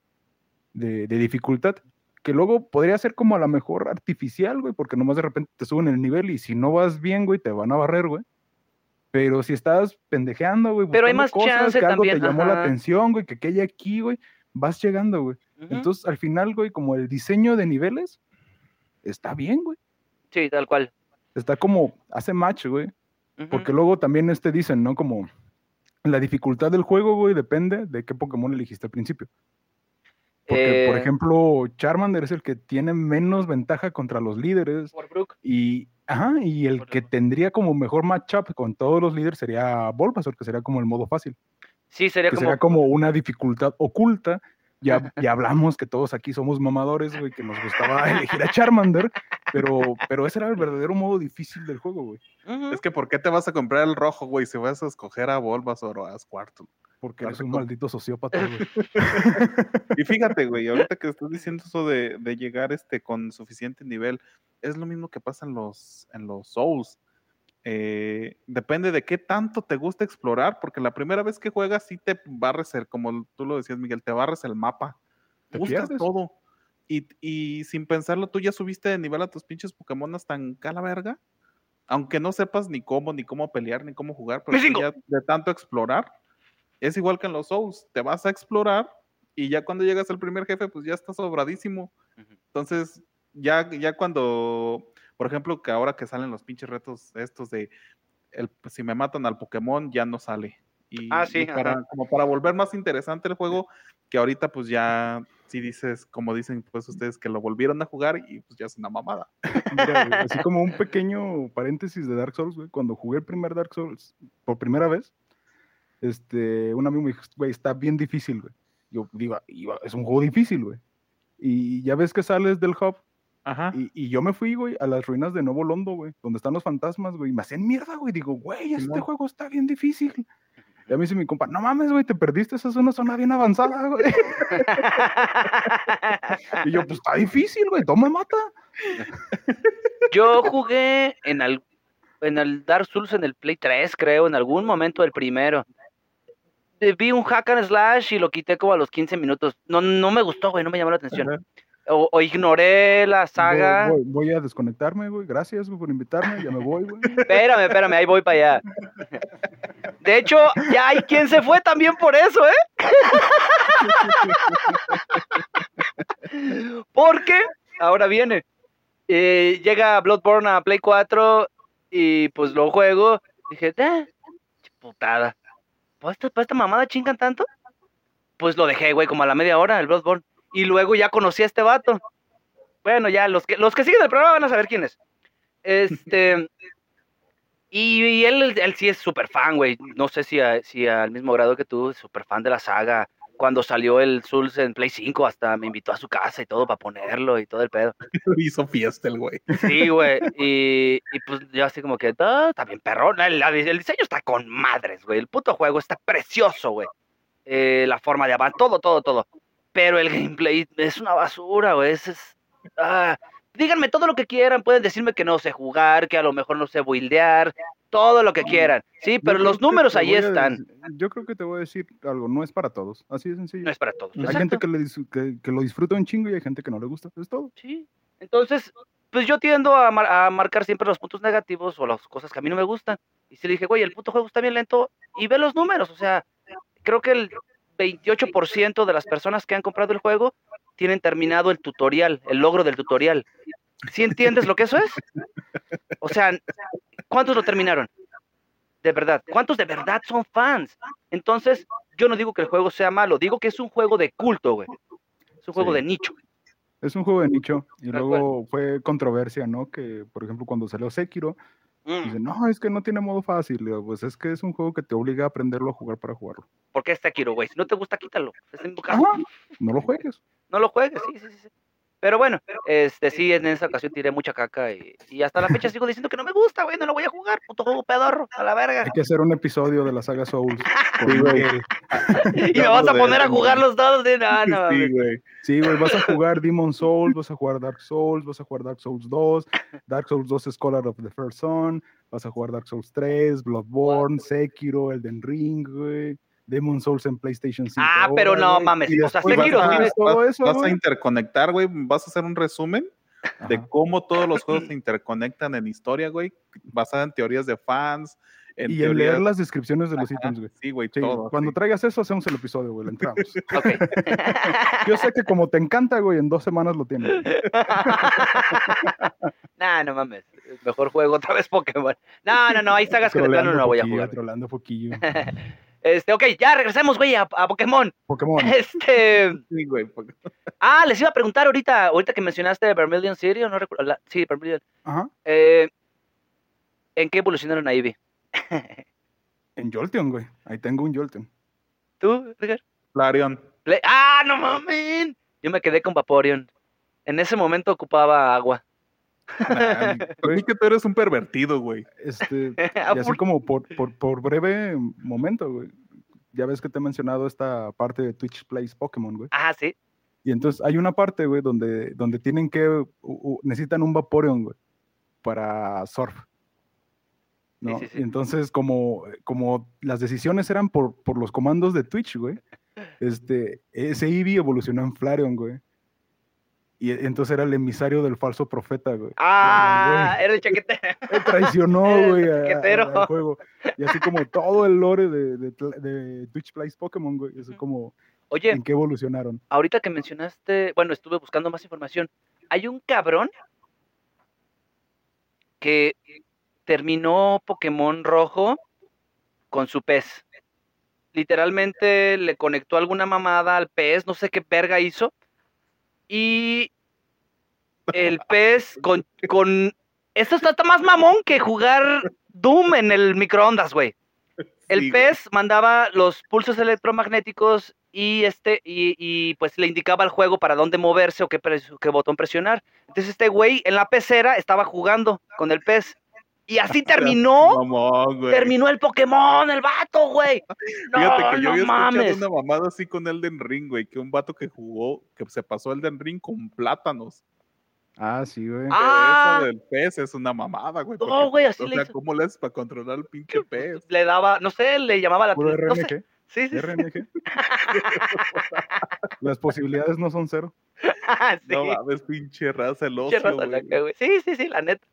[SPEAKER 4] de, de dificultad. Que luego podría ser como a lo mejor artificial, güey, porque nomás de repente te suben el nivel y si no vas bien, güey, te van a barrer, güey. Pero si estás pendejeando, güey,
[SPEAKER 3] Pero hay más
[SPEAKER 4] cosas,
[SPEAKER 3] chance
[SPEAKER 4] que algo
[SPEAKER 3] también,
[SPEAKER 4] te llamó la atención, güey, que hay aquí, güey, vas llegando, güey. Entonces, al final, güey, como el diseño de niveles está bien, güey.
[SPEAKER 3] Sí, tal cual.
[SPEAKER 4] Está como, hace match, güey. Porque luego también este dicen, ¿no? Como la dificultad del juego, güey, depende de qué Pokémon elegiste al principio. Porque, por
[SPEAKER 3] Eh,
[SPEAKER 4] ejemplo, Charmander es el que tiene menos ventaja contra los líderes.
[SPEAKER 3] Warbrook.
[SPEAKER 4] Y, ajá, y el que tendría como mejor matchup con todos los líderes sería Bulbasaur, que sería como el modo fácil.
[SPEAKER 3] Sí, sería
[SPEAKER 4] Que
[SPEAKER 3] como.
[SPEAKER 4] sería como una dificultad oculta. Ya, <laughs> ya hablamos que todos aquí somos mamadores, güey, que nos gustaba elegir a Charmander, pero, pero ese era el verdadero modo difícil del juego, güey.
[SPEAKER 2] Es que ¿por qué te vas a comprar el rojo, güey? Si vas a escoger a Bulbasaur o a Squirtle.
[SPEAKER 4] Porque eres un maldito <laughs> sociópata, güey.
[SPEAKER 2] Y fíjate, güey, ahorita que estás diciendo eso de, de llegar este con suficiente nivel, es lo mismo que pasa en los, en los Souls. Eh, depende de qué tanto te gusta explorar, porque la primera vez que juegas sí te barres el, como tú lo decías, Miguel, te barres el mapa.
[SPEAKER 4] Te
[SPEAKER 2] buscas
[SPEAKER 4] pierdes.
[SPEAKER 2] todo. Y, y sin pensarlo, tú ya subiste de nivel a tus pinches Pokémon hasta en la verga. Aunque no sepas ni cómo, ni cómo pelear, ni cómo jugar, pero ya de tanto explorar, es igual que en los Souls. Te vas a explorar y ya cuando llegas al primer jefe, pues ya estás sobradísimo. Entonces, ya, ya cuando, por ejemplo, que ahora que salen los pinches retos estos de el, pues, si me matan al Pokémon, ya no sale. Y,
[SPEAKER 3] Ah, sí,
[SPEAKER 2] y para,
[SPEAKER 3] ajá.
[SPEAKER 2] como para volver más interesante el juego, que ahorita pues ya, si dices, como dicen pues ustedes, que lo volvieron a jugar y pues ya es una mamada. <laughs>
[SPEAKER 4] Mira, güey, así como un pequeño paréntesis de Dark Souls, güey. Cuando jugué el primer Dark Souls por primera vez, este, un amigo me dijo, güey, está bien difícil, güey. Yo digo, "Iba- es un juego difícil, güey. Y ya ves que sales del hub.
[SPEAKER 2] Ajá.
[SPEAKER 4] Y, y yo me fui, güey, a las ruinas de Nuevo Londo, güey, donde están los fantasmas, güey. y Me hacían mierda, güey. Digo, güey, este juego está bien difícil. Y a mí dice mi compa, no mames, güey, te perdiste, esa es una zona bien avanzada, <laughs> güey. <laughs> Y yo, pues está difícil, güey, toma mata.
[SPEAKER 3] Yo jugué en el, en el Dark Souls en el Play 3, creo, en algún momento el primero. Eh, Vi un hack and slash y lo quité como a los 15 minutos. No, no me gustó, güey, no me llamó la atención. O, o ignoré la saga.
[SPEAKER 4] Voy, voy- voy a desconectarme, güey. Gracias, güey, por invitarme. Ya me voy, güey. <laughs>
[SPEAKER 3] Espérame, espérame, ahí voy para allá. De hecho, ya hay quien se fue también por eso, ¿eh? <laughs> Porque, ahora viene, eh, llega Bloodborne a Play 4 y pues lo juego. Dije, eh, putada. ¿Para esta, para esta mamada chingan tanto? Pues lo dejé, güey, como a la media hora, el Bloodborne. Y luego ya conocí a este vato. Bueno, ya, los que, los que siguen el programa van a saber quién es. Este. <laughs> Y, y él, él sí es súper fan, güey. No sé si, a- si al mismo grado que tú, súper fan de la saga. Cuando salió el Souls en Play 5, hasta me invitó a su casa y todo para ponerlo y todo el pedo. <laughs>
[SPEAKER 2] Hizo fiesta el güey.
[SPEAKER 3] Sí, güey. Y, y pues yo así como que, "Ah, está bien perrón. El, el diseño está con madres, güey. El puto juego está precioso, güey. Eh, la forma de avanzar, todo, todo, todo. Pero el gameplay es una basura, güey. Es, es- ah, díganme todo lo que quieran. Pueden decirme que no sé jugar, que a lo mejor no sé buildear, todo lo que quieran. Sí, pero los números ahí están.
[SPEAKER 4] Yo creo que te voy a decir algo, no es para todos. Así de sencillo.
[SPEAKER 3] No es para todos.
[SPEAKER 4] Hay
[SPEAKER 3] Exacto.
[SPEAKER 4] gente que, le que, que lo disfruta un chingo y hay gente que no le gusta. Es todo.
[SPEAKER 3] Sí. Entonces, pues yo tiendo a, mar- a marcar siempre los puntos negativos o las cosas que a mí no me gustan. Y si le dije, güey, el puto juego está bien lento, y ve los números. O sea, creo que el 28% de las personas que han comprado el juego tienen terminado el tutorial, el logro del tutorial. ¿Sí entiendes lo que eso es? O sea, ¿cuántos lo terminaron? De verdad, ¿cuántos de verdad son fans? Entonces, yo no digo que el juego sea malo, digo que es un juego de culto, güey. Es un juego
[SPEAKER 4] Sí.
[SPEAKER 3] de nicho.
[SPEAKER 4] Es un juego de nicho. Y luego fue controversia, ¿no? Que, por ejemplo, cuando salió Sekiro,
[SPEAKER 3] Mm.
[SPEAKER 4] dicen, no, es que no tiene modo fácil. Digo, pues es que es un juego que te obliga a aprenderlo a jugar para jugarlo.
[SPEAKER 3] ¿Por qué es Sekiro, güey? Si no te gusta, quítalo.
[SPEAKER 4] Ajá, no lo juegues.
[SPEAKER 3] No lo juegues, sí, sí, sí. Pero bueno, este sí, en esa ocasión tiré mucha caca y, y hasta la fecha sigo diciendo que no me gusta, güey, no lo voy a jugar, puto juego pedorro, a la verga.
[SPEAKER 4] Hay que hacer un episodio de la saga Souls. <laughs>
[SPEAKER 2] Sí, güey. <laughs>
[SPEAKER 3] Y me vas a poner a
[SPEAKER 2] verga,
[SPEAKER 3] jugarlos todos, de <laughs> no,
[SPEAKER 2] Sí, güey.
[SPEAKER 4] Sí, güey, vas a jugar Demon Souls, vas a jugar Dark Souls, vas a jugar Dark Souls 2, Dark Souls 2 Scholar of the First Son, vas a jugar Dark Souls 3, Bloodborne, Sekiro, Elden Ring, güey, Demon Souls en PlayStation 5.
[SPEAKER 3] Ah, pero no mames, o sea, Sekiro
[SPEAKER 4] todo eso,
[SPEAKER 2] vas a
[SPEAKER 4] güey.
[SPEAKER 2] interconectar, güey. Vas a hacer un resumen de cómo todos los juegos se <clears throat> interconectan en historia, güey. Basada en teorías de fans. En
[SPEAKER 4] Y en leer las descripciones de los
[SPEAKER 2] Ajá,
[SPEAKER 4] ítems, güey.
[SPEAKER 2] Sí, güey,
[SPEAKER 4] Sí,
[SPEAKER 2] todo.
[SPEAKER 4] cuando
[SPEAKER 2] sí.
[SPEAKER 4] traigas eso, hacemos el episodio, güey, entramos. <laughs>
[SPEAKER 3] Ok. <laughs>
[SPEAKER 4] Yo sé que como te encanta, güey, en dos semanas lo tienes. <laughs>
[SPEAKER 3] nah, no mames. Mejor juego otra vez Pokémon. No, no, no, hay sagas que de plano no voy a jugar.
[SPEAKER 4] Trolando poquillo.
[SPEAKER 3] Este, ok, ya regresemos, güey, a, a Pokémon.
[SPEAKER 4] Pokémon. <laughs>
[SPEAKER 3] Este. <laughs>
[SPEAKER 2] Sí, güey. porque- <laughs>
[SPEAKER 3] Ah, les iba a preguntar ahorita, ahorita que mencionaste Vermilion City, o no recuerdo. la- sí, Vermilion.
[SPEAKER 4] Ajá.
[SPEAKER 3] Eh, ¿En qué evolucionaron a Eevee?
[SPEAKER 4] En Jolteon, güey. Ahí tengo un Jolteon.
[SPEAKER 3] ¿Tú, Edgar?
[SPEAKER 2] Flareon.
[SPEAKER 3] ¡Ah, no mames! Yo me quedé con Vaporeon. En ese momento ocupaba agua.
[SPEAKER 2] Nah, Para que tú eres un pervertido, güey.
[SPEAKER 4] Este, <laughs> y así
[SPEAKER 3] ¿por-
[SPEAKER 4] como por, por, por breve momento, güey. Ya ves que te he mencionado esta parte de Twitch Plays Pokémon, güey.
[SPEAKER 3] Ah, sí.
[SPEAKER 4] Y entonces hay una parte, güey, donde, donde tienen que, necesitan un Vaporeon, güey, para surf. ¿no?
[SPEAKER 3] sí, sí.
[SPEAKER 4] Y entonces, como, como las decisiones eran por, por los comandos de Twitch, güey, este, ese Eevee evolucionó en Flareon, güey. Y entonces era el emisario del falso profeta, güey.
[SPEAKER 3] Ah, era el chaquete.
[SPEAKER 4] Me traicionó, <laughs> güey,
[SPEAKER 3] chaquetero.
[SPEAKER 4] al juego. Y así como todo el lore de, de, Tla- de Twitch Plays Pokémon, güey. Eso como
[SPEAKER 3] Oye,
[SPEAKER 4] en qué evolucionaron.
[SPEAKER 3] ahorita que mencionaste, bueno, estuve buscando más información. Hay un cabrón que terminó Pokémon rojo con su pez. Literalmente le conectó alguna mamada al pez, no sé qué verga hizo. Y el pez con, con... Esto está, más mamón que jugar Doom en el microondas, güey. el
[SPEAKER 2] Sí, güey.
[SPEAKER 3] pez mandaba los pulsos electromagnéticos y este y, y, pues le indicaba al juego para dónde moverse o qué, pres- qué botón presionar. Entonces este güey en la pecera estaba jugando con el pez y así <laughs> terminó.
[SPEAKER 2] Mamón, güey.
[SPEAKER 3] Terminó el Pokémon, el vato, güey. No, <laughs>
[SPEAKER 2] Fíjate que yo
[SPEAKER 3] no
[SPEAKER 2] había escuchado
[SPEAKER 3] mames.
[SPEAKER 2] una mamada así con Elden Ring, güey, que un vato que jugó, que se pasó Elden Ring con plátanos.
[SPEAKER 4] Ah, sí, güey.
[SPEAKER 3] Ah.
[SPEAKER 2] Eso del pez es una mamada, güey.
[SPEAKER 3] No,
[SPEAKER 2] porque,
[SPEAKER 3] güey, así
[SPEAKER 2] O
[SPEAKER 3] le
[SPEAKER 2] sea,
[SPEAKER 3] hizo.
[SPEAKER 2] ¿cómo le haces para controlar al pinche <laughs> pez?
[SPEAKER 3] Le daba, no sé, le llamaba la
[SPEAKER 4] Puro
[SPEAKER 3] no sé. Sí, sí.
[SPEAKER 4] RNG. Las posibilidades no son cero.
[SPEAKER 3] sí.
[SPEAKER 2] No mames, pinche raza, el
[SPEAKER 3] Pinche
[SPEAKER 2] ocio,
[SPEAKER 3] raza
[SPEAKER 2] güey.
[SPEAKER 3] loca, güey. Sí, sí, sí, la neta.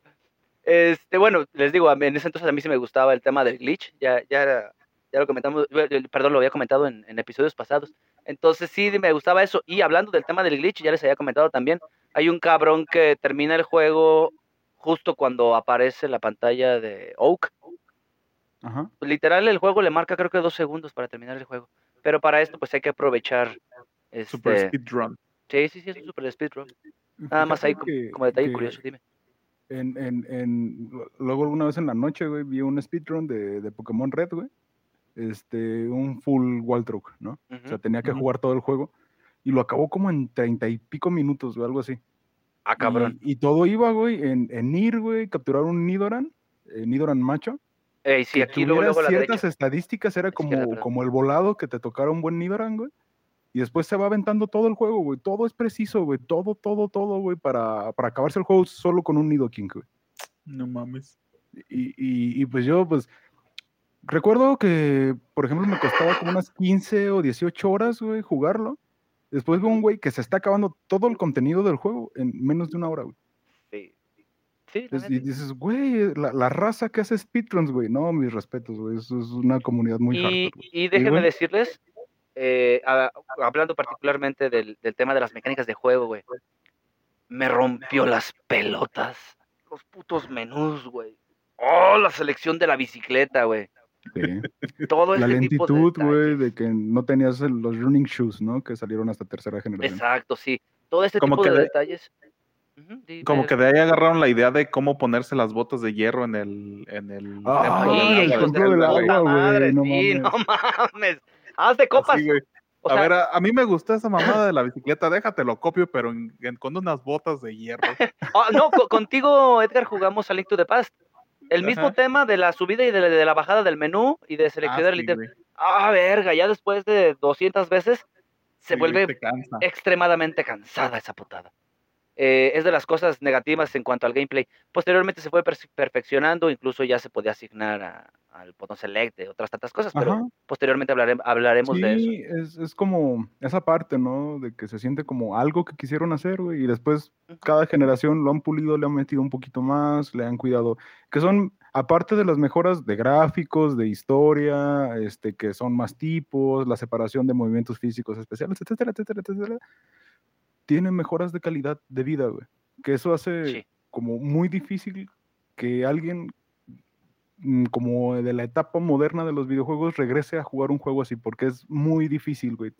[SPEAKER 3] Este, bueno, les digo, en ese entonces a mí sí me gustaba el tema del glitch. Ya, ya, era- ya lo comentamos, perdón, lo había comentado en, en episodios pasados. Entonces sí me gustaba eso. Y hablando del tema del glitch, ya les había comentado también, hay un cabrón que termina el juego justo cuando aparece la pantalla de Oak.
[SPEAKER 4] Ajá.
[SPEAKER 3] Literal, el juego le marca creo que dos segundos para terminar el juego. Pero para esto pues hay que aprovechar.
[SPEAKER 2] Super
[SPEAKER 3] Este,
[SPEAKER 2] speedrun.
[SPEAKER 3] sí, sí, sí, es un super speedrun. Nada más ahí como, detalle
[SPEAKER 4] que
[SPEAKER 3] curioso, dime.
[SPEAKER 4] En, en, en, luego alguna vez en la noche, güey, vi un speedrun de, de Pokémon Red, güey. Este, un full walkthrough, ¿no? O sea, tenía que
[SPEAKER 2] Ujú.
[SPEAKER 4] jugar todo el juego. Y lo acabó como en treinta y pico minutos, o algo así.
[SPEAKER 3] Ah, cabrón.
[SPEAKER 4] Y, y todo iba, güey, en, en ir, güey, capturar un Nidoran, eh, Nidoran macho.
[SPEAKER 3] Ey, sí,
[SPEAKER 4] que
[SPEAKER 3] aquí luego, luego la
[SPEAKER 4] ciertas
[SPEAKER 3] derecha.
[SPEAKER 4] estadísticas, era como, como el volado que te tocara un buen Nidoran, güey. Y después se va aventando todo el juego, güey. Todo es preciso, güey. Todo, todo, todo, güey, para, para acabarse el juego solo con un Nidoking, güey.
[SPEAKER 2] No mames.
[SPEAKER 4] Y, y, y, pues yo, pues, recuerdo que, por ejemplo, me costaba como unas 15 o 18 horas, güey, jugarlo. Después veo un güey que se está acabando todo el contenido del juego en menos de una hora, güey.
[SPEAKER 3] Sí. Sí,
[SPEAKER 4] y dices, güey, la, la raza que hace speedruns, güey. No, mis respetos, güey. Eso es una comunidad muy
[SPEAKER 3] y,
[SPEAKER 4] hardcore,
[SPEAKER 3] y déjenme decirles, eh, a- hablando particularmente del, del tema de las mecánicas de juego, güey. Me rompió las pelotas. Los putos menús, güey. Oh, la selección de la bicicleta, güey.
[SPEAKER 4] Sí. <laughs>
[SPEAKER 3] Todo
[SPEAKER 4] La
[SPEAKER 3] ese tipo de
[SPEAKER 4] lentitud, güey, de que no tenías los running shoes, ¿no? Que salieron hasta tercera generación.
[SPEAKER 3] Exacto, sí. Todo ese
[SPEAKER 2] Como
[SPEAKER 3] tipo
[SPEAKER 2] que
[SPEAKER 3] de
[SPEAKER 2] de-
[SPEAKER 3] detalles.
[SPEAKER 2] Como que de ahí agarraron la idea de cómo ponerse las botas de hierro en el, en el templo
[SPEAKER 3] Ay,
[SPEAKER 2] del agua de güey,
[SPEAKER 4] no
[SPEAKER 3] sí, <laughs> no mames. Haz de copas.
[SPEAKER 2] Así, a ver, a, a mí me gustó esa mamada de la bicicleta, déjate lo copio, pero en- en- con unas botas de hierro. <laughs>
[SPEAKER 3] Ah, no, co- contigo, Edgar, jugamos a Link to the Past. El mismo tema de la subida y de la, de la bajada del menú y de seleccionar
[SPEAKER 2] Ah,
[SPEAKER 3] el ítem. Ah, verga, ya después de 200 veces se
[SPEAKER 2] Sí,
[SPEAKER 3] vuelve extremadamente cansada esa putada. Eh, es de las cosas negativas en cuanto al gameplay. Posteriormente se fue per- perfeccionando, incluso ya se podía asignar a- al botón select de otras tantas cosas, pero
[SPEAKER 4] Ajá.
[SPEAKER 3] posteriormente hablarem- hablaremos de eso.
[SPEAKER 4] Sí, es, es como esa parte, ¿no? De que se siente como algo que quisieron hacer, güey, y después cada generación lo han pulido, le han metido un poquito más, le han cuidado, que son, aparte de las mejoras de gráficos, de historia, este, que son más tipos, la separación de movimientos físicos especiales, etcétera, etcétera, etcétera, tienen mejoras de calidad de vida, güey. Que eso hace
[SPEAKER 3] Sí.
[SPEAKER 4] como muy difícil que alguien mm, como de la etapa moderna de los videojuegos regrese a jugar un juego así, porque es muy difícil, güey.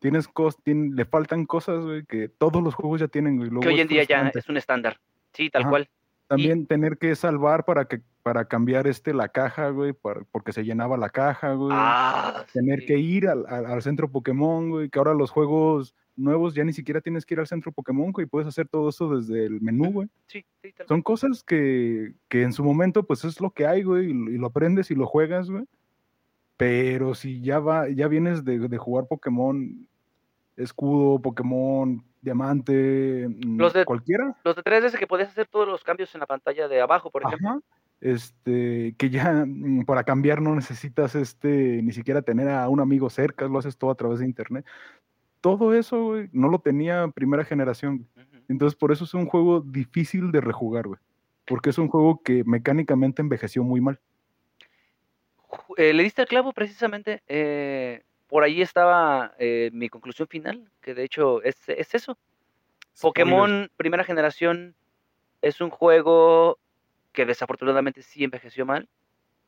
[SPEAKER 4] Tienes cos, le faltan cosas, güey, que todos los juegos ya tienen, güey.
[SPEAKER 3] que
[SPEAKER 4] luego
[SPEAKER 3] hoy
[SPEAKER 4] es
[SPEAKER 3] en día ya es un estándar. Sí, tal
[SPEAKER 4] Ajá.
[SPEAKER 3] cual.
[SPEAKER 4] También tener que salvar para que para cambiar este la caja, güey, para- porque se llenaba la caja, güey.
[SPEAKER 3] Ah,
[SPEAKER 4] tener
[SPEAKER 3] sí.
[SPEAKER 4] que ir al, al- al centro Pokémon, güey, que ahora los juegos nuevos ya ni siquiera tienes que ir al centro Pokémon, güey, puedes hacer todo eso desde el menú, güey.
[SPEAKER 3] Sí, sí, tal.
[SPEAKER 4] Son cosas que, que en su momento, pues es lo que hay, güey, y, lo- y lo aprendes y lo juegas, güey. Pero si ya va, ya vienes de, de jugar Pokémon escudo, Pokémon diamante, mm,
[SPEAKER 3] Los de-
[SPEAKER 4] cualquiera,
[SPEAKER 3] Los de 3DS que podías hacer todos los cambios en la pantalla de abajo, por ejemplo.
[SPEAKER 4] Este, que ya mm, para cambiar no necesitas este, ni siquiera tener a un amigo cerca, lo haces todo a través de internet. Todo eso, güey, no lo tenía primera generación. güey. Entonces, por eso es un juego difícil de rejugar, güey. Porque es un juego que mecánicamente envejeció muy mal.
[SPEAKER 3] Eh, le diste el clavo precisamente. eh, por ahí estaba eh, mi conclusión final, que de hecho es, es eso. Pokémon primera generación es un juego que desafortunadamente sí envejeció mal.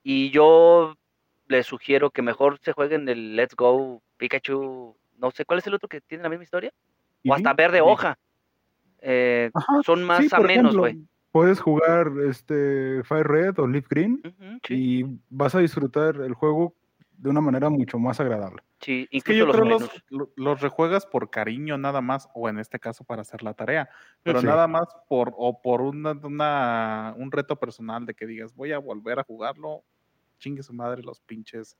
[SPEAKER 3] Y yo les sugiero que mejor se jueguen el Let's Go Pikachu. No sé cuál es el otro que tiene la misma historia. O hasta verde hoja. Eh,
[SPEAKER 4] Ajá,
[SPEAKER 3] son más
[SPEAKER 4] sí,
[SPEAKER 3] a menos, güey.
[SPEAKER 4] Puedes jugar este Fire Red o Leaf Green
[SPEAKER 3] sí.
[SPEAKER 4] y vas a disfrutar el juego de una manera mucho más agradable.
[SPEAKER 3] Sí,
[SPEAKER 2] Es que
[SPEAKER 3] incluso
[SPEAKER 2] yo
[SPEAKER 3] los
[SPEAKER 2] creo los, rejuegas por cariño nada más, o en este caso para hacer la tarea, pero
[SPEAKER 4] Sí.
[SPEAKER 2] nada más por, o por una, una- un reto personal de que digas, voy a volver a jugarlo, chingue su madre los pinches,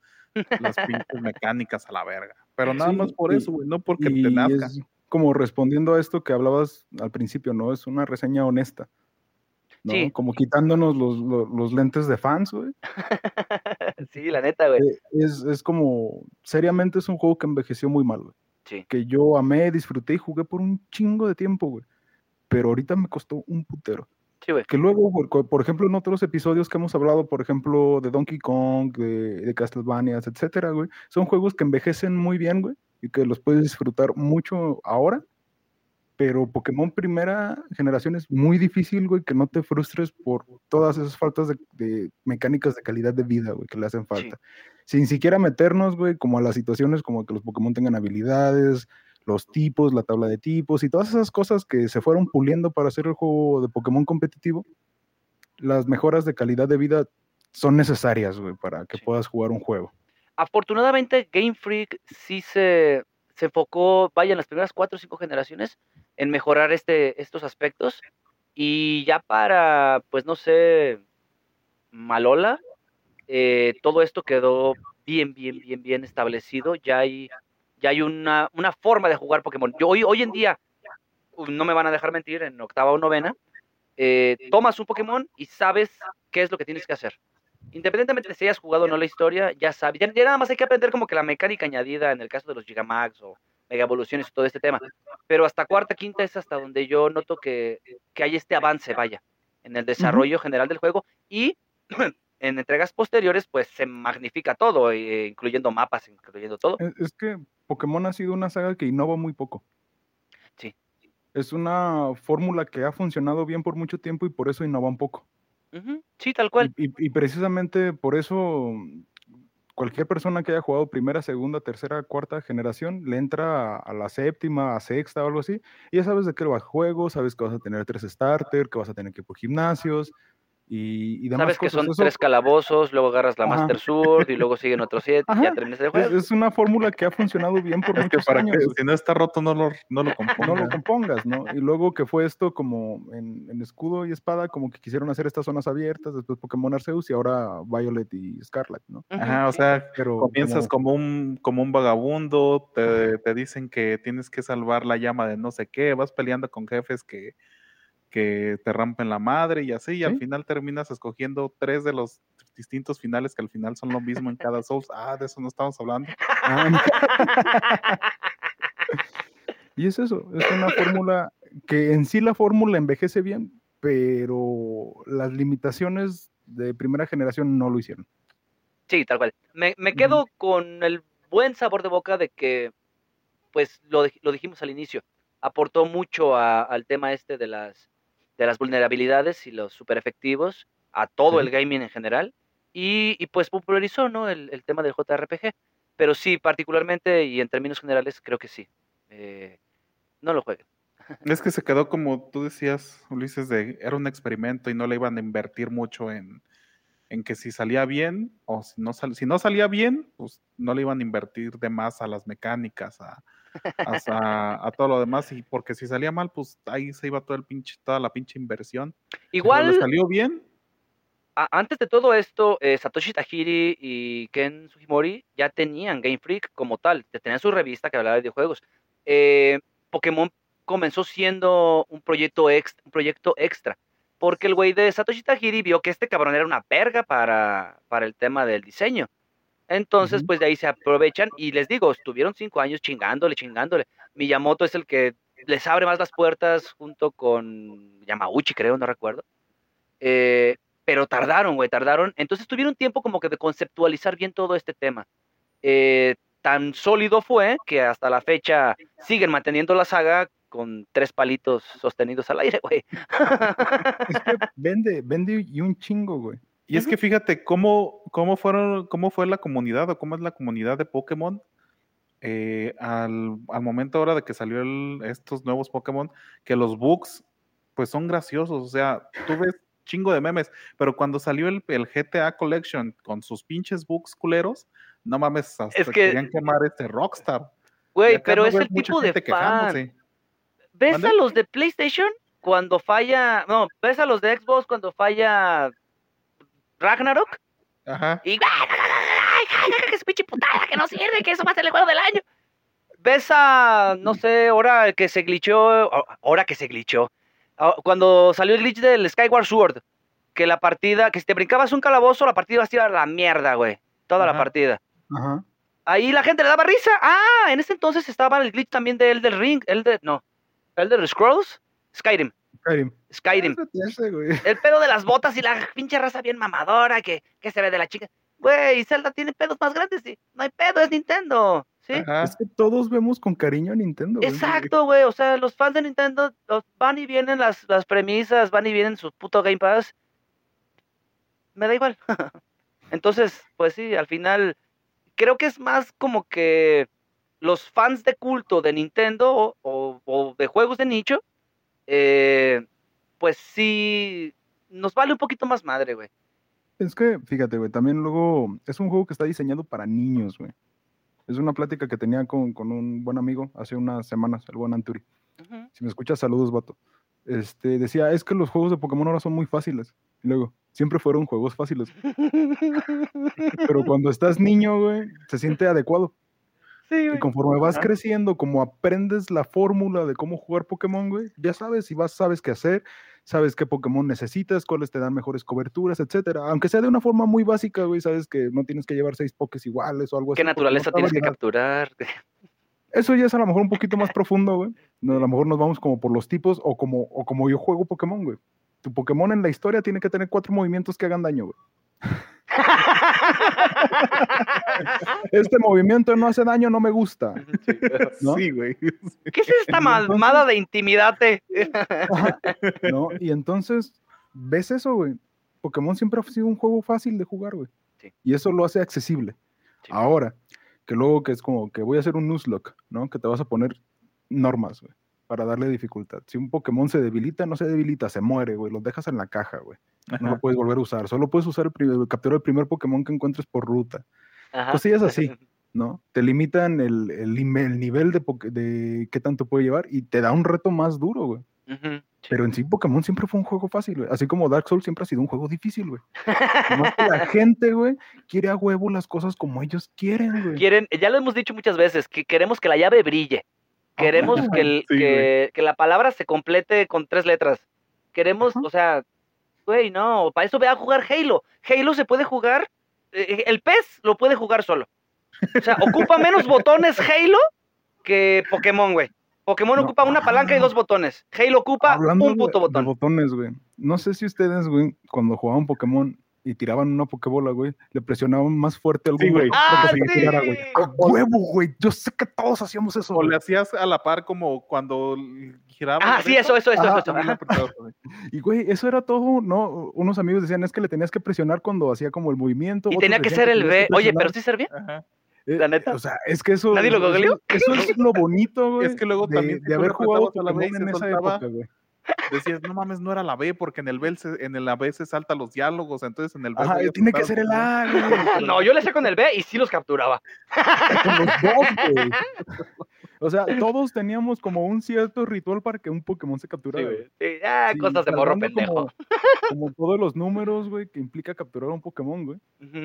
[SPEAKER 2] las pinches <laughs> mecánicas a la verga. Pero nada
[SPEAKER 4] Sí,
[SPEAKER 2] más por
[SPEAKER 4] y-
[SPEAKER 2] eso, güey, no porque te nazca.
[SPEAKER 4] como respondiendo a esto que hablabas al principio, ¿no? Es una reseña honesta. ¿No?
[SPEAKER 3] Sí.
[SPEAKER 4] Como quitándonos los, los, los lentes de fans, güey. <laughs>
[SPEAKER 3] sí, la neta, güey.
[SPEAKER 4] Eh, Es, es como, seriamente es un juego que envejeció muy mal, güey.
[SPEAKER 3] Sí.
[SPEAKER 4] Que yo amé, disfruté y jugué por un chingo de tiempo, güey. Pero ahorita me costó un putero.
[SPEAKER 3] Sí, güey.
[SPEAKER 4] Que luego, por ejemplo, en otros episodios que hemos hablado, por ejemplo, de Donkey Kong, de, de Castlevania, etcétera, güey, son juegos que envejecen muy bien, güey, y que los puedes disfrutar mucho ahora. Pero Pokémon primera generación es muy difícil, güey, que no te frustres por todas esas faltas de, de mecánicas de calidad de vida, güey, que le hacen falta. Sin siquiera meternos, güey, como a las situaciones como que los Pokémon tengan habilidades, los tipos, la tabla de tipos y todas esas cosas que se fueron puliendo para hacer el juego de Pokémon competitivo, las mejoras de calidad de vida son necesarias, güey, para que
[SPEAKER 3] Sí.
[SPEAKER 4] puedas jugar un juego.
[SPEAKER 3] Afortunadamente, Game Freak sí se, se enfocó, vaya, en las primeras cuatro o cinco generaciones en mejorar este, estos aspectos. Y ya para, pues no sé, Malola, eh, todo esto quedó bien, bien, bien, bien establecido. Ya hay, ya hay una, una forma de jugar Pokémon. Yo hoy, hoy en día, no me van a dejar mentir, en octava o novena, eh, tomas un Pokémon y sabes qué es lo que tienes que hacer. Independientemente de si hayas jugado o no la historia, ya sabes. Ya, ya nada más hay que aprender como que la mecánica añadida en el caso de los Gigamax o Mega Evoluciones y todo este tema. Pero hasta cuarta, quinta es hasta donde yo noto que, que hay este avance, vaya, en el desarrollo general del juego. Y <clears throat> en entregas posteriores, pues se magnifica todo, eh, incluyendo mapas, incluyendo todo.
[SPEAKER 4] Es, es que Pokémon ha sido una saga que innova muy poco.
[SPEAKER 3] Sí.
[SPEAKER 4] Es una fórmula que ha funcionado bien por mucho tiempo y por eso innova un poco.
[SPEAKER 3] Sí, tal cual.
[SPEAKER 4] Y, y- y precisamente por eso cualquier persona que haya jugado primera, segunda, tercera, cuarta generación le entra a, la séptima, a sexta o algo así, y ya sabes de qué va el juego, sabes que vas a tener tres starter, que vas a tener que ir por gimnasios y, y demás
[SPEAKER 3] Sabes que
[SPEAKER 4] cosas.
[SPEAKER 3] son
[SPEAKER 4] Eso
[SPEAKER 3] tres calabozos, luego agarras la
[SPEAKER 4] Ajá.
[SPEAKER 3] Master Sword y luego siguen <laughs> otros siete y ya terminas el
[SPEAKER 4] es,
[SPEAKER 3] juego.
[SPEAKER 4] es una fórmula que ha funcionado bien por
[SPEAKER 2] Es que
[SPEAKER 4] muchos
[SPEAKER 2] para
[SPEAKER 4] años.
[SPEAKER 2] que si no está roto no lo, no lo <laughs>
[SPEAKER 4] no
[SPEAKER 2] compongas.
[SPEAKER 4] lo compongas, ¿no? Y luego que fue esto como en, en escudo y espada, como que quisieron hacer estas zonas abiertas, después Pokémon Arceus y ahora Violet y Scarlet, ¿no?
[SPEAKER 2] Ajá, o sea,
[SPEAKER 4] Pero
[SPEAKER 2] comienzas
[SPEAKER 4] como-
[SPEAKER 2] como un, como un vagabundo, te, te dicen que tienes que salvar la llama de no sé qué, vas peleando con jefes que, que te rompen la madre y así, y al final terminas escogiendo tres de los distintos finales que al final son lo mismo en cada Souls. Ah, de eso no estamos hablando.
[SPEAKER 4] Ah, no. <laughs> y es eso, es una fórmula que en sí la fórmula envejece bien, pero las limitaciones de primera generación no lo hicieron.
[SPEAKER 3] Sí, tal cual. Me, me quedo con el buen sabor de boca de que, pues lo, lo dijimos al inicio, aportó mucho a- al tema este de las, de las vulnerabilidades y los super efectivos, a todo
[SPEAKER 4] Sí.
[SPEAKER 3] el gaming en general, y, y, pues popularizó ¿no? el, el tema del JRPG. Pero sí, particularmente y en términos generales, creo que sí. Eh, no lo jueguen. <laughs>
[SPEAKER 2] Es que se quedó como tú decías, Ulises, de era un experimento y no le iban a invertir mucho en, en que si salía bien o si no, sal- si no salía bien, pues no le iban a invertir de más a las mecánicas, a, a, a- todo lo demás, y porque si salía mal, pues ahí se iba todo el pinche, toda la pinche inversión. Pero
[SPEAKER 3] Igual,
[SPEAKER 2] le salió bien,
[SPEAKER 3] a- antes de todo esto, eh, Satoshi Tajiri y Ken Sugimori ya tenían Game Freak como tal, ya tenían su revista que hablaba de videojuegos. Eh, Pokémon comenzó siendo un proyecto, ex- un proyecto extra, porque el güey de Satoshi Tajiri vio que este cabrón era una verga para, para el tema del diseño. Entonces, pues de ahí se aprovechan y les digo, estuvieron cinco años chingándole, chingándole. Miyamoto es el que les abre más las puertas junto con Yamauchi, creo, no recuerdo. Eh, pero tardaron, güey, tardaron. Entonces tuvieron tiempo como que de conceptualizar bien todo este tema. Eh, tan sólido fue que hasta la fecha siguen manteniendo la saga con tres palitos sostenidos al aire, güey.
[SPEAKER 4] Es que <laughs> vende, vende y un chingo, güey.
[SPEAKER 2] Y es que fíjate cómo, cómo, fueron, cómo fue la comunidad o cómo es la comunidad de Pokémon eh, al, al momento ahora de que salió el- estos nuevos Pokémon, que los bugs pues son graciosos, o sea, tú ves chingo de memes, pero cuando salió el, el GTA Collection con sus pinches bugs culeros, No mames, hasta
[SPEAKER 3] Es que-
[SPEAKER 2] querían quemar este Rockstar.
[SPEAKER 3] Güey, pero
[SPEAKER 2] no
[SPEAKER 3] es el tipo de fan.
[SPEAKER 2] quejándose.
[SPEAKER 3] ¿Ves
[SPEAKER 2] ¿Mande?
[SPEAKER 3] a los de PlayStation cuando falla? No, ¿ves a los de Xbox cuando falla Ragnarok?
[SPEAKER 2] Ajá.
[SPEAKER 3] Y que es pinche putada, que no sirve, que eso va a ser el juego del año. ¿Ves a, no sé, ahora que se glitchó, ahora que se glitchó, ah, cuando salió el glitch del Skyward Sword, que la partida, que si te brincabas un calabozo, la partida iba a ir a la mierda, güey. Toda la partida.
[SPEAKER 4] Ajá.
[SPEAKER 3] Ahí la gente le daba risa. Ah, en ese entonces estaba el glitch también de Elder Ring, Elder, no, Elder Scrolls, Skyrim,
[SPEAKER 4] Skyrim.
[SPEAKER 3] Skyrim.
[SPEAKER 4] Ese, güey.
[SPEAKER 3] El pedo de las botas y la pinche raza bien mamadora que, que se ve de la chica. Güey, Zelda tiene pedos más grandes, sí. No hay pedo, es Nintendo. ¿Sí?
[SPEAKER 4] Es que todos vemos con cariño a Nintendo. güey.
[SPEAKER 3] Exacto, güey. O sea, los fans de Nintendo los van y vienen las, las premisas, van y vienen su puto Game Pass. Me da igual. <laughs> Entonces, pues sí, al final, creo que es más como que los fans de culto de Nintendo o, o- o de juegos de nicho, eh, pues sí, nos vale un poquito más madre, güey.
[SPEAKER 4] Es que, fíjate, güey, también luego es un juego que está diseñado para niños, güey. Es una plática que tenía con, con un buen amigo hace unas semanas, el buen Anturi. Si me escuchas, saludos, vato. Este, decía, es que los juegos de Pokémon ahora son muy fáciles. Y luego, siempre fueron juegos fáciles. <laughs> Pero cuando estás niño, güey, se siente adecuado.
[SPEAKER 3] Sí,
[SPEAKER 4] Y conforme vas
[SPEAKER 2] Ajá.
[SPEAKER 4] creciendo, como aprendes la fórmula de cómo jugar Pokémon, güey, ya sabes y vas, sabes qué hacer, sabes qué Pokémon necesitas, cuáles te dan mejores coberturas, etcétera. Aunque sea de una forma muy básica, güey, sabes que no tienes que llevar seis Pokés iguales o algo así.
[SPEAKER 3] ¿Qué
[SPEAKER 4] no
[SPEAKER 3] naturaleza tienes que capturar? <laughs>
[SPEAKER 4] Eso ya es a lo mejor un poquito más <laughs> profundo, güey. No, a lo mejor nos vamos como por los tipos o como, o como yo juego Pokémon, güey. Tu Pokémon en la historia tiene que tener cuatro movimientos que hagan daño, güey. <laughs> Este movimiento no hace daño, no me gusta. ¿no?
[SPEAKER 2] Sí, güey.
[SPEAKER 3] ¿Qué es esta malmada de intimidate?
[SPEAKER 4] ¿no? Y entonces, ¿ves eso, güey? Pokémon siempre ha sido un juego fácil de jugar, güey.
[SPEAKER 3] Sí.
[SPEAKER 4] Y eso lo hace accesible.
[SPEAKER 3] Sí.
[SPEAKER 4] Ahora, que luego que es como que voy a hacer un Nuzlocke, ¿no? Que te vas a poner normas, güey, para darle dificultad. Si un Pokémon se debilita, no se debilita, se muere, güey. Lo dejas en la caja, güey. No lo puedes volver a usar. Solo puedes usar el, pri- capturar el primer Pokémon que encuentres por ruta.
[SPEAKER 3] Ajá.
[SPEAKER 4] Cosillas así. <laughs> ¿no? Te limitan el, el, nime- el nivel de, de qué tanto puede llevar y te da un reto más duro, güey. Pero en sí Pokémon siempre fue un juego fácil, güey. Así como Dark Souls siempre ha sido un juego difícil, güey. Que la <laughs> gente, güey, quiere a huevo las cosas como ellos quieren, güey.
[SPEAKER 3] Quieren, ya lo hemos dicho muchas veces, que queremos que la llave brille. Queremos que, el-
[SPEAKER 2] sí,
[SPEAKER 3] que, que la palabra se complete con tres letras. Queremos, o sea, güey, no, para eso ve a jugar Halo. Halo se puede jugar, eh, el pez lo puede jugar solo. O sea, ocupa menos <laughs> botones Halo que Pokémon, güey. Pokémon
[SPEAKER 4] No,
[SPEAKER 3] ocupa una palanca y dos botones. Halo ocupa un puto
[SPEAKER 4] de
[SPEAKER 3] botón.
[SPEAKER 4] botones, güey. No sé si ustedes, güey, cuando jugaban Pokémon y tiraban una Pokébola, güey, le presionaban más fuerte algún
[SPEAKER 2] Sí, güey.
[SPEAKER 3] ¡Ah,
[SPEAKER 4] para que se
[SPEAKER 3] sí!
[SPEAKER 4] tirara, güey. ¡A huevo, güey! Yo sé que todos hacíamos eso,
[SPEAKER 2] O
[SPEAKER 4] güey.
[SPEAKER 2] le hacías a la par como cuando giraba.
[SPEAKER 3] Ah, sí, eso, eso, eso,
[SPEAKER 4] Ajá,
[SPEAKER 3] eso.
[SPEAKER 2] güey.
[SPEAKER 4] Y, güey, eso era todo, ¿no? Unos amigos decían, es que le tenías que presionar cuando hacía como el movimiento.
[SPEAKER 3] Y tenía que ser el B. Oye, pero sí servía.
[SPEAKER 2] Ajá.
[SPEAKER 4] Eh,
[SPEAKER 3] ¿La neta?
[SPEAKER 4] O sea, es que eso.
[SPEAKER 3] ¿Nadie lo
[SPEAKER 4] eso-
[SPEAKER 3] googleó?
[SPEAKER 4] Eso, eso es lo bonito, <laughs> güey.
[SPEAKER 2] Es que luego
[SPEAKER 4] de,
[SPEAKER 2] también
[SPEAKER 4] de haber jugado
[SPEAKER 2] a la se
[SPEAKER 4] en esa época, güey.
[SPEAKER 2] Decías, no mames, no era la B, porque en el B se, en el B se saltan los diálogos, entonces en el B
[SPEAKER 4] Ajá, tiene que ser el A, güey. <laughs>
[SPEAKER 3] No, yo le hacía con el B y sí los capturaba. <laughs>
[SPEAKER 4] Con los dos, güey. <laughs> O sea, todos teníamos como un cierto ritual para que un Pokémon se capturara. güey.
[SPEAKER 3] Sí, ah,
[SPEAKER 4] Sí,
[SPEAKER 3] cosas de morro pendejo.
[SPEAKER 4] Como, <laughs> como todos los números, güey, que implica capturar un Pokémon, güey.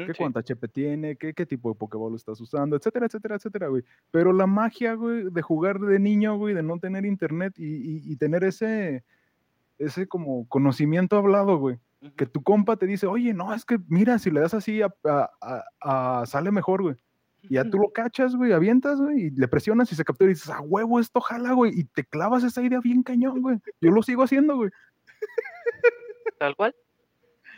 [SPEAKER 4] Qué cuánta HP tiene, qué, qué tipo de Pokéball estás usando, etcétera, etcétera, etcétera, güey. Pero la magia, güey, de jugar de niño, güey, de no tener internet y, y- y tener ese, ese como conocimiento hablado, güey. Que tu compa te dice, oye, no, es que mira, si le das así, a, a- a- a- sale mejor, güey. Y ya tú lo cachas, güey, avientas, güey, y le presionas y se captura y dices, a huevo, esto jala, güey. Y te clavas esa idea bien cañón, güey. Yo lo sigo haciendo, güey.
[SPEAKER 3] Tal cual.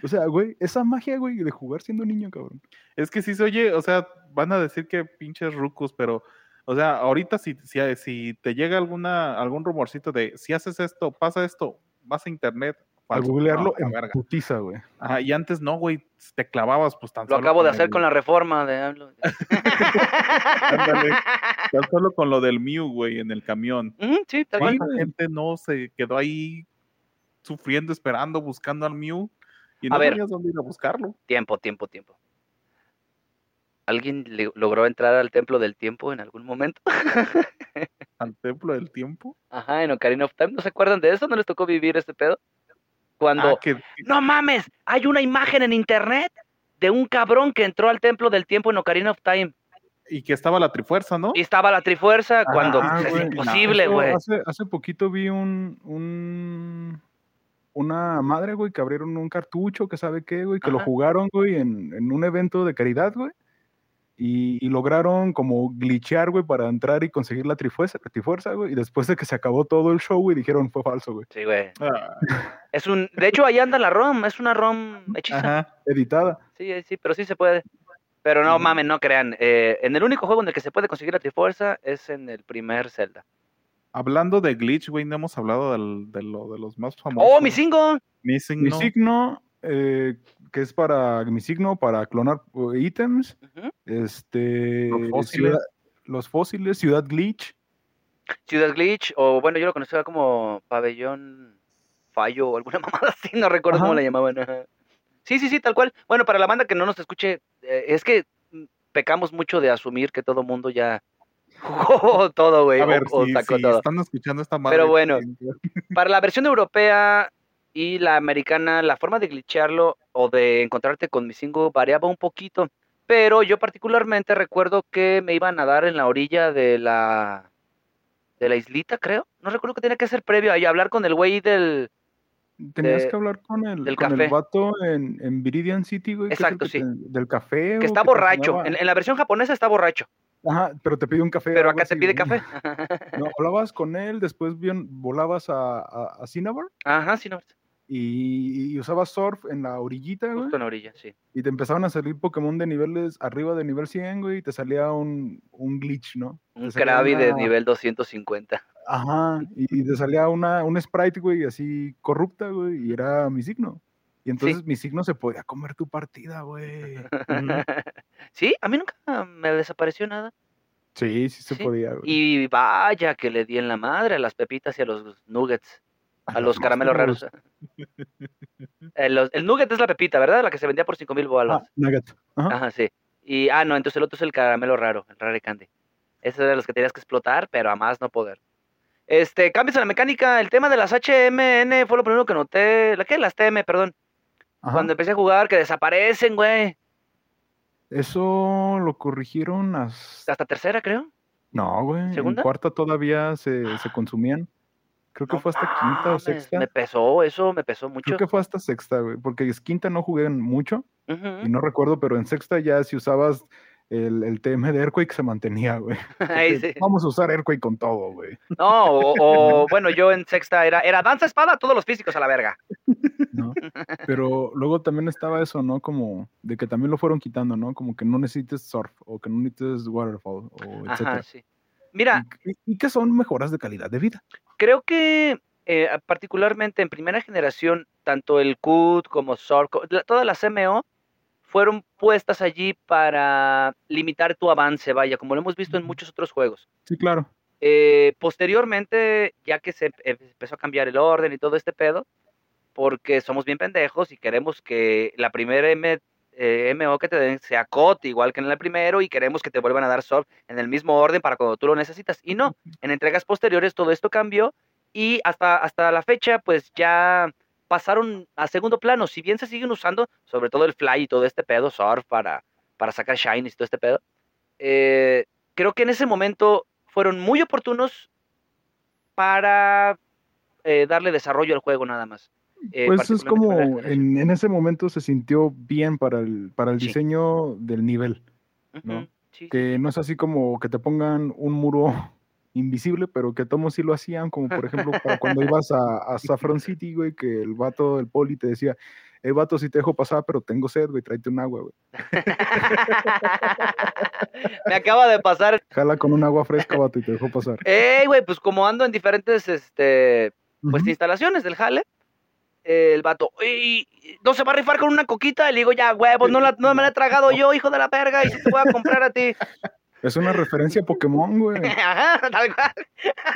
[SPEAKER 4] O sea, güey, esa magia, güey, de jugar siendo niño, cabrón.
[SPEAKER 2] Es que sí se oye, o sea, van a decir que pinches rucos, pero, o sea, ahorita si, si, si te llega alguna, algún rumorcito de si haces esto, pasa esto, vas a internet,
[SPEAKER 4] Al googlearlo
[SPEAKER 2] no,
[SPEAKER 4] en
[SPEAKER 2] verga.
[SPEAKER 4] putiza, güey.
[SPEAKER 2] Ajá, y antes no, güey, te clavabas, pues tan
[SPEAKER 3] Lo
[SPEAKER 2] solo
[SPEAKER 3] acabo de hacer
[SPEAKER 2] el-
[SPEAKER 3] con la reforma de hablo. <laughs>
[SPEAKER 2] Ándale, tan solo con lo del Mew, güey, en el camión.
[SPEAKER 3] Sí, tal.
[SPEAKER 2] ¿Cuánta gente no se quedó ahí sufriendo, esperando, buscando al Mew? Y
[SPEAKER 3] A
[SPEAKER 2] no
[SPEAKER 3] ver.
[SPEAKER 2] tenías dónde ir a buscarlo.
[SPEAKER 3] Tiempo, tiempo, tiempo. ¿Alguien le- logró entrar al Templo del Tiempo en algún momento? <laughs>
[SPEAKER 2] Al templo del tiempo.
[SPEAKER 3] Ajá, en Ocarina of Time. ¿No se acuerdan de eso? ¿No les tocó vivir ese pedo? Cuando...
[SPEAKER 2] Ah, que,
[SPEAKER 3] No mames, hay una imagen en internet de un cabrón que entró al Templo del Tiempo en Ocarina of Time.
[SPEAKER 2] y que estaba la trifuerza, ¿no?
[SPEAKER 3] Y estaba la Trifuerza cuando
[SPEAKER 4] Ah,
[SPEAKER 3] es imposible, güey.
[SPEAKER 4] Hace, hace poquito vi un, un una madre, güey, que abrieron un cartucho, que sabe qué, güey, que lo jugaron, güey, en, en un evento de caridad, güey. Y, y lograron como glitchear, güey, para entrar y conseguir la trifuerza, la trifuerza, güey. Y después de que se acabó todo el show, güey, dijeron fue falso, güey.
[SPEAKER 3] Sí, güey.
[SPEAKER 2] Ah,
[SPEAKER 3] Es un, de hecho, ahí anda la ROM, es una ROM hechiza.
[SPEAKER 2] ajá.
[SPEAKER 4] Editada.
[SPEAKER 3] Sí, eh, sí, pero sí se puede. Pero no
[SPEAKER 2] Ujú.
[SPEAKER 3] mamen, no crean. eh, en el único juego en el que se puede conseguir la Trifuerza es en el primer Zelda.
[SPEAKER 2] Hablando de glitch, güey, no hemos hablado del- de, lo, de los más famosos.
[SPEAKER 3] ¡Oh, mi single!
[SPEAKER 2] Missing,
[SPEAKER 4] Mi
[SPEAKER 2] ¿no?
[SPEAKER 4] signo, eh, que es para mi signo, para clonar eh, ítems. Este.
[SPEAKER 2] Los fósiles.
[SPEAKER 4] Ciudad, los fósiles, Ciudad Glitch.
[SPEAKER 3] Ciudad Glitch, o bueno, yo lo conocía como Pabellón Fallo o alguna <laughs> mamada así, no recuerdo cómo la llamaban. ajá. Sí, sí, sí, tal cual. Bueno, para la banda que no nos escuche, eh, es que mm, pecamos mucho de asumir que todo mundo ya <laughs> jugó todo, güey,
[SPEAKER 2] A
[SPEAKER 3] o,
[SPEAKER 2] ver,
[SPEAKER 3] o sacó
[SPEAKER 2] si
[SPEAKER 3] todo.
[SPEAKER 2] están escuchando esta madre.
[SPEAKER 3] Pero bueno.
[SPEAKER 2] sí, <laughs>
[SPEAKER 3] Para la versión europea y la americana, la forma de glitchearlo o de encontrarte con mi single variaba un poquito. Pero yo particularmente recuerdo que me iban a dar en la orilla de la de la islita, creo. No recuerdo que tenía que ser previo ahí, hablar con el güey del...
[SPEAKER 4] Tenías
[SPEAKER 3] de-
[SPEAKER 4] que hablar con el,
[SPEAKER 3] del
[SPEAKER 4] con
[SPEAKER 3] café.
[SPEAKER 4] el vato en, en Viridian City, güey.
[SPEAKER 3] Exacto, sí.
[SPEAKER 4] te- del café.
[SPEAKER 3] que está borracho. En, en la versión japonesa está borracho,
[SPEAKER 4] Ajá, pero te pide un café.
[SPEAKER 3] pero acá te pide café.
[SPEAKER 4] No, hablabas con él, después bien, volabas a, a, a Cinnabar
[SPEAKER 3] Ajá, no,
[SPEAKER 4] y, y usabas surf en la orillita, güey.
[SPEAKER 3] justo en la orilla, sí.
[SPEAKER 4] Y te empezaban a salir Pokémon de niveles arriba de nivel 100, güey, y te salía un, un glitch, ¿no?
[SPEAKER 3] Un Krabi de nivel 250.
[SPEAKER 4] Ajá, y, y te salía una, un sprite, güey, así corrupta, güey, y era mi signo. Y entonces mi signo se podía comer tu partida, güey. <laughs>
[SPEAKER 3] sí, a mí nunca me desapareció nada.
[SPEAKER 4] Sí, sí se
[SPEAKER 3] Sí,
[SPEAKER 4] podía, güey.
[SPEAKER 3] Y vaya que le di en la madre a las pepitas y a los nuggets, a los caramelos raros. El, los- el nugget es la pepita, ¿verdad? La que se vendía por 5 mil bolas.
[SPEAKER 4] Ah, nugget. Ajá.
[SPEAKER 3] Ajá, sí. Y, ah, no, entonces el otro es el caramelo raro, el rare candy. Ese era los que tenías que explotar, pero a más no poder. Este, cambios en la mecánica, el tema de las HMN fue lo primero que noté. ¿La qué? Las TM, perdón.
[SPEAKER 4] Ajá.
[SPEAKER 3] Cuando empecé a jugar, que desaparecen, güey.
[SPEAKER 4] Eso lo corrigieron hasta...
[SPEAKER 3] Hasta tercera, creo.
[SPEAKER 4] No, güey. En
[SPEAKER 3] ¿Segunda?
[SPEAKER 4] cuarta todavía se, se consumían. Creo que
[SPEAKER 3] No
[SPEAKER 4] fue hasta quinta o sexta.
[SPEAKER 3] Me pesó, eso me pesó mucho.
[SPEAKER 4] Creo que fue hasta sexta, güey. Porque es quinta no jugué mucho. Y no recuerdo, pero en sexta ya si usabas el, el TM de Earthquake se mantenía, güey. <laughs>
[SPEAKER 3] Sí.
[SPEAKER 4] Vamos a usar Earthquake con todo, güey.
[SPEAKER 3] No, o, o, bueno, yo en sexta era, era danza espada, todos los físicos a la verga.
[SPEAKER 4] ¿no? <laughs> Pero luego también estaba eso, ¿no? Como de que también lo fueron quitando, ¿no? Como que no necesites surf o que no necesites waterfall o etcétera.
[SPEAKER 3] Ajá, sí. Mira,
[SPEAKER 4] Y, y que son mejoras de calidad de vida.
[SPEAKER 3] Creo que eh, particularmente en primera generación, tanto el CUT como SOR, co- la- todas las MO fueron puestas allí para limitar tu avance, vaya, como lo hemos visto en muchos otros juegos.
[SPEAKER 4] Sí, claro.
[SPEAKER 3] Eh, posteriormente, ya que se em- empezó a cambiar el orden y todo este pedo, porque somos bien pendejos y queremos que la primera M, eh, MO que te den sea COT igual que en el primero y queremos que te vuelvan a dar SOR en el mismo orden para cuando tú lo necesitas. Y no, en entregas posteriores todo esto cambió y hasta, hasta la fecha pues ya pasaron a segundo plano. Si bien se siguen usando, sobre todo el Fly y todo este pedo, Surf para, para sacar Shinies y todo este pedo, eh, creo que en ese momento fueron muy oportunos para eh, darle desarrollo al juego nada más. Eh,
[SPEAKER 4] Pues es como en, en ese momento se sintió bien para el, para el
[SPEAKER 3] Sí.
[SPEAKER 4] diseño del nivel. ¿no?
[SPEAKER 3] Sí,
[SPEAKER 4] Que no es así como que te pongan un muro <laughs> invisible, pero que todos sí lo hacían, como por ejemplo para cuando ibas a, a <laughs> Saffron City, güey, que el vato del poli te decía, eh, vato, sí te dejo pasar, pero tengo sed, güey, tráete un agua, güey. <laughs>
[SPEAKER 3] Me acaba de pasar.
[SPEAKER 4] Jala con un agua fresca, vato, y te dejo pasar.
[SPEAKER 3] ¡Ey, güey! Pues como ando en diferentes este, pues instalaciones del jale. El vato, "Ey, ¿no se va a rifar con una coquita? Y le digo, ya, huevos, no, la- no me la he tragado yo, hijo de la verga, y si te voy a comprar a ti. <laughs>
[SPEAKER 4] Es una referencia a Pokémon, güey. <laughs>
[SPEAKER 3] Ajá, tal cual.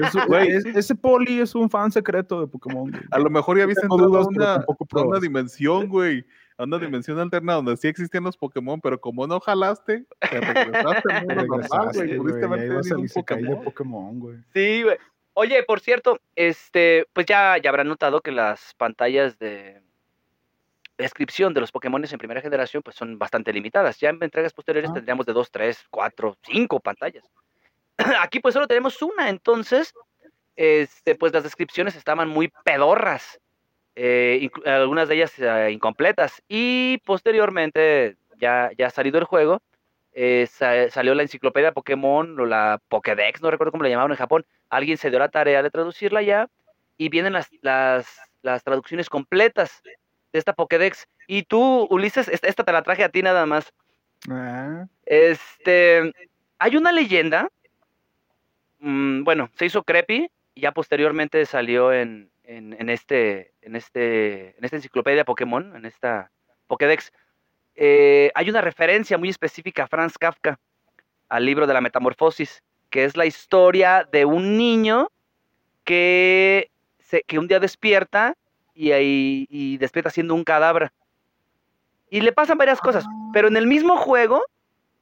[SPEAKER 4] Es un-
[SPEAKER 2] Güey.
[SPEAKER 4] es- ese poli es un fan secreto de Pokémon, güey.
[SPEAKER 2] A lo mejor ya habías
[SPEAKER 4] Tengo
[SPEAKER 2] entrado
[SPEAKER 4] dudas,
[SPEAKER 2] una, a una dimensión, güey. a una dimensión alterna donde sí existían los Pokémon, pero como no jalaste, te regresaste al
[SPEAKER 4] Te
[SPEAKER 2] mundo normal,
[SPEAKER 4] regresaste,
[SPEAKER 2] güey. Pudiste haber tenido un Pokémon.
[SPEAKER 4] Pokémon, güey.
[SPEAKER 3] Sí, güey. Oye, por cierto, este, pues ya, ya habrán notado que las pantallas de descripción de los Pokémon en primera generación pues son bastante limitadas. Ya en entregas posteriores
[SPEAKER 4] Ah.
[SPEAKER 3] tendríamos de 2, 3, 4, 5 pantallas. <clears throat> Aquí pues solo tenemos una, entonces, este, pues las descripciones estaban muy pedorras. eh, algunas de ellas eh, incompletas. Y posteriormente, ya, ya ha salido el juego, eh, sa- salió la enciclopedia Pokémon o la Pokédex, no recuerdo cómo le llamaban en Japón. Alguien se dio la tarea de traducirla ya y vienen las, las, las traducciones completas de esta Pokédex. Y tú, Ulises, esta, esta te la traje a ti nada más.
[SPEAKER 4] Ah,
[SPEAKER 3] Este, hay una leyenda, mm, bueno, se hizo creepy y ya posteriormente salió en, en, en este, en este, en esta enciclopedia Pokémon, en esta Pokédex. Eh, hay una referencia muy específica a Franz Kafka, al libro de la Metamorfosis, que es la historia de un niño que, se, que un día despierta y, ahí, y despierta siendo un cadáver. Y le pasan varias cosas, pero en el mismo juego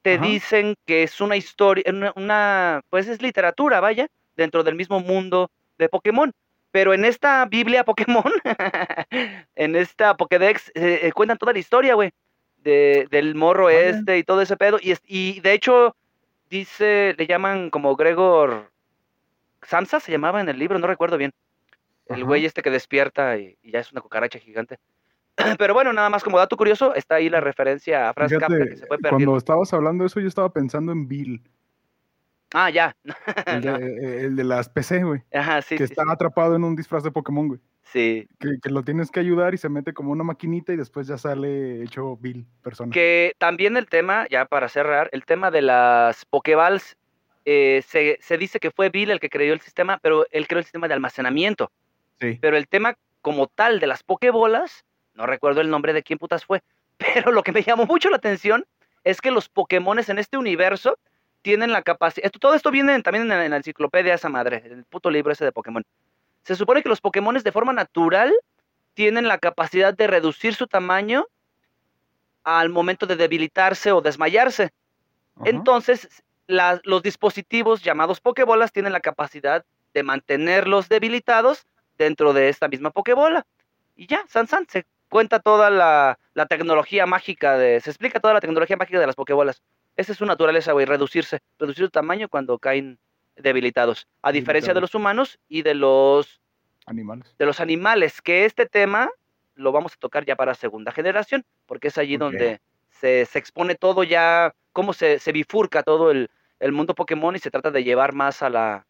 [SPEAKER 3] te
[SPEAKER 4] Ajá.
[SPEAKER 3] dicen que es una historia, una, una- pues es literatura, vaya, dentro del mismo mundo de Pokémon. Pero en esta Biblia Pokémon, <laughs> en esta Pokédex, eh, eh, cuentan toda la historia, güey, de, del morro este y todo ese pedo. Y, es- y de hecho, dice, le llaman como Gregor Samsa, se llamaba en el libro, no recuerdo bien. El
[SPEAKER 4] Ajá.
[SPEAKER 3] güey este que despierta y, y ya es una cucaracha gigante. <clears throat> Pero bueno, nada más como dato curioso, está ahí la referencia a Franz Kafka que
[SPEAKER 4] fíjate,
[SPEAKER 3] se fue perdiendo.
[SPEAKER 4] cuando estabas hablando de eso, yo estaba pensando en Bill,
[SPEAKER 3] Ah, ya.
[SPEAKER 4] el de, <laughs> eh, el de las PC, güey.
[SPEAKER 3] Ajá, sí,
[SPEAKER 4] que
[SPEAKER 3] sí,
[SPEAKER 4] está
[SPEAKER 3] sí.
[SPEAKER 4] atrapado en un disfraz de Pokémon, güey.
[SPEAKER 3] Sí.
[SPEAKER 4] Que, que lo tienes que ayudar y se mete como una maquinita y después ya sale hecho Bill, persona.
[SPEAKER 3] Que también el tema, ya para cerrar, el tema de las Pokéballs, eh, se, se dice que fue Bill el que creó el sistema, pero él creó el sistema de almacenamiento.
[SPEAKER 4] Sí.
[SPEAKER 3] Pero el tema como tal de las Pokébolas, no recuerdo el nombre de quién putas fue, <laughs> pero lo que me llamó mucho la atención es que los Pokémones en este universo tienen la capacidad. Esto, todo esto viene en- también en la, en la enciclopedia esa madre, en el puto libro ese de Pokémon. Se supone que los Pokémones de forma natural tienen la capacidad de reducir su tamaño al momento de debilitarse o desmayarse. Entonces, la- los dispositivos llamados Pokébolas tienen la capacidad de mantenerlos debilitados dentro de esta misma Pokébola. Y ya, San San, se cuenta toda la, la tecnología mágica de. Se explica toda la tecnología mágica de las Pokébolas. Esa es su naturaleza, güey, reducirse, reducir su tamaño cuando caen debilitados. A diferencia de los humanos y de los
[SPEAKER 4] Animales.
[SPEAKER 3] de los animales, que este tema lo vamos a tocar ya para segunda generación, porque es allí donde se, se expone todo ya, cómo se, se bifurca todo el, el mundo Pokémon y se trata de llevar más a la,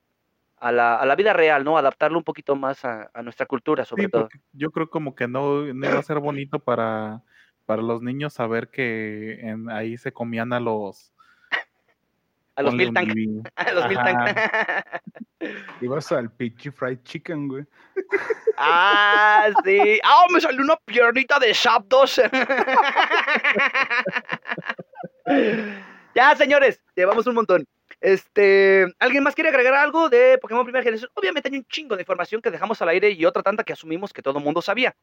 [SPEAKER 3] a la, a la vida real, ¿no? Adaptarlo un poquito más a, a nuestra cultura, sobre
[SPEAKER 2] Sí,
[SPEAKER 3] todo.
[SPEAKER 2] yo creo como que no, no iba a ser bonito para, para los niños saber que en, ahí se comían a los...
[SPEAKER 3] A los mil tank. <laughs> A los mil tank.
[SPEAKER 4] Ibas al Pichi Fried Chicken, güey. <laughs>
[SPEAKER 3] ah, sí. Ah, me salió una piernita de Zapdos. <laughs> ya, señores, llevamos un montón. Este, ¿alguien más quiere agregar algo de Pokémon Primera Generación? Obviamente hay un chingo de información que dejamos al aire y otra tanta que asumimos que todo el mundo sabía.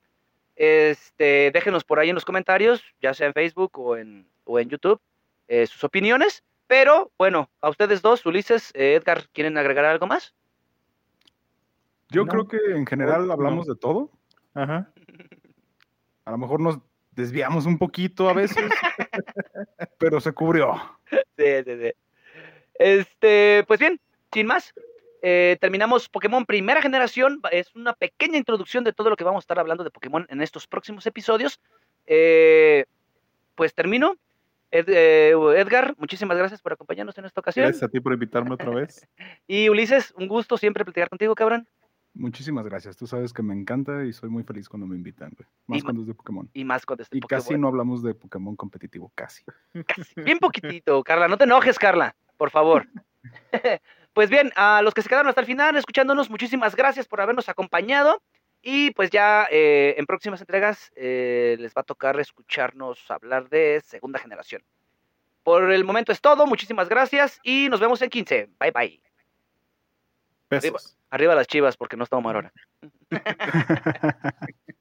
[SPEAKER 3] Este, déjenos por ahí en los comentarios, ya sea en Facebook o en, o en YouTube, eh, sus opiniones. Pero bueno, a ustedes dos, Ulises, eh, Edgar, ¿quieren agregar algo más?
[SPEAKER 4] Yo
[SPEAKER 2] No.
[SPEAKER 4] creo que en general
[SPEAKER 2] No.
[SPEAKER 4] hablamos de todo.
[SPEAKER 2] Ajá.
[SPEAKER 4] A lo mejor nos desviamos un poquito a veces, <laughs> pero se cubrió.
[SPEAKER 3] Sí, sí, sí. Este, pues bien, sin más, eh, terminamos Pokémon primera generación. Es una pequeña introducción de todo lo que vamos a estar hablando de Pokémon en estos próximos episodios. Eh, pues termino. Ed- eh, Edgar, muchísimas gracias por acompañarnos en esta ocasión.
[SPEAKER 2] Gracias a ti por invitarme otra vez. <laughs>
[SPEAKER 3] Y Ulises, un gusto siempre platicar contigo, cabrón.
[SPEAKER 4] Muchísimas gracias. Tú sabes que me encanta y soy muy feliz cuando me invitan, güey. Más cuando es de Pokémon.
[SPEAKER 3] Y más con este
[SPEAKER 4] Y casi
[SPEAKER 3] Pokémon.
[SPEAKER 4] no hablamos de Pokémon competitivo, casi.
[SPEAKER 3] Bien poquitito, Carla. No te enojes, Carla, por favor. <laughs> pues bien, a los que se quedaron hasta el final escuchándonos, muchísimas gracias por habernos acompañado. Y pues ya eh, en próximas entregas eh, les va a tocar escucharnos hablar de segunda generación. Por el momento es todo, muchísimas gracias y nos vemos en 15. Bye bye.
[SPEAKER 2] Besos.
[SPEAKER 3] Arriba las chivas porque no está Omar ahora. <laughs>